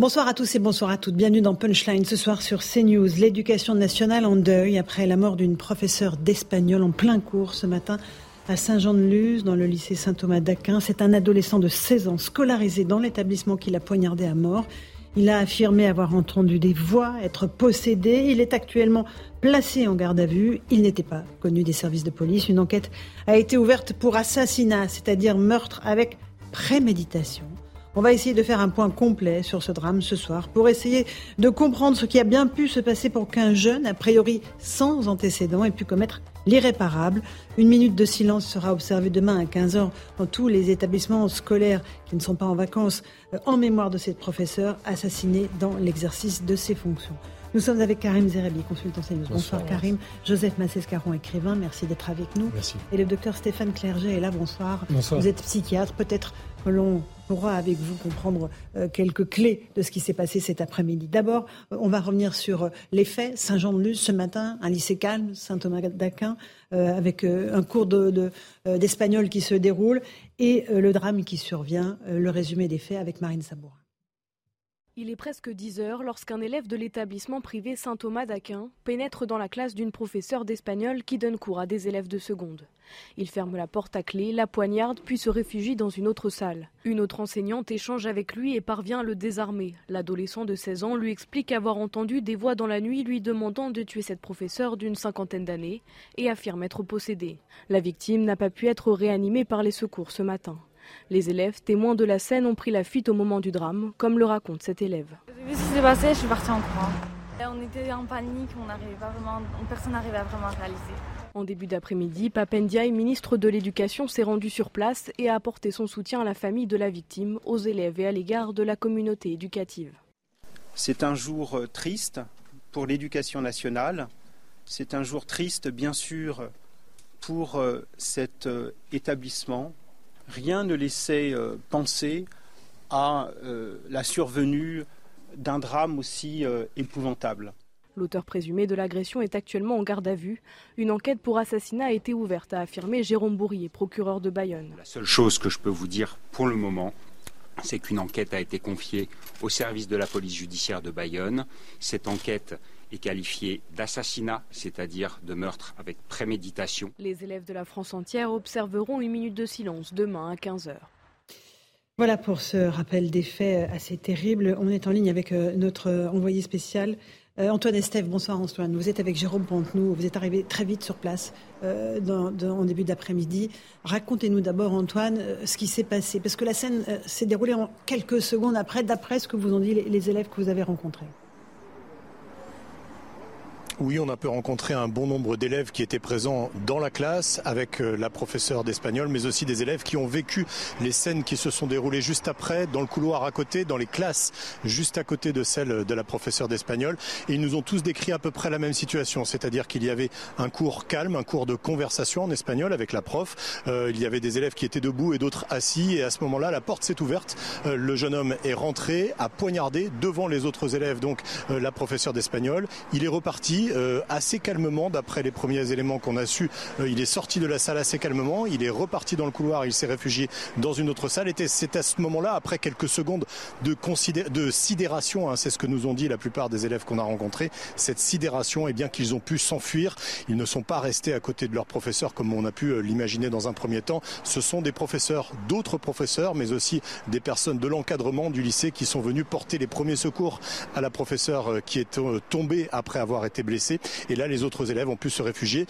Bonsoir à tous et bonsoir à toutes. Bienvenue dans Punchline ce soir sur CNews. L'éducation nationale en deuil après la mort d'une professeure d'espagnol en plein cours ce matin à Saint-Jean-de-Luz, dans le lycée Saint-Thomas d'Aquin. C'est un adolescent de 16 ans scolarisé dans l'établissement qui l'a poignardé à mort. Il a affirmé avoir entendu des voix, être possédé. Il est actuellement placé en garde à vue. Il n'était pas connu des services de police. Une enquête a été ouverte pour assassinat, c'est-à-dire meurtre avec préméditation. On va essayer de faire un point complet sur ce drame ce soir pour essayer de comprendre ce qui a bien pu se passer pour qu'un jeune, a priori sans antécédent, ait pu commettre l'irréparable. Une minute de silence sera observée demain à 15h dans tous les établissements scolaires qui ne sont pas en vacances euh, en mémoire de cette professeure assassinée dans l'exercice de ses fonctions. Nous sommes avec Karim Zerabi, consultant CNews. Bonsoir, Karim. Joseph Massescaron, écrivain, merci d'être avec nous. Merci. Et le docteur Stéphane Clerget est là, bonsoir. Bonsoir. Vous êtes psychiatre, peut-être que l'on pourra avec vous comprendre euh, quelques clés de ce qui s'est passé cet après-midi. D'abord, euh, on va revenir sur euh, les faits. Saint-Jean-de-Luz, ce matin, un lycée calme, Saint-Thomas d'Aquin, avec un cours de- de, d'espagnol qui se déroule et le drame qui survient. Le résumé des faits avec Marine Sabourin. Il est presque 10 heures lorsqu'un élève de l'établissement privé Saint-Thomas d'Aquin pénètre dans la classe d'une professeure d'espagnol qui donne cours à des élèves de seconde. Il ferme la porte à clé, la poignarde, puis se réfugie dans une autre salle. Une autre enseignante échange avec lui et parvient à le désarmer. L'adolescent de 16 ans lui explique avoir entendu des voix dans la nuit lui demandant de tuer cette professeure d'une cinquantaine d'années et affirme être possédé. La victime n'a pas pu être réanimée par les secours ce matin. Les élèves témoins de la scène ont pris la fuite au moment du drame, comme le raconte cet élève. J'ai vu ce qui s'est passé, je suis partie en courant. Et on était en panique, on n'arrivait pas vraiment, personne n'arrivait à vraiment réaliser. En début d'après-midi, Papendiaï, ministre de l'Éducation, s'est rendu sur place et a apporté son soutien à la famille de la victime, aux élèves et à l'égard de la communauté éducative. C'est un jour euh, triste pour l'éducation nationale. C'est un jour triste, bien sûr, pour euh, cet euh, établissement. Rien ne laissait euh, penser à euh, la survenue d'un drame aussi euh, épouvantable. L'auteur présumé de l'agression est actuellement en garde à vue. Une enquête pour assassinat a été ouverte, a affirmé Jérôme Bourrier, procureur de Bayonne. La seule chose que je peux vous dire pour le moment, c'est qu'une enquête a été confiée au service de la police judiciaire de Bayonne. Cette enquête est qualifiée d'assassinat, c'est-à-dire de meurtre avec préméditation. Les élèves de la France entière observeront une minute de silence demain à 15h. Voilà pour ce rappel des faits assez terribles. On est en ligne avec euh, notre euh, envoyé spécial. Euh, Antoine Estève, bonsoir Antoine. Vous êtes avec Jérôme Pontenou. Vous êtes arrivé très vite sur place euh, dans- dans- en début d'après-midi. Racontez-nous d'abord, Antoine, euh, ce qui s'est passé. Parce que la scène euh, s'est déroulée en quelques secondes après, d'après ce que vous ont dit les, les élèves que vous avez rencontrés. Oui, on a pu rencontrer un bon nombre d'élèves qui étaient présents dans la classe avec euh, la professeure d'espagnol, mais aussi des élèves qui ont vécu les scènes qui se sont déroulées juste après, dans le couloir à côté, dans les classes juste à côté de celle de la professeure d'espagnol. Et ils nous ont tous décrit à peu près la même situation, c'est-à-dire qu'il y avait un cours calme, un cours de conversation en espagnol avec la prof. Euh, il y avait des élèves qui étaient debout et d'autres assis. Et à ce moment-là, la porte s'est ouverte. Euh, le jeune homme est rentré, a poignardé devant les autres élèves, donc la professeure d'espagnol. Il est reparti euh, assez calmement, d'après les premiers éléments qu'on a su. Euh, il est sorti de la salle assez calmement. Il est reparti dans le couloir. Il s'est réfugié dans une autre salle. Et c'est à ce moment-là, après quelques secondes de, sidération, hein, c'est ce que nous ont dit la plupart des élèves qu'on a rencontrés, cette sidération, eh bien qu'ils ont pu s'enfuir. Ils ne sont pas restés à côté de leur professeur comme on a pu euh, l'imaginer dans un premier temps. Ce sont des professeurs, d'autres professeurs, mais aussi des personnes de l'encadrement du lycée qui sont venus porter les premiers secours à la professeure qui est tombée après avoir été blessée Et là, les autres élèves ont pu se réfugier.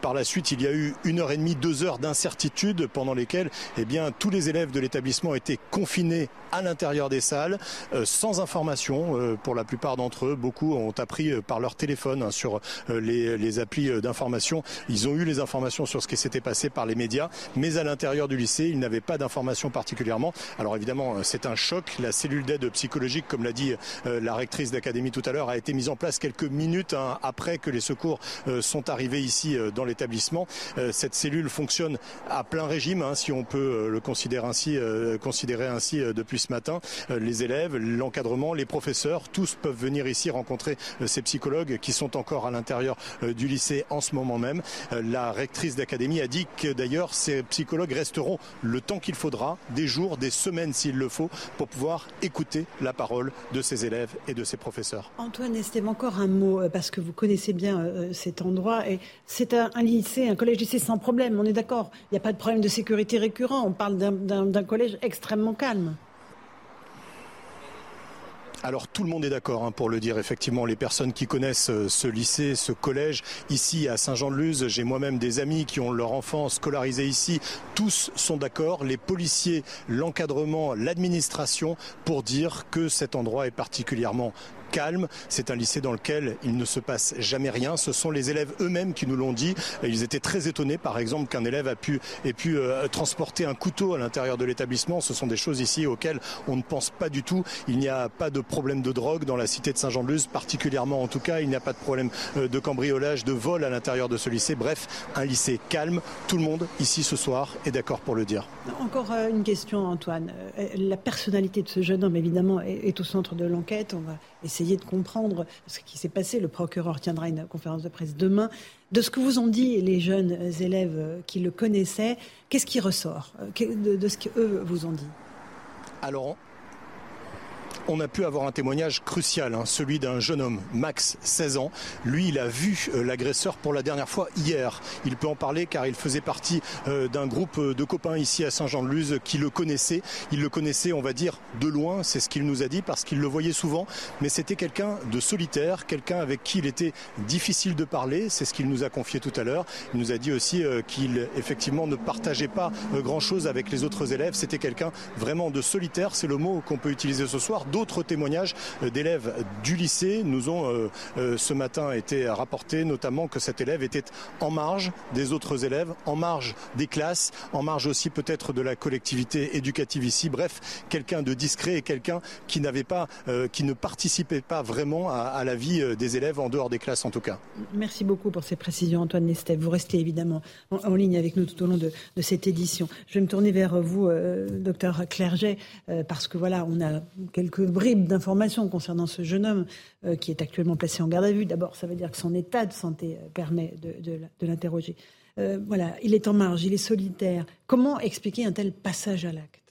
par la suite, il y a eu une heure et demie, deux heures d'incertitude pendant lesquelles eh bien, tous les élèves de l'établissement étaient confinés à l'intérieur des salles, sans information pour la plupart d'entre eux. Beaucoup ont appris par leur téléphone hein, sur les, les applis d'information. Ils ont eu les informations sur ce qui s'était passé par les médias, mais à l'intérieur du lycée, ils n'avaient pas d'informations particulièrement. Alors évidemment, c'est un choc. La cellule d'aide psychologique, comme l'a dit euh, la rectrice d'académie tout à l'heure, a été mise en place quelques minutes hein, après que les secours euh, sont arrivés ici euh, dans l'établissement. Cette cellule fonctionne à plein régime, hein, si on peut le considérer ainsi, ainsi depuis ce matin. Les élèves, l'encadrement, les professeurs, tous peuvent venir ici rencontrer ces psychologues qui sont encore à l'intérieur du lycée en ce moment même. La rectrice d'académie a dit que d'ailleurs ces psychologues resteront le temps qu'il faudra, des jours, des semaines s'il le faut, pour pouvoir écouter la parole de ses élèves et de ses professeurs. Antoine Esteve, encore un mot, euh, parce que connaissez bien euh, cet endroit. Et c'est un, lycée, un collège lycée sans problème, on est d'accord. Il n'y a pas de problème de sécurité récurrent. On parle d'un collège extrêmement calme. Alors tout le monde est d'accord hein, pour le dire. Effectivement, les personnes qui connaissent euh, ce lycée, ce collège, ici à Saint-Jean-de-Luz, j'ai moi-même des amis qui ont leur enfant scolarisé ici. Tous sont d'accord, les policiers, l'encadrement, l'administration, pour dire que cet endroit est particulièrement calme. C'est un lycée dans lequel il ne se passe jamais rien. Ce sont les élèves eux-mêmes qui nous l'ont dit. Ils étaient très étonnés, par exemple, qu'un élève a pu, ait pu euh, transporter un couteau à l'intérieur de l'établissement. Ce sont des choses ici auxquelles on ne pense pas du tout. Il n'y a pas de problème de drogue dans la cité de Saint-Jean-de-Luz, particulièrement en tout cas. Il n'y a pas de problème euh, de cambriolage, de vol à l'intérieur de ce lycée. Bref, un lycée calme. Tout le monde ici ce soir est d'accord pour le dire. Encore euh, une question, Antoine. La personnalité de ce jeune homme, évidemment, est au centre de l'enquête. De comprendre ce qui s'est passé. Le procureur tiendra une conférence de presse demain. De ce que vous ont dit les jeunes élèves qui le connaissaient, qu'est-ce qui ressort? De, ce qu'eux vous ont dit? On a pu avoir un témoignage crucial, hein, celui d'un jeune homme, Max, 16 ans. Lui, il a vu euh, l'agresseur pour la dernière fois hier. Il peut en parler car il faisait partie euh, d'un groupe de copains ici à Saint-Jean-de-Luz qui le connaissaient. Il le connaissait, on va dire, de loin, c'est ce qu'il nous a dit, parce qu'il le voyait souvent. Mais c'était quelqu'un de solitaire, quelqu'un avec qui il était difficile de parler, c'est ce qu'il nous a confié tout à l'heure. Il nous a dit aussi euh, qu'il, effectivement, ne partageait pas grand-chose avec les autres élèves. C'était quelqu'un vraiment de solitaire, c'est le mot qu'on peut utiliser ce soir d'autres témoignages euh, d'élèves du lycée nous ont euh, euh, ce matin été rapportés, notamment que cet élève était en marge des autres élèves, en marge des classes, en marge aussi peut-être de la collectivité éducative ici. Bref, quelqu'un de discret et quelqu'un qui n'avait pas, qui ne participait pas vraiment à, la vie des élèves en dehors des classes en tout cas. Merci beaucoup pour ces précisions, Antoine Nestev. Vous restez évidemment en, ligne avec nous tout au long de, cette édition. Je vais me tourner vers vous, docteur Clerget, parce que voilà, on a quelques bribes d'informations concernant ce jeune homme euh, qui est actuellement placé en garde à vue. D'abord, ça veut dire que son état de santé euh, permet de, l'interroger. Euh, voilà, il est en marge, il est solitaire. Comment expliquer un tel passage à l'acte?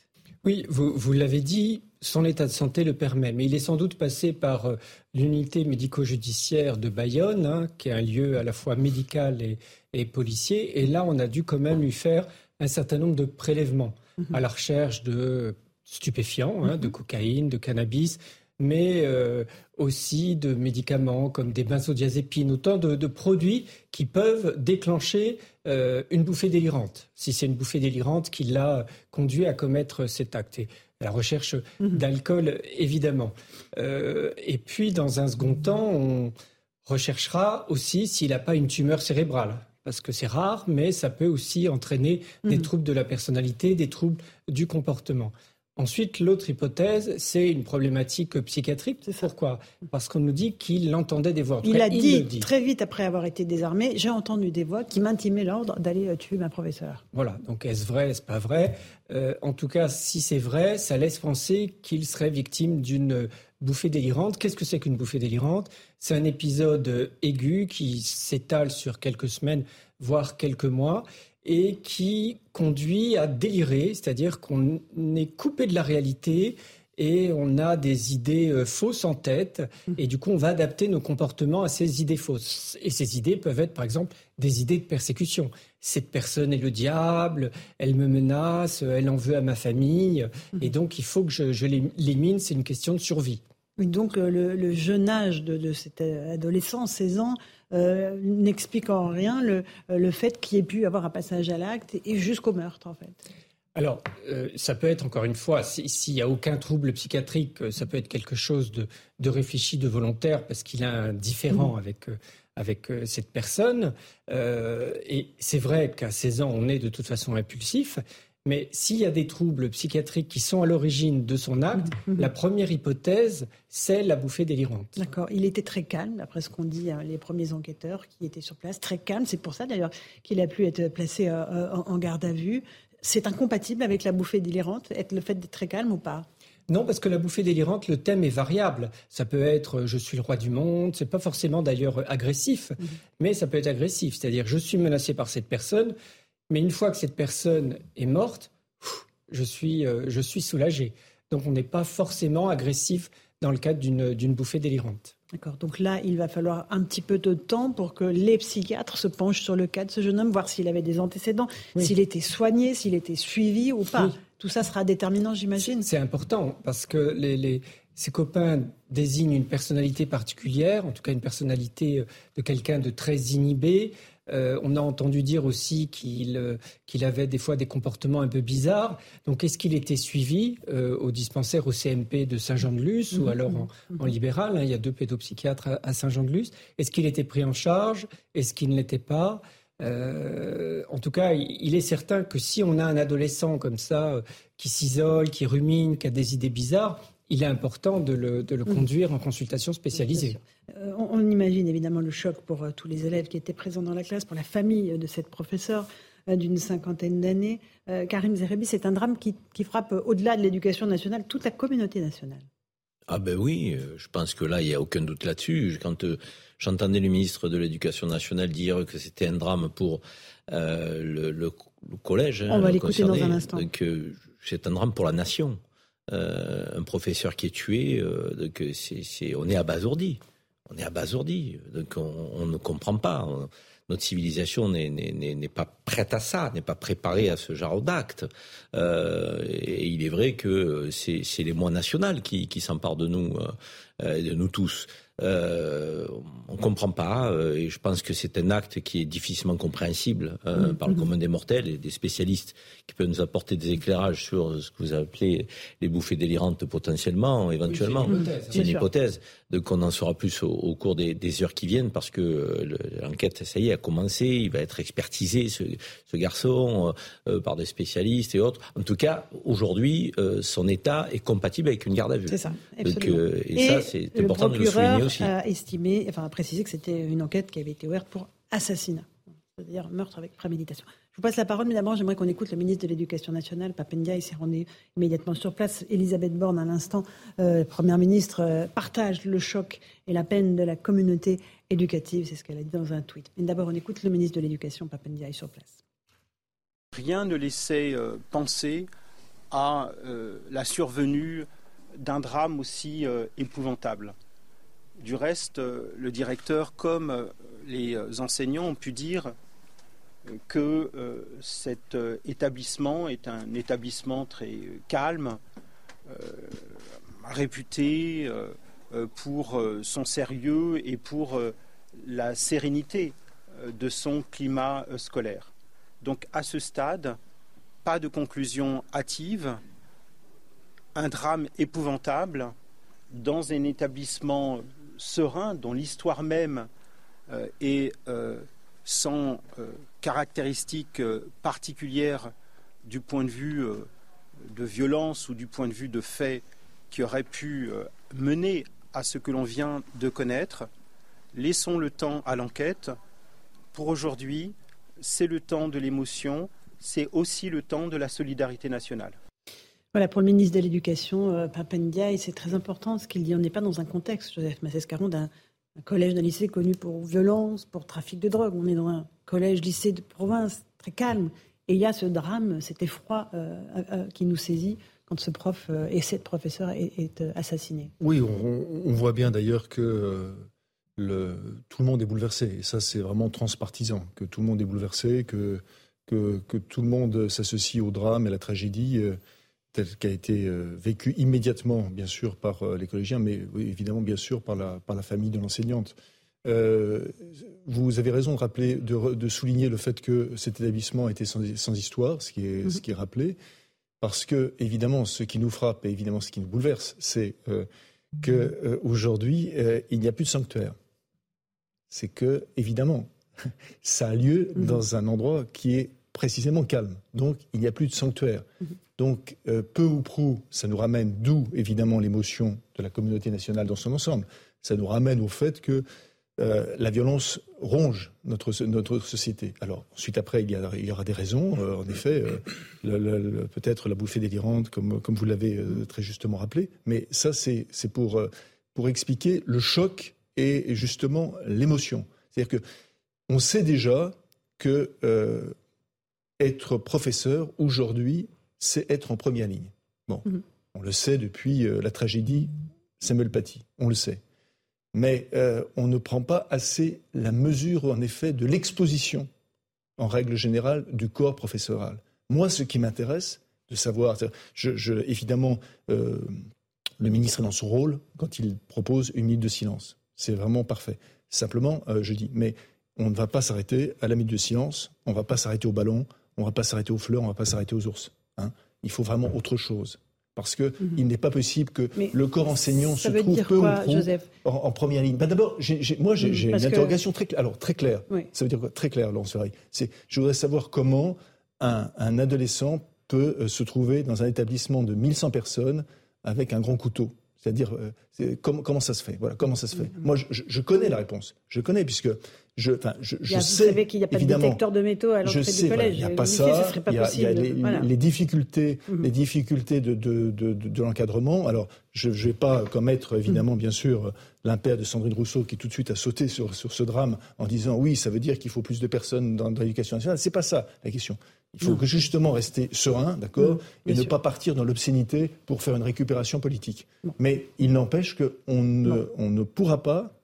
Oui, vous, l'avez dit, son état de santé le permet, mais il est sans doute passé par l'unité médico-judiciaire de Bayonne, hein, qui est un lieu à la fois médical et, policier. Et là, on a dû quand même lui faire un certain nombre de prélèvements mhm. à la recherche de stupéfiants, hein, de mhm. cocaïne, de cannabis, mais euh, aussi de médicaments comme des benzodiazépines, autant de, produits qui peuvent déclencher euh, une bouffée délirante, si c'est une bouffée délirante qui l'a conduit à commettre cet acte. Et la recherche mhm. d'alcool, évidemment. Euh, et puis, dans un second temps, on recherchera aussi s'il n'a pas une tumeur cérébrale parce que c'est rare, mais ça peut aussi entraîner des mhm. troubles de la personnalité, des troubles du comportement. Ensuite, l'autre hypothèse, c'est une problématique psychiatrique. Pourquoi? Parce qu'on nous dit qu'il entendait des voix. Il a dit, très vite après avoir été désarmé, j'ai entendu des voix qui m'intimaient l'ordre d'aller euh, tuer ma professeure. Voilà, donc est-ce vrai, est-ce pas vrai? Euh, En tout cas, si c'est vrai, ça laisse penser qu'il serait victime d'une bouffée délirante. Qu'est-ce que c'est qu'une bouffée délirante? C'est un épisode aigu qui s'étale sur quelques semaines, voire quelques mois, et qui conduit à délirer, c'est-à-dire qu'on est coupé de la réalité et on a des idées euh, fausses en tête mmh. et du coup on va adapter nos comportements à ces idées fausses. Et ces idées peuvent être par exemple des idées de persécution. Cette personne est le diable, elle me menace, elle en veut à ma famille mmh. et donc il faut que je, je l'élimine, c'est une question de survie. Donc le, jeune âge de, de cet adolescent, 16 ans, n'explique en rien le, le fait qu'il y ait pu avoir un passage à l'acte et jusqu'au meurtre, en fait. Alors, ça peut être, encore une fois, s'il n'y a aucun trouble psychiatrique, ça peut être quelque chose de, de réfléchi, de volontaire, parce qu'il a un différent mmh. avec, avec cette personne. et c'est vrai qu'à 16 ans, on est de toute façon impulsif. Mais s'il y a des troubles psychiatriques qui sont à l'origine de son acte, mhm, la première hypothèse, c'est la bouffée délirante. D'accord. Il était très calme, d'après ce qu'ont dit hein, les premiers enquêteurs qui étaient sur place. Très calme. C'est pour ça d'ailleurs qu'il a pu être placé euh, euh, en garde à vue. C'est incompatible avec la bouffée délirante, être le fait d'être très calme ou pas? Non, parce que la bouffée délirante, le thème est variable. Ça peut être je suis le roi du monde, c'est pas forcément d'ailleurs agressif, mhm. mais ça peut être agressif. C'est-à-dire je suis menacé par cette personne, mais une fois que cette personne est morte, je suis, euh, je suis soulagé. Donc on n'est pas forcément agressif dans le cadre d'une bouffée délirante. D'accord. Donc là, il va falloir un petit peu de temps pour que les psychiatres se penchent sur le cas de ce jeune homme, voir s'il avait des antécédents, s'il était soigné, s'il était suivi ou pas. Tout ça sera déterminant, j'imagine. C'est important parce que les, ses copains désignent une personnalité particulière, en tout cas une personnalité de quelqu'un de très inhibé, euh, on a entendu dire aussi euh, qu'il avait des fois des comportements un peu bizarres. Donc, est-ce qu'il était suivi euh, au dispensaire au CMP de Saint-Jean-de-Luz ou mhm. alors en, mhm. libéral hein, Il y a deux pédopsychiatres à, Saint-Jean-de-Luz. Est-ce qu'il était pris en charge? Est-ce qu'il ne l'était pas? En tout cas, il est certain que si on a un adolescent comme ça, qui s'isole, qui rumine, qui a des idées bizarres, il est important de le, mm. conduire en consultation spécialisée. Euh, on, imagine évidemment le choc pour euh, tous les élèves qui étaient présents dans la classe, pour la famille de cette professeure euh, d'une cinquantaine d'années. Karim Zerebi, c'est un drame qui, frappe au-delà de l'éducation nationale toute la communauté nationale. Ah ben oui, je pense que là, il n'y a aucun doute là-dessus. Quand j'entendais le ministre de l'Éducation nationale dire que c'était un drame pour le, collège. On va l'écouter dans un instant. c'est un drame pour la nation. Euh, un professeur qui est tué, euh, c'est, on est abasourdi. On est abasourdi. Donc on, ne comprend pas. notre civilisation n'est, pas prête à ça, n'est pas préparée à ce genre d'acte. Euh, et il est vrai que c'est, les mois nationaux qui, qui s'emparent de nous, de nous tous. Euh, on ne comprend pas, euh, et je pense que c'est un acte qui est difficilement compréhensible euh, mm-hmm. par le commun des mortels et des spécialistes qui peuvent nous apporter des éclairages sur ce que vous appelez les bouffées délirantes potentiellement, éventuellement. c'est une hypothèse. Donc on en saura plus au, cours des, heures qui viennent parce que l'enquête, ça y est, a commencé. Il va être expertisé, ce, garçon, par des spécialistes et autres. En tout cas, aujourd'hui, son état est compatible avec une garde à vue. C'est ça, et, ça, c'est important de le souligner a estimé, enfin a précisé que c'était une enquête qui avait été ouverte pour assassinat, c'est-à-dire meurtre avec préméditation. Je vous passe la parole, mais d'abord j'aimerais qu'on écoute le ministre de l'Éducation nationale, Papendia, il s'est rendu immédiatement sur place. Elisabeth Borne, à l'instant, euh, première ministre, euh, partage le choc et la peine de la communauté éducative, c'est ce qu'elle a dit dans un tweet. Mais d'abord on écoute le ministre de l'Éducation, Papendia, sur place. Rien ne laissait euh, penser à la survenue d'un drame aussi épouvantable. Du reste, le directeur comme les enseignants ont pu dire que cet établissement est un établissement très calme, réputé pour son sérieux et pour la sérénité de son climat scolaire. Donc à ce stade, pas de conclusion hâtive, un drame épouvantable dans un établissement serein, dont l'histoire même euh, est euh, sans euh, caractéristiques particulières du point de vue de violence ou du point de vue de faits qui auraient pu mener à ce que l'on vient de connaître. Laissons le temps à l'enquête. Pour aujourd'hui, c'est le temps de l'émotion, c'est aussi le temps de la solidarité nationale. Voilà, pour le ministre de l'Éducation, euh, Papendia, et c'est très important ce qu'il dit. On n'est pas dans un contexte, Joseph Massescaron, d'un collège, d'un lycée connu pour violence, pour trafic de drogue. On est dans un collège, lycée de province, très calme. Et il y a ce drame, cet effroi euh, euh, qui nous saisit quand ce prof et cette professeure est, assassiné. Oui, on, voit bien d'ailleurs que tout le monde est bouleversé. Et ça, c'est vraiment transpartisan, que tout le monde est bouleversé, que tout le monde s'associe au drame et à la tragédie tel qu'a été euh, vécu immédiatement, bien sûr, par euh, les collégiens, mais évidemment, bien sûr, par la, par la famille de l'enseignante. vous avez raison de rappeler, de, souligner le fait que cet établissement était sans, histoire, ce qui, est, mhm. ce qui est rappelé, parce que évidemment, ce qui nous frappe et évidemment ce qui nous bouleverse, c'est qu'aujourd'hui, il n'y a plus de sanctuaire. C'est que, évidemment, ça a lieu mhm. dans un endroit qui est précisément calme. Donc, il n'y a plus de sanctuaire. Mhm. Donc, euh, peu ou prou, ça nous ramène, d'où évidemment l'émotion de la communauté nationale dans son ensemble, ça nous ramène au fait que euh, la violence ronge notre, notre société. Alors, ensuite, après, il y, aura des raisons. Euh, en effet, peut-être la bouffée délirante, comme, comme vous l'avez très justement rappelé. Mais ça, c'est pour, pour expliquer le choc et justement l'émotion. C'est-à-dire que on sait déjà que être professeur aujourd'hui, c'est être en première ligne. Bon, mhm. on le sait depuis euh, la tragédie Samuel Paty, on le sait. Mais euh, on ne prend pas assez la mesure, en effet, de l'exposition, en règle générale, du corps professoral. Moi, ce qui m'intéresse, de savoir, je, évidemment, euh, le ministre est dans son rôle quand il propose une minute de silence. C'est vraiment parfait. Simplement, je dis, mais on ne va pas s'arrêter à la minute de silence, on ne va pas s'arrêter au ballon, on ne va pas s'arrêter aux fleurs, on ne va pas s'arrêter aux ours. Hein. Il faut vraiment autre chose. Parce qu'il mhm. n'est pas possible que le corps enseignant se trouve peu ou prou en, première ligne. Bah, d'abord, moi, j'ai mhm. une interrogation très, alors, très claire. Ça veut dire quoi? Très clair, Laurence C'est, je voudrais savoir comment un, adolescent peut euh, se trouver dans un établissement de 1100 personnes avec un grand couteau. C'est-à-dire, euh, comment, ça se fait? Voilà, comment ça se fait? Mhm. Moi, je, connais la réponse. Je connais, puisque je, enfin, je, je vous sais. savez qu'il n'y a pas de détecteur de métaux à l'entrée du collège. Il n'y a pas ça. il y a, les, difficultés, mhm. les difficultés de, de, de, de l'encadrement. Alors, je ne vais pas commettre, évidemment, mhm. bien sûr, l'impair de Sandrine Rousseau qui tout de suite a sauté sur, sur ce drame en disant oui, ça veut dire qu'il faut plus de personnes dans, dans l'éducation nationale. C'est pas ça la question. Il faut que justement rester serein, d'accord, et ne pas partir dans l'obscénité pour faire une récupération politique. Mais il n'empêche qu'on ne, on ne pourra pas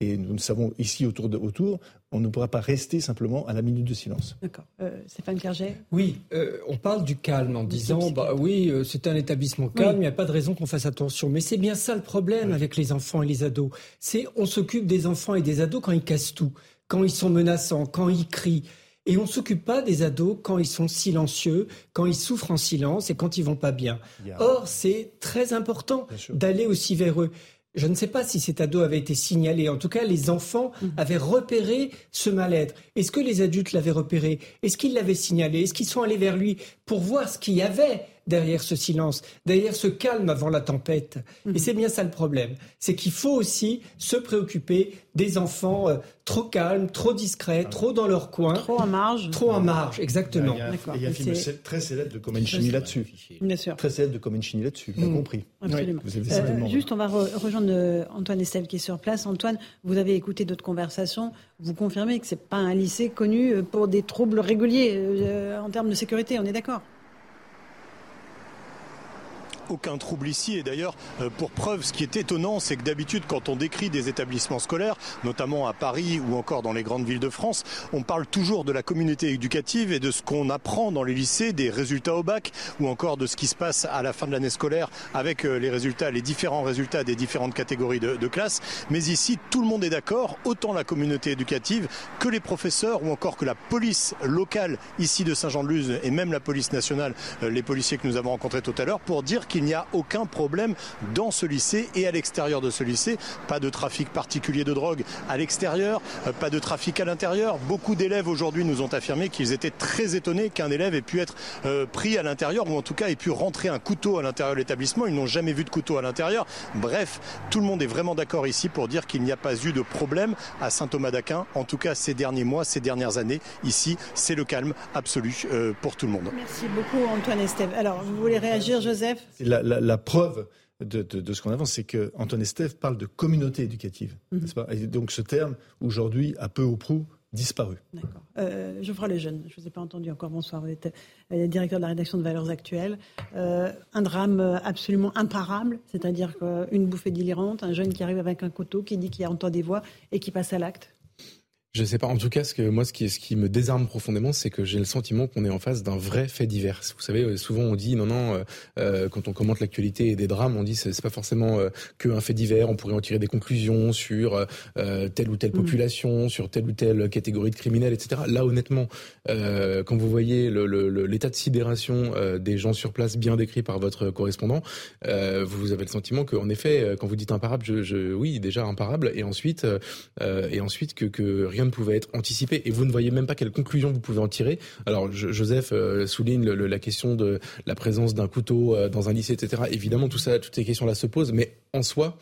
et nous le savons ici autour, de, autour, on ne pourra pas rester simplement à la minute de silence. D'accord. Euh, Stéphane Clerget Oui, euh, on parle du calme en disant, bah oui, euh, c'est un établissement calme, il n'y a pas de raison qu'on fasse attention. Mais c'est bien ça le problème avec les enfants et les ados. C'est on s'occupe des enfants et des ados quand ils cassent tout, quand ils sont menaçants, quand ils crient. Et on ne s'occupe pas des ados quand ils sont silencieux, quand ils souffrent en silence et quand ils vont pas bien. Or, c'est très important d'aller aussi vers eux. Je ne sais pas si cet ado avait été signalé. En tout cas, les enfants mhm. avaient repéré ce mal-être. Est-ce que les adultes l'avaient repéré? Est-ce qu'ils l'avaient signalé? Est-ce qu'ils sont allés vers lui pour voir ce qu'il y avait derrière ce silence, derrière ce calme avant la tempête. Et mhm. c'est bien ça le problème. C'est qu'il faut aussi se préoccuper des enfants euh, trop calmes, trop discrets, ah. trop dans leur coin. Trop en marge. Trop en marge, exactement. Il y a, un film très célèbre de Comencini là-dessus. Bien sûr. Très célèbre de Comencini là-dessus, vous avez mm. compris. Absolument. Euh, juste, on va rejoindre euh, Antoine Estelle qui est sur place. Antoine, vous avez écouté d'autres conversations. Vous confirmez que ce n'est pas un lycée connu pour des troubles réguliers en termes de sécurité, on est d'accord? Aucun trouble ici. Et d'ailleurs, euh, pour preuve, ce qui est étonnant, c'est que d'habitude, quand on décrit des établissements scolaires, notamment à Paris ou encore dans les grandes villes de France, on parle toujours de la communauté éducative et de ce qu'on apprend dans les lycées, des résultats au bac ou encore de ce qui se passe à la fin de l'année scolaire avec euh, les résultats, les différents résultats des différentes catégories de, de classe. Mais ici, tout le monde est d'accord, autant la communauté éducative que les professeurs ou encore que la police locale ici de Saint-Jean-de-Luz et même la police nationale, euh, les policiers que nous avons rencontrés tout à l'heure, pour dire qu'il il n'y a aucun problème dans ce lycée et à l'extérieur de ce lycée. Pas de trafic particulier de drogue à l'extérieur, euh, pas de trafic à l'intérieur. Beaucoup d'élèves aujourd'hui nous ont affirmé qu'ils étaient très étonnés qu'un élève ait pu être euh, pris à l'intérieur ou en tout cas ait pu rentrer un couteau à l'intérieur de l'établissement. Ils n'ont jamais vu de couteau à l'intérieur. Bref, tout le monde est vraiment d'accord ici pour dire qu'il n'y a pas eu de problème à Saint-Thomas d'Aquin. En tout cas, ces derniers mois, ces dernières années, ici, c'est le calme absolu euh, pour tout le monde. Merci beaucoup Antoine Estève. Alors, vous voulez réagir, Joseph? La, preuve de, ce qu'on avance, c'est que Antoine Estève parle de communauté éducative, mhm. n'est-ce pas? Et donc ce terme, aujourd'hui, a peu ou prou disparu. D'accord. Euh, Geoffroy Lejeune, je ne vous ai pas entendu encore. Bonsoir. Vous êtes euh, directeur de la rédaction de Valeurs Actuelles. Euh, un drame absolument imparable, c'est-à-dire une bouffée délirante, un jeune qui arrive avec un couteau, qui dit qu'il entend des voix et qui passe à l'acte. Je sais pas. En tout cas, ce que moi, ce qui, ce qui me désarme profondément, c'est que j'ai le sentiment qu'on est en face d'un vrai fait divers. Vous savez, euh, souvent on dit non, non. Euh, euh, quand on commente l'actualité et des drames, on dit c'est, pas forcément euh, qu'un fait divers. On pourrait en tirer des conclusions sur euh, telle ou telle mm. population, sur telle ou telle catégorie de criminels, etc. Là, honnêtement, quand vous voyez le, le, l'état de sidération des gens sur place, bien décrit par votre correspondant, vous avez le sentiment qu'en effet, quand vous dites imparable, je, je, oui, déjà imparable, et ensuite, et ensuite que, que rien ne pouvait être anticipé et vous ne voyez même pas quelles conclusions vous pouvez en tirer. Alors Joseph euh, souligne la question de la présence d'un couteau euh, dans un lycée, etc. Évidemment, tout ça, toutes ces questions-là se posent, mais en soi,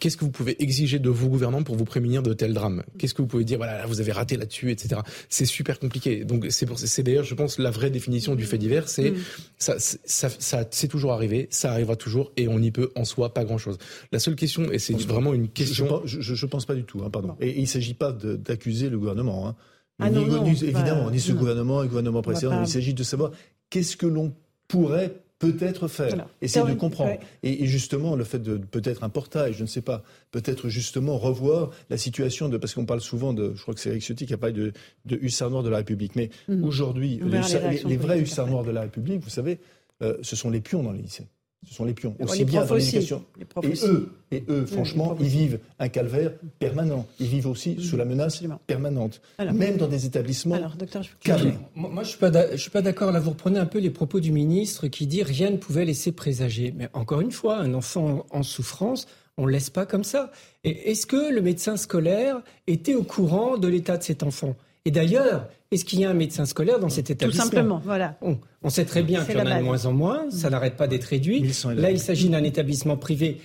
Qu'est-ce que vous pouvez exiger de vos gouvernants pour vous prémunir de tels drames? Qu'est-ce que vous pouvez dire Voilà, vous avez raté là-dessus, etc. C'est super compliqué. Donc c'est c'est d'ailleurs, je pense, la vraie définition du fait divers, c'est mm. ça, ça, ça c'est toujours arrivé, ça arrivera toujours, et on n'y peut en soi pas grand-chose. La seule question, et c'est vraiment une question, je, je, je, pense pas du tout, hein, pardon. Et, il il s'agit pas d'accuser le gouvernement. Hein. Ah ni, non, évidemment, ni ce gouvernement, ni le gouvernement précédent. Il s'agit de savoir qu'est-ce que l'on pourrait peut-être faire, essayer de comprendre. Et, justement, le fait de peut-être un portail, je ne sais pas, peut-être justement revoir la situation de, parce qu'on parle souvent de, je crois que c'est Eric Ciotti qui a parlé de, de hussards noirs de la République, mais mhm. aujourd'hui, les, vrais hussards noirs de la République, vous savez, euh, ce sont les pions dans les lycées. Ce sont les pions, aussi bien dans l'éducation. Et eux, et eux, franchement, ils vivent un calvaire permanent. Ils vivent aussi sous la menace permanente, même dans des établissements alors, docteur, Moi, je ne suis pas d'accord. Là, vous reprenez un peu les propos du ministre qui dit rien ne pouvait laisser présager. Mais encore une fois, un enfant en souffrance, on ne laisse pas comme ça. Et est-ce que le médecin scolaire était au courant de l'état de cet enfant? Et d'ailleurs, est-ce qu'il y a un médecin scolaire dans cet établissement? Tout simplement, voilà. On, sait très bien qu'il y en a de moins en moins, ça n'arrête pas d'être réduit. Là, il s'agit d'un établissement privé.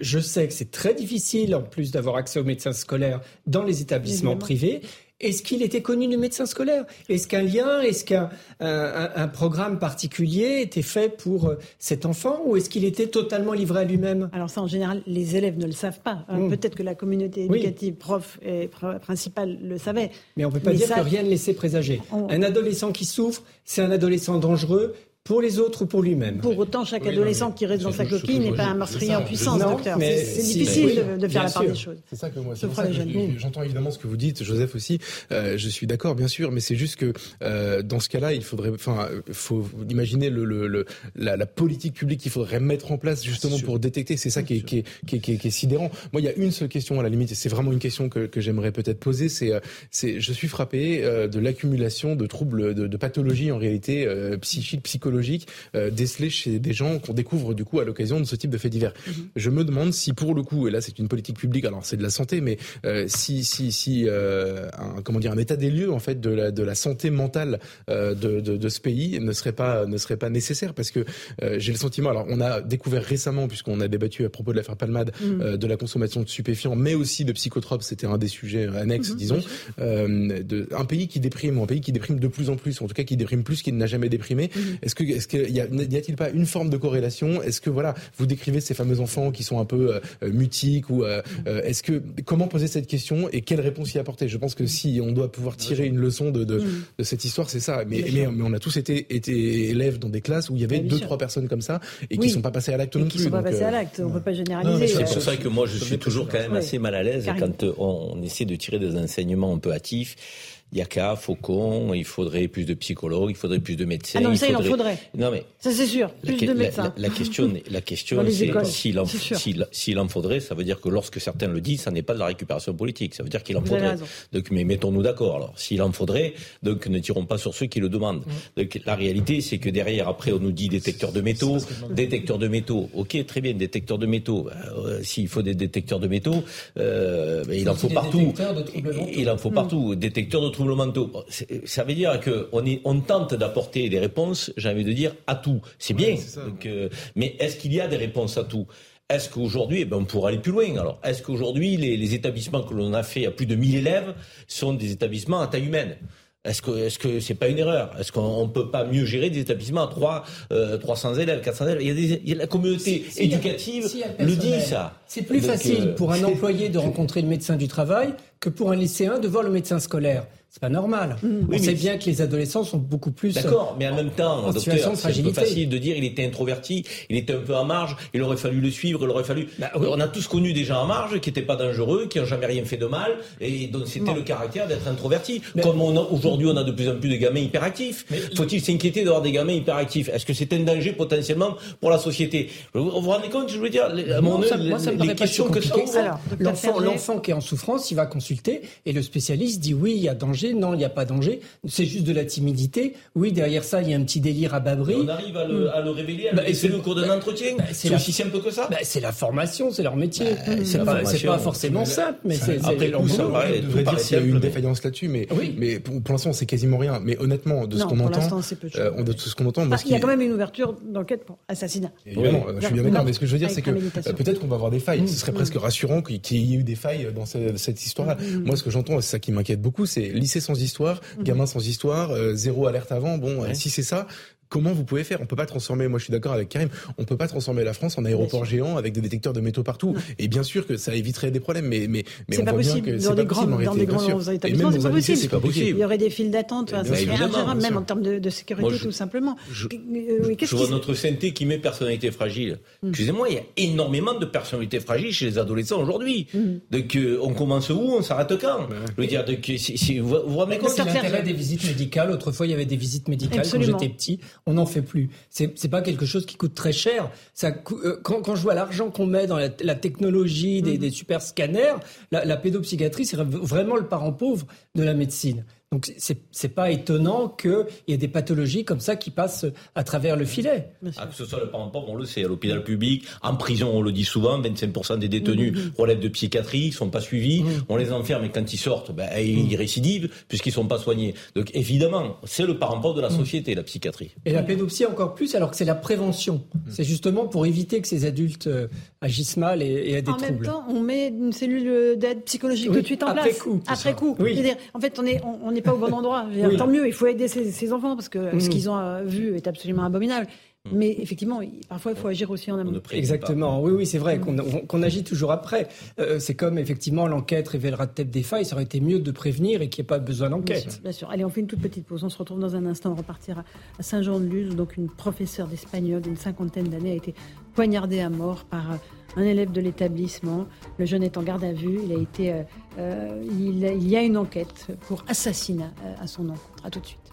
Je sais que c'est très difficile, en plus d'avoir accès aux médecins scolaires dans les établissements privés. Est-ce qu'il était connu du médecin scolaire? Est-ce qu'un lien, est-ce qu'un un, programme particulier était fait pour euh, cet enfant ou est-ce qu'il était totalement livré à lui-même? Alors ça, en général, les élèves ne le savent pas. Mmh. Peut-être que la communauté éducative, prof et principale le savait. Mais on ne peut pas dire que rien ne laissait présager. Un adolescent qui souffre, c'est un adolescent dangereux pour les autres ou pour lui-même. Pour autant, chaque adolescent qui reste dans sa coquille n'est pas un meurtrier en puissance, docteur. C'est difficile de, faire la part des choses. C'est ça que moi, j'entends évidemment ce que vous dites, Joseph aussi. Euh, je suis d'accord, bien sûr, mais c'est juste que euh, dans ce cas-là, il faudrait, enfin, faut imaginer le, le, la, la, politique publique qu'il faudrait mettre en place justement pour détecter. C'est ça qui est, qui, est, qui, est, qui est, sidérant. Moi, il y a une seule question à la limite, et c'est vraiment une question que, que j'aimerais peut-être poser. C'est, euh, c'est, je suis frappé de l'accumulation de troubles, de, de pathologies en réalité psychiques, psychologiques euh, décelés chez des gens qu'on découvre du coup à l'occasion de ce type de faits divers. Mhm. Je me demande si pour le coup, et là c'est une politique publique, alors c'est de la santé, mais euh, si si si euh, un, comment dire un état des lieux en fait de la de la santé mentale euh, de, de, de, ce pays ne serait pas ne serait pas nécessaire parce que euh, j'ai le sentiment. Alors on a découvert récemment puisqu'on a débattu à propos de l'affaire Palmade mhm. de la consommation de stupéfiants, mais aussi de psychotropes. C'était un des sujets annexes, mhm. disons. de, un pays qui déprime, un pays qui déprime de plus en plus, en tout cas qui déprime plus qu'il n'a jamais déprimé. Est-ce que est-ce qu'il y, a-t-il pas une forme de corrélation? Est-ce que voilà, vous décrivez ces fameux enfants qui sont un peu euh, mutiques ou euh, euh, est-ce que comment poser cette question et quelle réponse y apporter? Je pense que si on doit pouvoir tirer une leçon de, de, de cette histoire, c'est ça. Mais, mais, on a tous été, été élèves dans des classes où il y avait deux trois personnes comme ça et qui ne sont pas passées à l'acte non plus. Qui sont pas passées à l'acte. On peut pas généraliser. C'est pour ça que moi je suis toujours quand même assez mal à l'aise quand on essaie de tirer des enseignements un peu hâtifs il y a qu'à Faucon, il faudrait plus de psychologues, il faudrait plus de médecins. Ah non, ça, il, en faudrait. Non, mais. Ça, c'est sûr. Plus de médecins. La, question, la question, c'est s'il en, s'il en faudrait, ça veut dire que lorsque certains le disent, ça n'est pas de la récupération politique. Ça veut dire qu'il en faudrait. Donc, mais mettons-nous d'accord. Alors, s'il en faudrait, donc ne tirons pas sur ceux qui le demandent. Mm. Donc, la réalité, c'est que derrière, après, on nous dit détecteur de métaux, détecteur de métaux. Ok, très bien, détecteur de métaux. Euh, s'il faut des détecteurs de métaux, euh, il en faut partout. Il en faut partout. Détecteur de ça veut dire qu'on on tente d'apporter des réponses, j'ai envie de dire, à tout. C'est bien. Euh, mais est-ce qu'il y a des réponses à tout? Est-ce qu'aujourd'hui, eh ben, on pourrait aller plus loin? Alors Est-ce qu'aujourd'hui, les, établissements que l'on a fait à plus de 1000 élèves sont des établissements à taille humaine? Est-ce que est-ce que c'est pas une erreur? Est-ce qu'on peut pas mieux gérer des établissements à 3 300 euh, élèves, 400 élèves? Il y, a des, il y a la communauté éducative le dit ça. C'est plus facile euh, pour un employé de rencontrer le médecin du travail que pour un lycéen de voir le médecin scolaire. C'est pas normal. Mmh. On sait bien que les adolescents sont beaucoup plus. D'accord, mais en même temps, docteur, c'est un peu facile de dire il était introverti, il était un peu en marge, il aurait fallu le suivre, il aurait fallu. Bah, on a tous connu des gens en marge qui n'étaient pas dangereux, qui n'ont jamais rien fait de mal, et dont c'était le caractère d'être introverti. Comme aujourd'hui, on a de plus en plus de gamins hyperactifs. Faut-il s'inquiéter d'avoir des gamins hyperactifs? Est-ce que c'est un danger potentiellement pour la société? Vous vous rendez compte Je veux dire, mon ça, moi, ça me les questions que ça. L'enfant qui est en souffrance, il va consulter, et le spécialiste dit oui, il y a danger non, il n'y a pas danger, c'est juste de la timidité. Oui, derrière ça, il y a un petit délire à Babri. on arrive à le, à le révéler, à bah, c'est le cours d'un bah, entretien. Bah, c'est aussi simple que ça. Bah, c'est la formation, c'est leur métier. Bah, c'est pas, pas, forcément simple, mais c'est leur boulot. On devrait dire s'il y a eu une défaillance là-dessus, mais, mais pour, l'instant, c'est quasiment rien. Mais honnêtement, de ce qu'on entend, euh, de ce qu'on entend, il y a quand même une ouverture d'enquête pour assassinat. Évidemment, je suis bien d'accord. Mais ce que je veux dire, c'est que euh, peut-être qu'on va avoir des failles. Mm. Ce serait presque rassurant qu'il y ait eu des failles dans cette histoire-là. Mm. Moi, ce que j'entends, c'est ça qui m'inquiète beaucoup, c'est lycée sans histoire, Mhm. gamin sans histoire, euh, zéro alerte avant. Bon, si c'est ça, comment vous pouvez faire? On peut pas transformer, moi je suis d'accord avec Karim, on peut pas transformer la France en aéroport géant avec des détecteurs de métaux partout. Et bien sûr que ça éviterait des problèmes, mais mais mais on voit bien que c'est pas possible. Dans grands établissements, c'est pas, possible. Il y aurait des files d'attente, ça serait ingérable, même en termes de, sécurité tout simplement. Je, euh, vois notre santé qui met personnalité fragile. Mm. Excusez-moi, il y a énormément de personnalités fragiles chez les adolescents aujourd'hui. Mm. Donc euh, on commence où On s'arrête quand? Je veux dire, si, vous vous rendez compte l'intérêt des visites médicales. Autrefois, il y avait des visites médicales quand j'étais petit on n'en fait plus. C'est, c'est pas quelque chose qui coûte très cher. Ça, euh, quand, quand je vois l'argent qu'on met dans la, technologie des, mm. des, super scanners, la, la pédopsychiatrie, c'est vraiment le parent pauvre de la médecine. Donc c'est c'est pas étonnant qu'il y ait des pathologies comme ça qui passent à travers le filet. Ah, que ce soit le parent pauvre, on le sait, à l'hôpital public, en prison, on le dit souvent, 25% des détenus mmh, relèvent de psychiatrie, ils sont pas suivis, mmh. on les enferme et quand ils sortent, ben, ils récidivent puisqu'ils sont pas soignés. Donc évidemment, c'est le parent pauvre de la société, la psychiatrie. Et la pédopsie encore plus, alors que c'est la prévention. C'est justement pour éviter que ces adultes euh, agissent mal et, et aient des troubles. En même temps, on met une cellule d'aide psychologique tout de suite en après place. Coup, après coup. Oui. En fait, on est on, n'est pas au bon endroit. Tant mieux, il faut aider ces, enfants parce que ce mm. qu'ils ont euh, vu est absolument abominable. Mm. Mais effectivement, parfois, il faut agir aussi en amont. Exactement. Oui, oui, c'est vrai mm. qu'on agit toujours après. Euh, c'est comme, effectivement, l'enquête révélera peut-être des failles. Ça aurait été mieux de prévenir et qu'il n'y ait pas besoin d'enquête. Bien, sûr. Allez, on fait une toute petite pause. On se retrouve dans un instant. On repartira à Saint-Jean-de-Luz, donc une professeure d'espagnol d'une cinquantaine d'années a été poignardée à mort par euh, un élève de l'établissement. Le jeune est en garde à vue. Il, a été, euh, il, y a une enquête pour assassinat à son encontre. À tout de suite.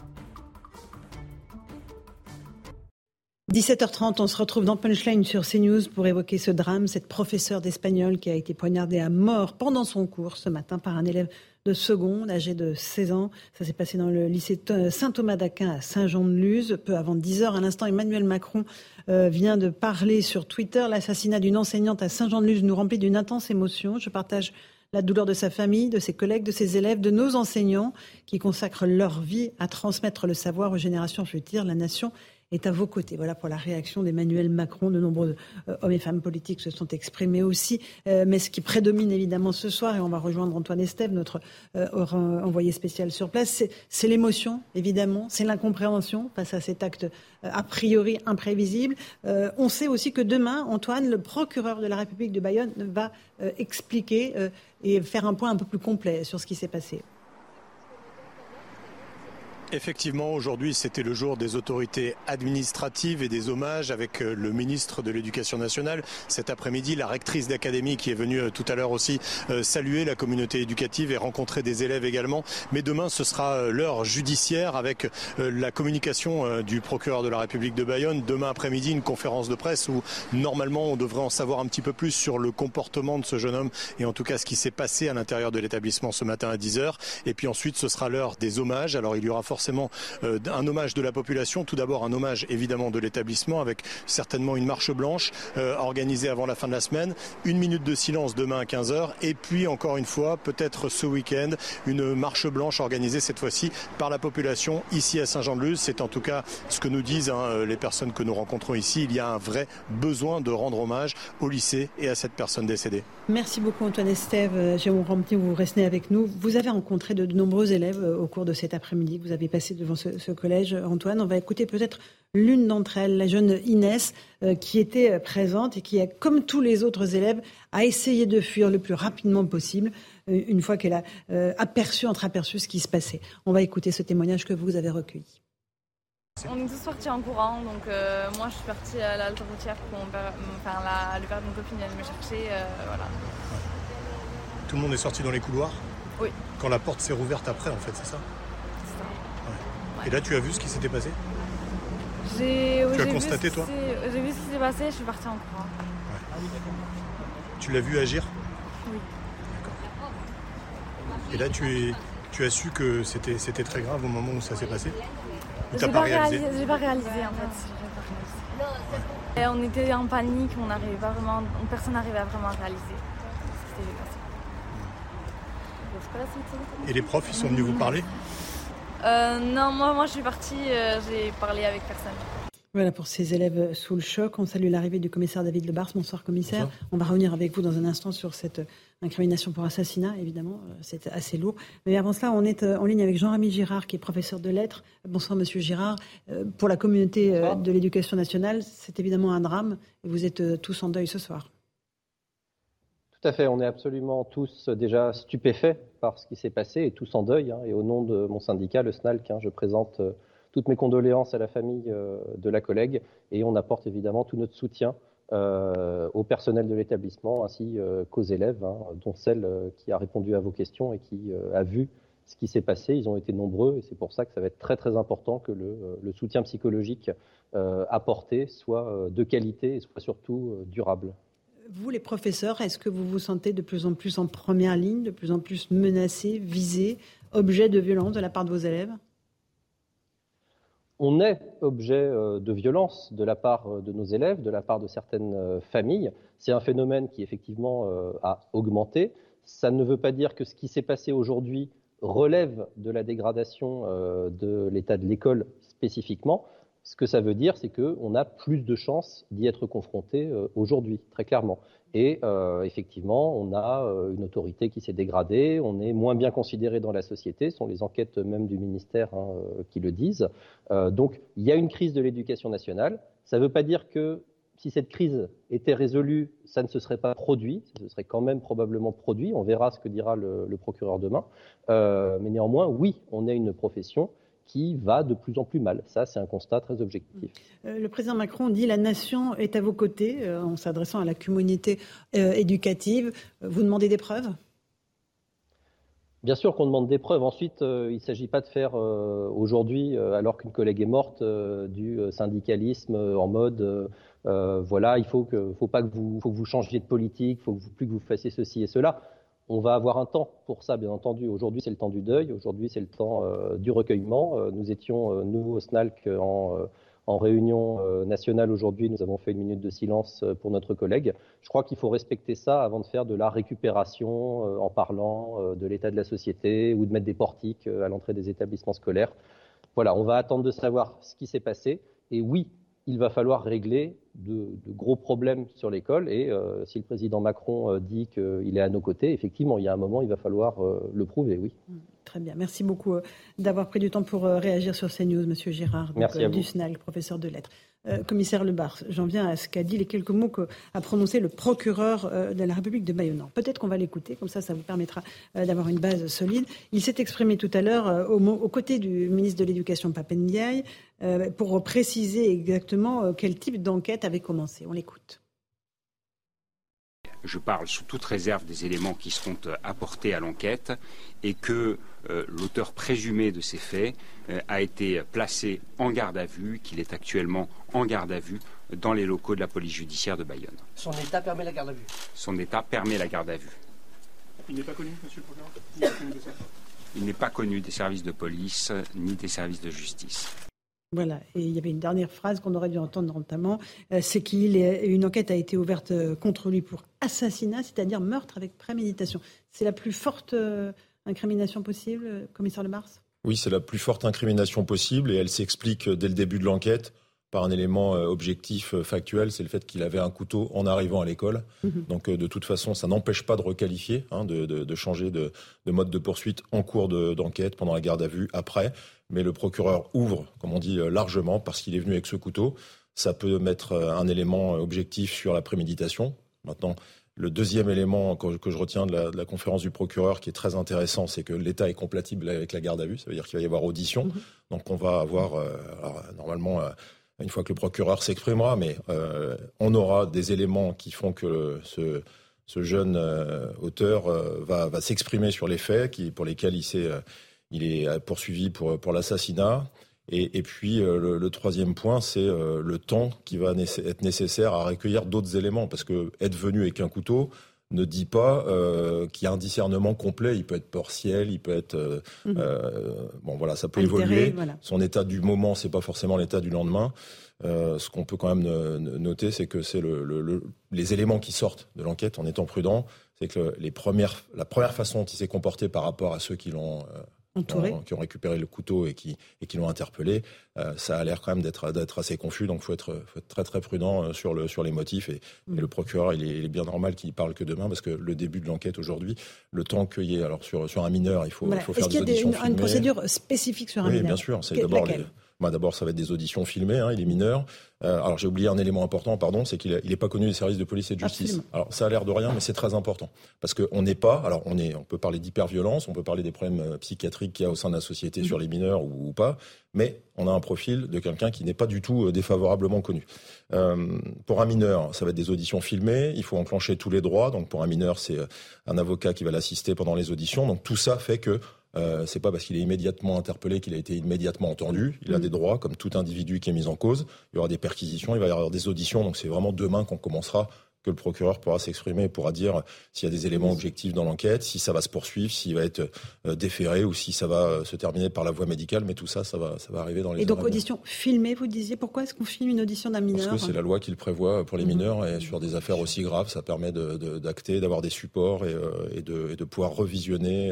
17h30, on se retrouve dans Punchline sur CNews pour évoquer ce drame, cette professeure d'espagnol qui a été poignardée à mort pendant son cours ce matin par un élève de seconde, âgé de 16 ans. Ça s'est passé dans le lycée Saint-Thomas d'Aquin à Saint-Jean-de-Luz, peu avant 10 heures. À l'instant, Emmanuel Macron euh, vient de parler sur Twitter. L'assassinat d'une enseignante à Saint-Jean-de-Luz nous remplit d'une intense émotion. Je partage la douleur de sa famille, de ses collègues, de ses élèves, de nos enseignants qui consacrent leur vie à transmettre le savoir aux générations futures. La nation est à vos côtés. Voilà pour la réaction d'Emmanuel Macron. De nombreux euh, hommes et femmes politiques se sont exprimés aussi. Euh, mais ce qui prédomine évidemment ce soir, et on va rejoindre Antoine Estève, notre euh, envoyé spécial sur place, c'est l'émotion, évidemment, c'est l'incompréhension face à cet acte a priori imprévisible. on sait aussi que demain, Antoine, le procureur de la République de Bayonne, va expliquer et faire un point un peu plus complet sur ce qui s'est passé. Effectivement, aujourd'hui, c'était le jour des autorités administratives et des hommages avec euh, le ministre de l'Éducation nationale. Cet après-midi, la rectrice d'académie qui est venue euh, tout à l'heure aussi euh, saluer la communauté éducative et rencontrer des élèves également. Mais demain, ce sera l'heure judiciaire avec la communication du procureur de la République de Bayonne. Demain après-midi, une conférence de presse où normalement on devrait en savoir un petit peu plus sur le comportement de ce jeune homme et en tout cas ce qui s'est passé à l'intérieur de l'établissement ce matin à 10h. Et puis ensuite, ce sera l'heure des hommages. Alors il y aura forcément forcément euh, un hommage de la population. Tout d'abord un hommage évidemment de l'établissement avec certainement une marche blanche euh, organisée avant la fin de la semaine, une minute de silence demain à 15h et puis encore une fois peut-être ce week-end une marche blanche organisée cette fois-ci par la population ici à Saint-Jean-de-Luz. C'est en tout cas ce que nous disent hein, euh, les personnes que nous rencontrons ici. Il y a un vrai besoin de rendre hommage au lycée et à cette personne décédée. Merci beaucoup Antoine Estève. Jérôme Rampty, vous restez avec nous. Vous avez rencontré de, nombreux élèves au cours de cet après-midi. Passé devant ce, collège, Antoine. On va écouter peut-être l'une d'entre elles, la jeune Inès, euh, qui était présente et qui, a, comme tous les autres élèves, a essayé de fuir le plus rapidement possible une fois qu'elle a aperçu, entreaperçu ce qui se passait. On va écouter ce témoignage que vous avez recueilli. On est tous partis en courant, donc moi je suis partie à la routière pour mon père, enfin, la, le père de mon copine elle me chercher, voilà. Tout le monde est sorti dans les couloirs? Oui. Quand la porte s'est rouverte après, en fait, C'est ça? Et là, tu as vu ce qui s'était passé J'ai. Tu as constaté, toi J'ai vu ce qui s'est passé, je suis partie en courant. Tu l'as vu agir Oui. D'accord. Et là, tu, es, tu as su que c'était, très grave au moment où ça s'est passé Ou t'as pas, réalisé, J'ai pas réalisé, en fait. Et on était en panique, on n'arrivait pas vraiment, personne n'arrivait à vraiment réaliser. Et les profs, ils sont venus vous parler euh, Non, moi, moi je suis partie, euh, j'ai parlé avec personne. Voilà pour ces élèves sous le choc. On salue l'arrivée du commissaire David Lebars. Bonsoir commissaire. On va revenir avec vous dans un instant sur cette incrimination pour assassinat, évidemment. Euh, c'est assez lourd. Mais avant cela, on est en ligne avec Jean-Rémy Girard, qui est professeur de lettres. Bonsoir monsieur Girard. Pour la communauté de l'éducation nationale, c'est évidemment un drame. Vous êtes tous en deuil ce soir. Tout à fait, on est absolument tous déjà stupéfaits par ce qui s'est passé et tous en deuil. Hein. et au nom de mon syndicat, le SNALC, hein, je présente euh, toutes mes condoléances à la famille euh, de la collègue et on apporte évidemment tout notre soutien euh, au personnel de l'établissement ainsi qu'aux élèves, hein, dont celle qui a répondu à vos questions et qui a vu ce qui s'est passé. Ils ont été nombreux et c'est pour ça que ça va être très très important que le soutien psychologique apporté soit de qualité et soit surtout durable. Vous, les professeurs, est-ce que vous vous sentez de plus en plus en première ligne, de plus en plus menacés, visés, objet de violence de la part de vos élèves? On est objet euh, de violence de la part euh, de nos élèves, de la part de certaines euh, familles. C'est un phénomène qui effectivement a augmenté. Ça ne veut pas dire que ce qui s'est passé aujourd'hui relève de la dégradation de l'état de l'école spécifiquement. Ce que ça veut dire, c'est qu'on a plus de chances d'y être confronté euh, aujourd'hui, très clairement. Et euh, effectivement, on a euh, une autorité qui s'est dégradée, on est moins bien considéré dans la société, ce sont les enquêtes même du ministère hein, qui le disent. donc il y a une crise de l'éducation nationale. Ça ne veut pas dire que si cette crise était résolue, ça ne se serait pas produit, ça se serait quand même probablement produit. On verra ce que dira le, le procureur demain. mais néanmoins, oui, on est une profession qui va de plus en plus mal. Ça, c'est un constat très objectif. Euh, le président Macron dit la nation est à vos côtés euh, en s'adressant à la communauté euh, éducative. Vous demandez des preuves? Bien sûr qu'on demande des preuves. Ensuite, il ne s'agit pas de faire aujourd'hui, alors qu'une collègue est morte, du syndicalisme en mode voilà, il faut que, faut pas que vous, faut que vous changiez de politique, il faut plus que vous fassiez ceci et cela. On va avoir un temps pour ça, bien entendu. Aujourd'hui, c'est le temps du deuil. Aujourd'hui, c'est le temps euh, du recueillement. Euh, nous étions, euh, nous, au SNALC, en, en réunion nationale aujourd'hui. Nous avons fait une minute de silence pour notre collègue. Je crois qu'il faut respecter ça avant de faire de la récupération en parlant de l'état de la société ou de mettre des portiques à l'entrée des établissements scolaires. Voilà, on va attendre de savoir ce qui s'est passé. Et oui, il va falloir régler de, gros problèmes sur l'école. Et euh, si le président Macron euh, dit qu'il est à nos côtés, effectivement, il y a un moment, il va falloir euh, le prouver, oui. Mmh, très bien. Merci beaucoup d'avoir pris du temps pour réagir sur CNews, Monsieur Girard, Merci professeur de lettres. Commissaire Lebar, j'en viens à ce qu'a dit les quelques mots qu'a prononcé le procureur de la République de Bayonne. Peut-être qu'on va l'écouter, comme ça, ça vous permettra d'avoir une base solide. Il s'est exprimé tout à l'heure aux côtés du ministre de l'Éducation, Papendiaï, euh, pour préciser exactement euh, quel type d'enquête avait commencé. On l'écoute. Je parle sous toute réserve des éléments qui seront euh, apportés à l'enquête et que l'auteur présumé de ces faits a été placé en garde à vue, qu'il est actuellement en garde à vue dans les locaux de la police judiciaire de Bayonne. Son état permet la garde à vue Son état permet la garde à vue. Il n'est pas connu, monsieur le procureur? Il n'est pas connu des services de police ni des services de justice. Voilà, et il y avait une dernière phrase qu'on aurait dû entendre notamment, euh, c'est qu'une enquête a été ouverte euh, contre lui pour assassinat, c'est-à-dire meurtre avec préméditation. C'est la plus forte euh, incrimination possible, commissaire Le Mars? Oui, c'est la plus forte incrimination possible et elle s'explique dès le début de l'enquête par un élément euh, objectif euh, factuel, c'est le fait qu'il avait un couteau en arrivant à l'école. Mhm. Donc de toute façon, ça n'empêche pas de requalifier, hein, de, changer de, mode de poursuite en cours d'enquête, pendant la garde à vue, après. Mais le procureur ouvre, comme on dit, largement parce qu'il est venu avec ce couteau. Ça peut mettre un élément objectif sur la préméditation. Maintenant, le deuxième élément que, je retiens de la, conférence du procureur qui est très intéressant, c'est que l'État est compatible avec la garde à vue. Ça veut dire qu'il va y avoir audition. Mhm. Donc on va avoir, euh, normalement, euh, une fois que le procureur s'exprimera, mais euh, on aura des éléments qui font que ce, jeune auteur va, s'exprimer sur les faits qui, pour lesquels il, est, il est poursuivi pour, pour l'assassinat. Et, puis euh, le, troisième point, c'est euh, le temps qui va être nécessaire à recueillir d'autres éléments, parce que être venu avec un couteau ne dit pas euh, qu'il y a un discernement complet. Il peut être partiel, il peut être mhm. bon voilà, ça peut évoluer. Son état du moment, c'est pas forcément l'état du lendemain. ce qu'on peut quand même noter, c'est que c'est le, les éléments qui sortent de l'enquête en étant prudent, c'est que les premières, la première façon dont il s'est comporté par rapport à ceux qui l'ont qui ont récupéré le couteau et qui, et qui l'ont interpellé, euh, ça a l'air quand même d'être, d'être assez confus. Donc, il faut être, faut être très très prudent euh, sur, le, sur les motifs. Et, mm. le procureur, il est, bien normal qu'il parle que demain, parce que le début de l'enquête aujourd'hui, le temps qu'il y ait, alors sur, sur un mineur, il faut, il faut faire des auditions. Est-ce qu'il y a une, procédure spécifique sur un mineur Oui, bien sûr. C'est d'abord bah, d'abord, ça va être des auditions filmées, hein, il est mineur. Euh, alors j'ai oublié un élément important, pardon, c'est qu'il n'est pas connu des services de police et de justice. Alors ça a l'air de rien, mais c'est très important. Parce qu'on n'est pas, alors on, est, on peut parler d'hyperviolence, on peut parler des problèmes euh, psychiatriques qu'il y a au sein de la société sur les mineurs ou, pas, mais on a un profil de quelqu'un qui n'est pas du tout euh, défavorablement connu. pour un mineur, ça va être des auditions filmées, il faut enclencher tous les droits. Donc pour un mineur, c'est un avocat qui va l'assister pendant les auditions. Donc tout ça fait que euh, c'est pas parce qu'il est immédiatement interpellé qu'il a été immédiatement entendu. Il a mm. des droits, comme tout individu qui est mis en cause. Il y aura des perquisitions, il va y avoir des auditions. Donc c'est vraiment demain qu'on commencera que le procureur pourra s'exprimer, pourra dire s'il y a des éléments objectifs dans l'enquête, si ça va se poursuivre, s'il va être euh, déféré ou si ça va euh, se terminer par la voie médicale. Mais tout ça, ça va, ça va arriver dans les. Et donc audition filmée, vous disiez. Pourquoi est-ce qu'on filme une audition d'un mineur Parce que c'est la loi qui le prévoit pour les mhm. mineurs et sur des affaires aussi graves, ça permet d'acter, d'avoir des supports et, euh, de, de, pouvoir revisionner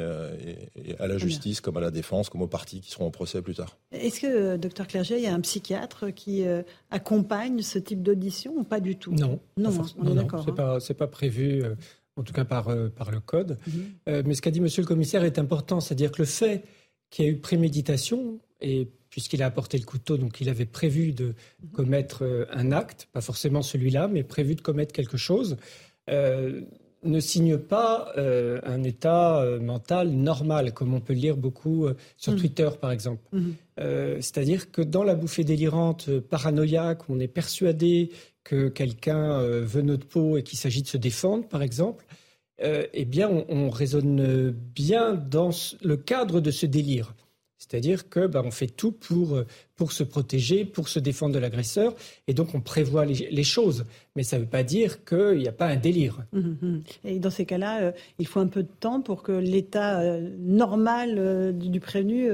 et, à la justice comme à la défense, comme aux parties qui seront au procès plus tard. Est-ce que, docteur Clerget, il y a un psychiatre qui accompagne ce type d'audition ou pas du tout? Non. Non, hein, est d'accord. C'est hein. pas, pas prévu, euh, en tout cas par, euh, par le code. Mhm. Euh, mais ce qu'a dit Monsieur le Commissaire est important, c'est-à-dire que le fait qu'il y ait eu préméditation et puisqu'il a apporté le couteau, donc il avait prévu de mhm. commettre un acte, pas forcément celui-là, mais prévu de commettre quelque chose, ne signe pas un état mental normal, comme on peut le lire beaucoup sur mhm. Twitter, par exemple. C'est-à-dire que dans la bouffée délirante, paranoïaque, on est persuadé que quelqu'un euh, veut notre peau et qu'il s'agit de se défendre, par exemple, euh, eh bien, on, raisonne bien dans le cadre de ce délire. C'est-à-dire que bah, on fait tout pour, euh, pour se protéger, pour se défendre de l'agresseur, et donc on prévoit les, choses. Mais ça ne veut pas dire qu'il n'y a pas un délire. Mmh, mmh. Et dans ces cas-là, il faut un peu de temps pour que l'état normal du prévenu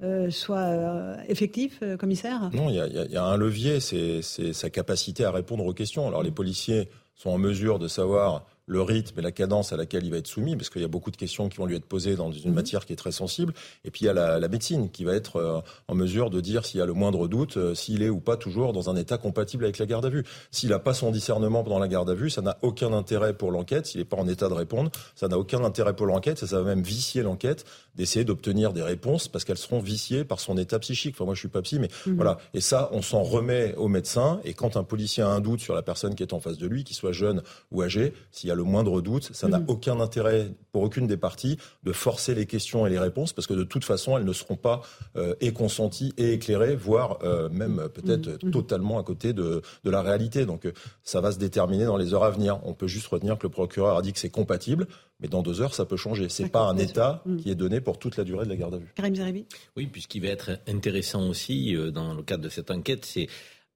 euh, soit euh, effectif, euh, commissaire? Non, il y, a, un levier, c'est sa capacité à répondre aux questions. Alors les policiers sont en mesure de savoir le rythme et la cadence à laquelle il va être soumis, parce qu'il y a beaucoup de questions qui vont lui être posées dans une mhm. matière qui est très sensible. Et puis il y a la, médecine qui va être euh, en mesure de dire s'il y a le moindre doute, euh, s'il est ou pas toujours dans un état compatible avec la garde à vue. S'il n'a pas son discernement pendant la garde à vue, ça n'a aucun intérêt pour l'enquête. S'il n'est pas en état de répondre, ça n'a aucun intérêt pour l'enquête. Ça, ça va même vicier l'enquête d'essayer d'obtenir des réponses parce qu'elles seront viciées par son état psychique. Enfin, moi, je suis pas psy, mais mhm. voilà. Et ça, on s'en remet au médecin. Et quand un policier a un doute sur la personne qui est en face de lui, qu'il soit jeune ou âgé, s'il y a le moindre doute, ça n'a mhm. aucun intérêt pour aucune des parties de forcer les questions et les réponses parce que de toute façon, elles ne seront pas euh, et consenties et éclairées, voire euh, même peut-être mhm. totalement à côté de, de la réalité. Donc euh, ça va se déterminer dans les heures à venir. On peut juste retenir que le procureur a dit que c'est compatible, mais dans deux heures, ça peut changer. C'est pas un état mhm. qui est donné pour toute la durée de la garde à vue. Karim Zeribi Oui, puisqu'il va être intéressant aussi dans le cadre de cette enquête, c'est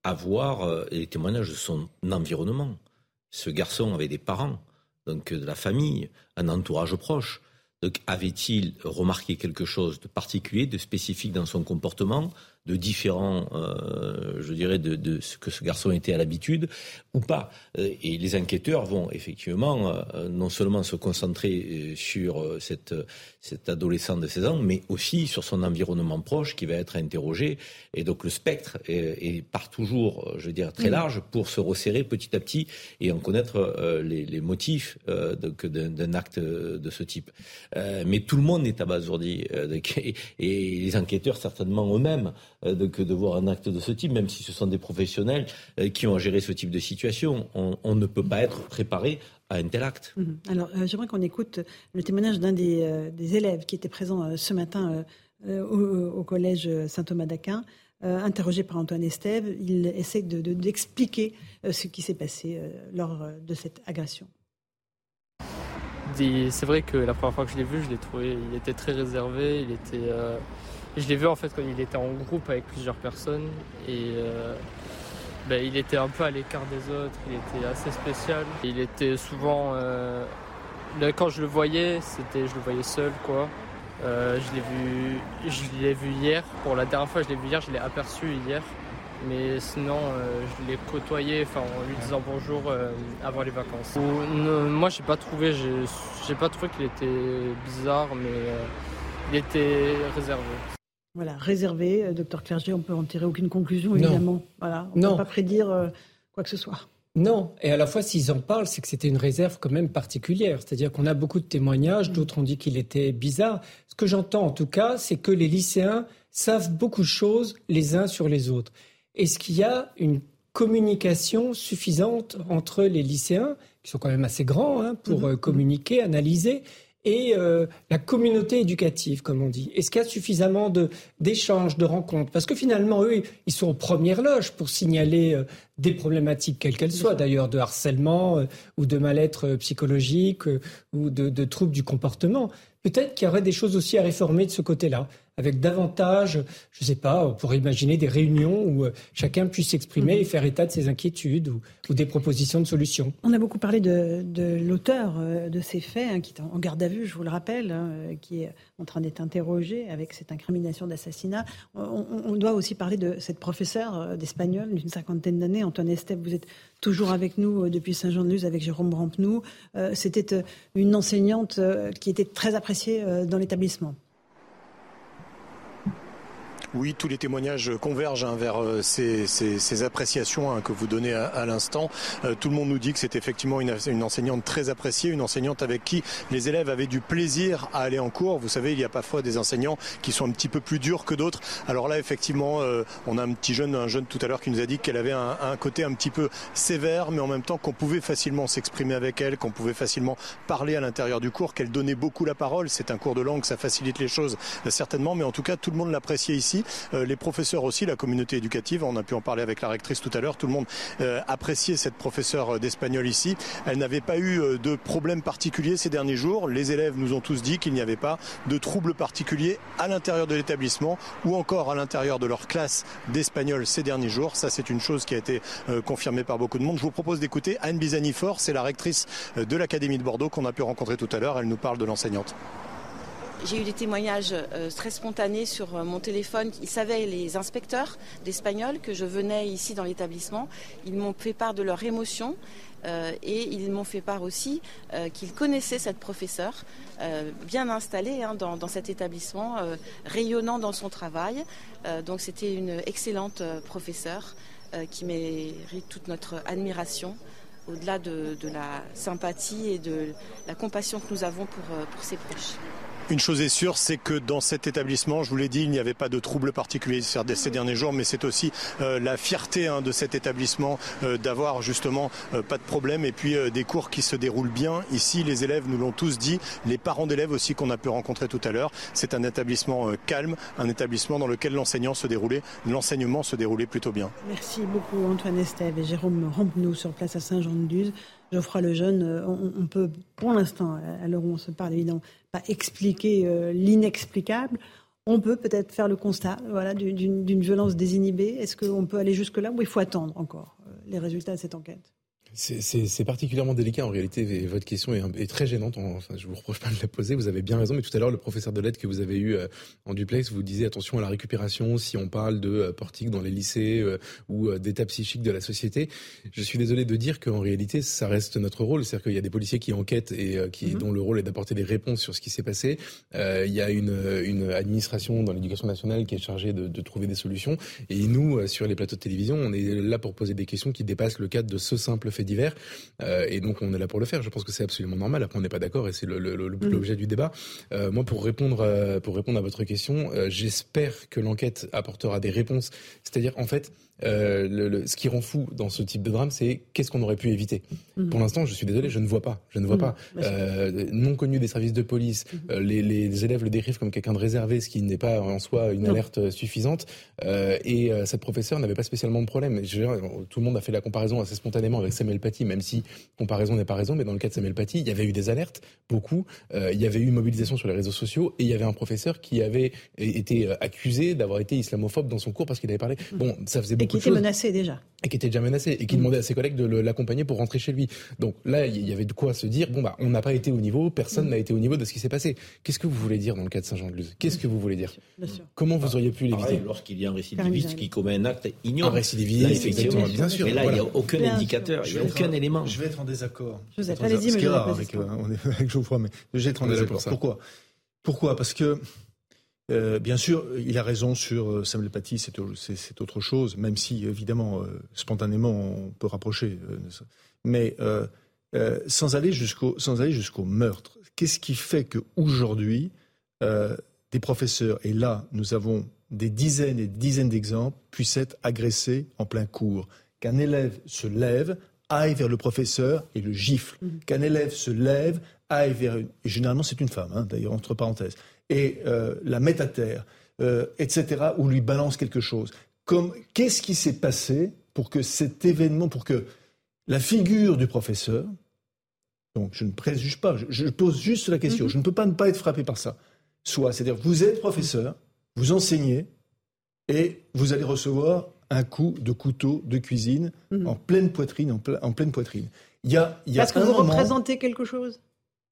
avoir les témoignages de son environnement. Ce garçon avait des parents donc de la famille, un entourage proche. Avait-il remarqué quelque chose de particulier, de spécifique dans son comportement? De différent, euh, je dirais, de, de, ce que ce garçon était à l'habitude ou pas. Euh, et les enquêteurs vont effectivement euh, non seulement se concentrer sur cette, cet adolescent de 16 ans, mais aussi sur son environnement proche qui va être interrogé. Et donc le spectre est, est part toujours, je veux dire, très large pour se resserrer petit à petit et en connaître les, les, motifs d'un acte de ce type. mais tout le monde est abasourdi et, et les enquêteurs certainement eux-mêmes euh, de, que de voir un acte de ce type, même si ce sont des professionnels euh, qui ont à gérer ce type de situation. On, ne peut pas être préparé à un tel acte. Mhm. Alors, euh, j'aimerais qu'on écoute le témoignage d'un des, élèves qui était présent ce matin au, collège Saint-Thomas d'Aquin. interrogé par Antoine Estève, il essaie d'expliquer de, ce qui s'est passé lors de cette agression. C'est vrai que la première fois que je l'ai vu, je l'ai trouvé, il était très réservé, il était, je l'ai vu en fait quand il était en groupe avec plusieurs personnes et euh, ben, il était un peu à l'écart des autres, il était assez spécial. Il était souvent, euh, quand je le voyais, c'était, je le voyais seul quoi. Euh, je l'ai vu, je l'ai vu hier. Pour la dernière fois, je l'ai vu hier, je l'ai aperçu hier. Mais sinon, je l'ai côtoyé, en lui disant bonjour avant les vacances. moi, j'ai pas trouvé, j'ai pas trouvé qu'il était bizarre, mais il était réservé. Voilà, réservé. Euh, docteur Clerget, on peut en tirer aucune conclusion, évidemment. Voilà, on ne peut pas prédire euh, quoi que ce soit. Non, et à la fois s'ils en parlent, c'est que c'était une réserve quand même particulière. C'est-à-dire qu'on a beaucoup de témoignages, mm. d'autres ont dit qu'il était bizarre. Ce que j'entends en tout cas, c'est que les lycéens savent beaucoup de choses les uns sur les autres. Est-ce qu'il y a une communication suffisante entre les lycéens, qui sont quand même assez grands hein, pour mm-hmm. euh, communiquer, analyser, et euh, la communauté éducative, comme on dit. Est-ce qu'il y a suffisamment d'échanges, de rencontres? Parce que finalement, eux, ils sont aux premières loges pour signaler euh, des problématiques, quelles qu'elles soient. D'ailleurs, de harcèlement euh, ou de mal-être psychologique ou de, de troubles du comportement. Peut-être qu'il y aurait des choses aussi à réformer de ce côté-là avec davantage, je ne sais pas, on pourrait imaginer des réunions où euh, chacun puisse s'exprimer et faire état de ses inquiétudes ou, des propositions de solutions. On a beaucoup parlé de, l'auteur euh, de ces faits, hein, qui est en garde à vue, je vous le rappelle, hein, euh, qui est en train d'être interrogé avec cette incrimination d'assassinat. On, doit aussi parler de cette professeure d'espagnol d'une cinquantaine d'années, Antoine Estep. Vous êtes toujours avec nous depuis Saint-Jean-de-Luz avec Jérôme Rampenou. C'était une enseignante qui était très appréciée dans l'établissement. Oui, tous les témoignages convergent hein, vers euh, ces, appréciations hein, que vous donnez à, l'instant. Euh, tout le monde nous dit que c'est effectivement une, enseignante très appréciée, une enseignante avec qui les élèves avaient du plaisir à aller en cours. Vous savez, il y a parfois des enseignants qui sont un petit peu plus durs que d'autres. Alors là, effectivement, euh, on a un petit jeune, un jeune tout à l'heure qui nous a dit qu'elle avait un, un, côté un petit peu sévère, mais en même temps qu'on pouvait facilement s'exprimer avec elle, qu'on pouvait facilement parler à l'intérieur du cours, qu'elle donnait beaucoup la parole. C'est un cours de langue, ça facilite les choses certainement, mais en tout cas, tout le monde l'appréciait ici. Euh, les professeurs aussi, la communauté éducative, on a pu en parler avec la rectrice tout à l'heure, tout le monde euh, appréciait cette professeure d'espagnol ici. Elle n'avait pas eu euh, de problème particulier ces derniers jours. Les élèves nous ont tous dit qu'il n'y avait pas de troubles particuliers à l'intérieur de l'établissement ou encore à l'intérieur de leur classe d'espagnol ces derniers jours. Ça, c'est une chose qui a été confirmée par beaucoup de monde. Je vous propose d'écouter Anne Bizani-Fort, c'est la rectrice de l'Académie de Bordeaux qu'on a pu rencontrer tout à l'heure. Elle nous parle de l'enseignante. J'ai eu des témoignages euh, très spontanés sur euh, mon téléphone. Ils savaient, les inspecteurs d'espagnol, que je venais ici dans l'établissement. Ils m'ont fait part de leur émotion. Euh, et ils m'ont fait part aussi qu'ils connaissaient cette professeure, bien installée hein, dans, cet établissement, rayonnant dans son travail. donc c'était une excellente professeure qui mérite toute notre admiration au-delà de, la sympathie et de la compassion que nous avons pour ses proches. Une chose est sûre, c'est que dans cet établissement, je vous l'ai dit, il n'y avait pas de troubles particuliers ces derniers jours, mais c'est aussi euh, la fierté hein, de cet établissement euh, d'avoir justement euh, pas de problème et puis des cours qui se déroulent bien. Ici, les élèves nous l'ont tous dit, les parents d'élèves aussi qu'on a pu rencontrer tout à l'heure. C'est un établissement calme, un établissement dans lequel l'enseignant se déroulait, l'enseignement se déroulait plutôt bien. Merci beaucoup Antoine Estève et Jérôme Rampenou sur place à Saint-Jean-de-Luz. Geoffroy Lejeune, euh, on, on peut, pour l'instant, à l'heure où on se parle évidemment, pas expliquer euh, l'inexplicable. On peut peut-être faire le constat voilà, d'une violence désinhibée. Est-ce qu'on peut aller jusque-là ou il faut attendre encore euh, les résultats de cette enquête? C'est particulièrement délicat en réalité. Votre question est, très gênante. Enfin, je vous reproche pas de la poser. Vous avez bien raison. Mais tout à l'heure, le professeur de lettres que vous avez eu euh, en duplex vous disait attention à la récupération si on parle de euh, portique dans les lycées euh, ou d'état psychique de la société. Je suis désolé de dire qu'en réalité, ça reste notre rôle. C'est-à-dire qu'il y a des policiers qui enquêtent et qui mm-hmm. dont le rôle est d'apporter des réponses sur ce qui s'est passé. il y a une, une administration dans l'éducation nationale qui est chargée de, de, trouver des solutions. Et nous, sur les plateaux de télévision, on est là pour poser des questions qui dépassent le cadre de ce simple fait divers. Euh, et donc on est là pour le faire. Je pense que c'est absolument normal. Après on n'est pas d'accord et c'est mm. l'objet du débat. Euh, moi pour répondre euh, pour répondre à votre question, j'espère que l'enquête apportera des réponses. C'est-à-dire en fait euh, le, ce qui rend fou dans ce type de drame, c'est qu'est-ce qu'on aurait pu éviter. Mhm. Pour l'instant, je suis désolé, je ne vois pas. Je ne vois mhm. pas. Euh, non connu des services de police, mhm. euh, les, les, élèves le décrivent comme quelqu'un de réservé, ce qui n'est pas en soi une alerte euh, suffisante. Euh, et cette professeure n'avait pas spécialement de problème. Je, tout le monde a fait la comparaison assez spontanément avec Samuel Paty, même si comparaison n'est pas raison. Mais dans le cas de Samuel Paty, il y avait eu des alertes, beaucoup. il y avait eu mobilisation sur les réseaux sociaux et il y avait un professeur qui avait été accusé d'avoir été islamophobe dans son cours parce qu'il avait parlé. Bon, ça faisait beaucoup qui était menacé déjà. Et qui était déjà menacé et qui mm. demandait à ses collègues de l'accompagner pour rentrer chez lui. Donc là, il y avait de quoi se dire bon bah on n'a pas été au niveau, personne mm. n'a été au niveau de ce qui s'est passé. Qu'est-ce que vous voulez dire dans le cas de Saint-Jean-de-Luz? Qu'est-ce que vous voulez dire? Comment vous auriez pu l'éviter? Lorsqu'il y a un récidiviste qui commet un acte ignoble. Un récidiviste, effectivement, bien sûr. Mais là, il n'y a aucun indicateur, il n'y a aucun élément. Je vais être en désaccord. Euh, on est avec Geoffroy, mais je vais être en désaccord. Pourquoi? Pourquoi? Parce que euh, bien sûr, il a raison sur euh, Samuel Paty, c'est autre chose, même si évidemment, euh, spontanément, on peut rapprocher. mais sans aller jusqu'au sans aller jusqu'au meurtre, qu'est-ce qui fait qu'aujourd'hui, des professeurs, et là, nous avons des dizaines et des dizaines d'exemples, puissent être agressés en plein cours, qu'un élève se lève, aille vers le professeur et le gifle, mmh. qu'un élève se lève, aille vers une... et généralement c'est une femme, hein, d'ailleurs entre parenthèses, et euh, la met à terre, euh, etc., ou lui balance quelque chose. qu'est-ce qui s'est passé pour que cet événement, pour que la figure du professeur, donc je ne préjuge pas, je, pose juste la question, mhm. je ne peux pas ne pas être frappé par ça, soit, c'est-à-dire vous êtes professeur, vous enseignez, et vous allez recevoir un coup de couteau de cuisine mhm. en pleine poitrine, en, pleine poitrine. Il y a, il y a Parce que vous représentez quelque chose?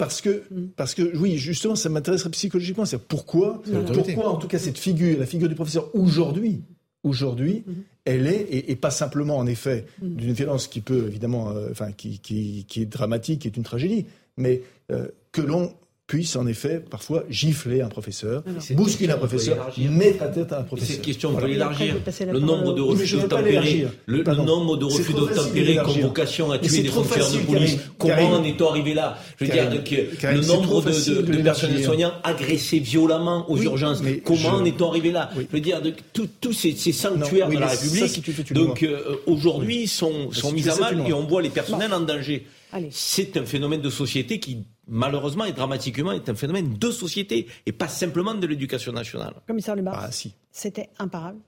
Parce que, mm. parce que, oui, justement, ça m'intéresserait psychologiquement. C'est pourquoi, pourquoi, en tout cas, cette figure, la figure du professeur aujourd'hui, aujourd'hui, mm-hmm. elle est, et, pas simplement, en effet, mm. d'une violence qui peut, évidemment, euh, enfin, qui, qui, qui, est dramatique, qui est une tragédie, mais euh, que l'on puisse en effet parfois gifler un professeur, bousculer un professeur, mettre à tête un professeur. Cette question, on peut l'élargir. Le nombre de refus d'obtempérer, le, nombre de refus d'obtempérer comme vocation à tuer des fonctionnaires de police. Comment en est-on arrivé là Je veux dire, que le nombre de, personnels soignants agressés violemment aux urgences. Comment en est-on arrivé là Je veux dire, tous ces, sanctuaires de la République, donc euh, aujourd'hui, sont mis à mal et on voit les personnels en danger. C'est un phénomène de société qui, malheureusement et dramatiquement, est un phénomène de société et pas simplement de l'éducation nationale. Commissaire Lebar, ah, si. c'était imparable?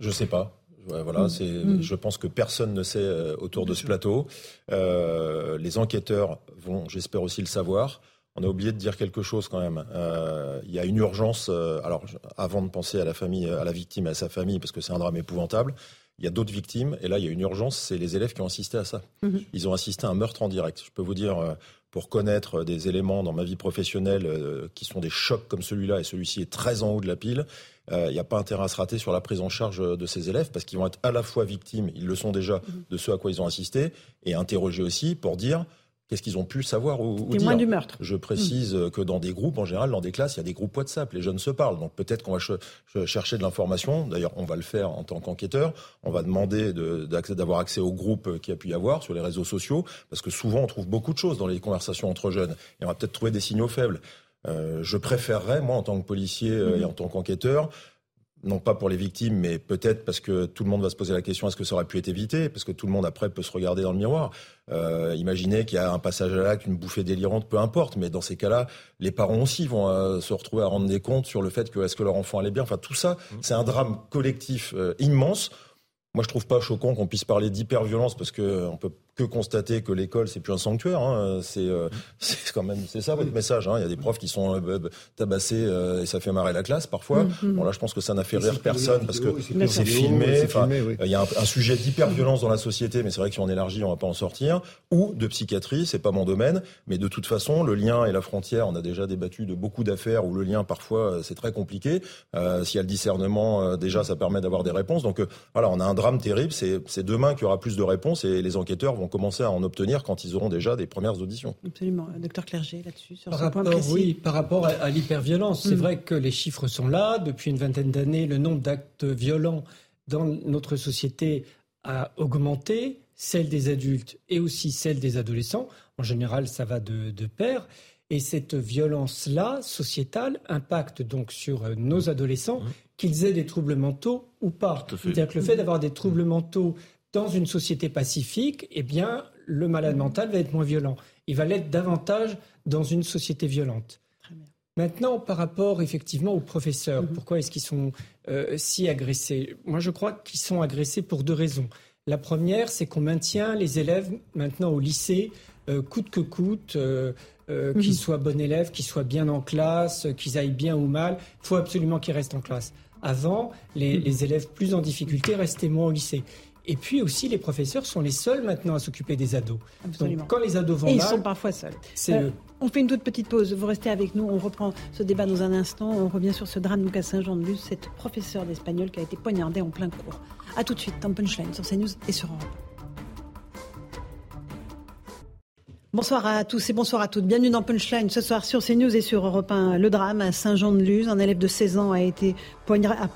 Je ne sais pas. Voilà, mm. c'est. Mm. Je pense que personne ne sait euh, autour de ce plateau. Euh, les enquêteurs vont, j'espère aussi le savoir. On a oublié de dire quelque chose quand même. Euh, il y a une urgence. alors, avant de penser à la famille, à la victime et à sa famille, parce que c'est un drame épouvantable, il y a d'autres victimes, et là, il y a une urgence, c'est les élèves qui ont assisté à ça. Mhm. Ils ont assisté à un meurtre en direct. Je peux vous dire, euh, pour connaître des éléments dans ma vie professionnelle euh, qui sont des chocs comme celui-là, et celui-ci est très en haut de la pile, euh, il n'y a pas intérêt à se rater sur la prise en charge de ces élèves, parce qu'ils vont être à la fois victimes, ils le sont déjà, mhm. de ce à quoi ils ont assisté, et interrogés aussi pour dire Qu'est-ce qu'ils ont pu savoir ou, ou dire du meurtre. Je précise que dans des groupes, en général, dans des classes, il y a des groupes WhatsApp. Les jeunes se parlent. Donc peut-être qu'on va chercher de l'information. D'ailleurs, on va le faire en tant qu'enquêteur. On va demander d'avoir accès aux groupes qu'il y a pu y avoir sur les réseaux sociaux. Parce que souvent, on trouve beaucoup de choses dans les conversations entre jeunes. Et on va peut-être trouver des signaux faibles. Euh, je préférerais, moi, en tant que policier euh, et en tant qu'enquêteur, non pas pour les victimes, mais peut-être parce que tout le monde va se poser la question est-ce que ça aurait pu être évité? Parce que tout le monde après peut se regarder dans le miroir. Euh, imaginez qu'il y a un passage à l'acte, une bouffée délirante, peu importe. Mais dans ces cas-là, les parents aussi vont euh, se retrouver à rendre des comptes sur le fait que est-ce que leur enfant allait bien? Enfin, tout ça, mmh. c'est un drame collectif euh, immense. Moi, je trouve pas choquant qu'on puisse parler d'hyperviolence parce que on peut que constater que l'école c'est plus un sanctuaire. Hein. C'est euh, c'est quand même c'est ça votre message. Hein. Il y a des profs qui sont euh, tabassés euh, et ça fait marrer la classe parfois. Mm-hmm. Bon là je pense que ça n'a fait rire personne parce que c'est filmé. Enfin, il y a un, sujet d'hyper violence dans la société, mais c'est vrai que si on élargit on va pas en sortir. Ou de psychiatrie, c'est pas mon domaine, mais de toute façon le lien et la frontière, on a déjà débattu de beaucoup d'affaires où le lien parfois c'est très compliqué. Euh, S'il y a le discernement, déjà ça permet d'avoir des réponses. Donc voilà, on a un drame terrible. C'est demain qu'il y aura plus de réponses et les enquêteurs vont commencer à en obtenir quand ils auront déjà des premières auditions. Absolument. Docteur Clerget, là-dessus, sur par ce rapport, point précis. Oui, par rapport à, l'hyperviolence, c'est mm. vrai que les chiffres sont là. Depuis une vingtaine d'années, le nombre d'actes violents dans notre société a augmenté, celle des adultes et aussi celle des adolescents. En général, ça va de, de pair. Et cette violence-là, sociétale, impacte donc sur euh, nos adolescents, qu'ils aient des troubles mentaux ou pas. C'est-à-dire que le fait d'avoir des troubles mentaux dans une société pacifique, eh bien, le malade mental va être moins violent. Il va l'être davantage dans une société violente. Maintenant, par rapport effectivement aux professeurs, mhm. pourquoi est-ce qu'ils sont euh, si agressés? Moi, je crois qu'ils sont agressés pour deux raisons. La première, c'est qu'on maintient les élèves maintenant au lycée, euh, coûte que coûte, euh, mhm. qu'ils soient bons élèves, qu'ils soient bien en classe, qu'ils aillent bien ou mal. Il faut absolument qu'ils restent en classe. Avant, les, mhm. les élèves plus en difficulté restaient moins au lycée. Et puis aussi, les professeurs sont les seuls maintenant à s'occuper des ados. Absolument. Donc, quand les ados vont Et mal, ils sont parfois seuls. Euh, on fait une toute petite pause. Vous restez avec nous. On reprend ce débat dans un instant. On revient sur ce drame à Saint-Jean-de-Luz, cette professeure d'espagnol qui a été poignardée en plein cours. A tout de suite dans Punchline sur CNews et sur Europe. Bonsoir à tous et bonsoir à toutes. Bienvenue dans Punchline ce soir sur CNews et sur Europe 1. Le drame à Saint-Jean-de-Luz. Un élève de 16 ans a été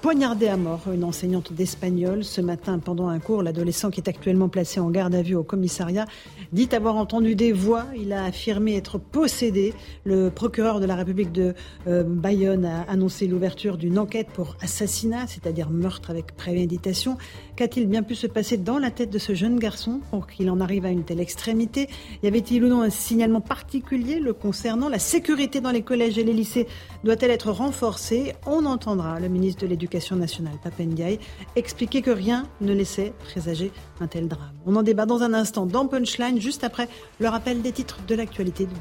poignardé à mort une enseignante d'espagnol. Ce matin, pendant un cours, l'adolescent qui est actuellement placé en garde à vue au commissariat dit avoir entendu des voix. Il a affirmé être possédé. Le procureur de la République de euh, Bayonne a annoncé l'ouverture d'une enquête pour assassinat, c'est-à-dire meurtre avec préméditation. Qu'a-t-il bien pu se passer dans la tête de ce jeune garçon pour qu'il en arrive à une telle extrémité? Y avait-il ou non un signalement particulier le concernant. La sécurité dans les collèges et les lycées doit-elle être renforcée? On entendra le ministre de l'Éducation nationale, Papendiaï, expliquer que rien ne laissait présager un tel drame. On en débat dans un instant dans Punchline, juste après le rappel des titres de l'actualité de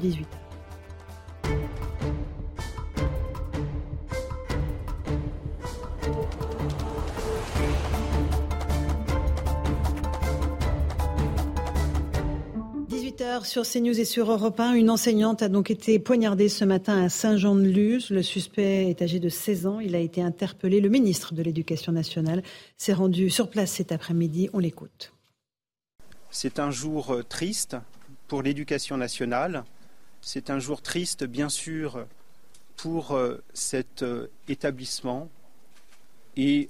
18 sur CNews et sur Europe 1, une enseignante a donc été poignardée ce matin à Saint-Jean-de-Luz. Le suspect est âgé de 16 ans. Il a été interpellé. Le ministre de l'Éducation nationale s'est rendu sur place cet après-midi. On l'écoute. C'est un jour euh, triste pour l'éducation nationale. C'est un jour triste, bien sûr, pour euh, cet euh, établissement. Et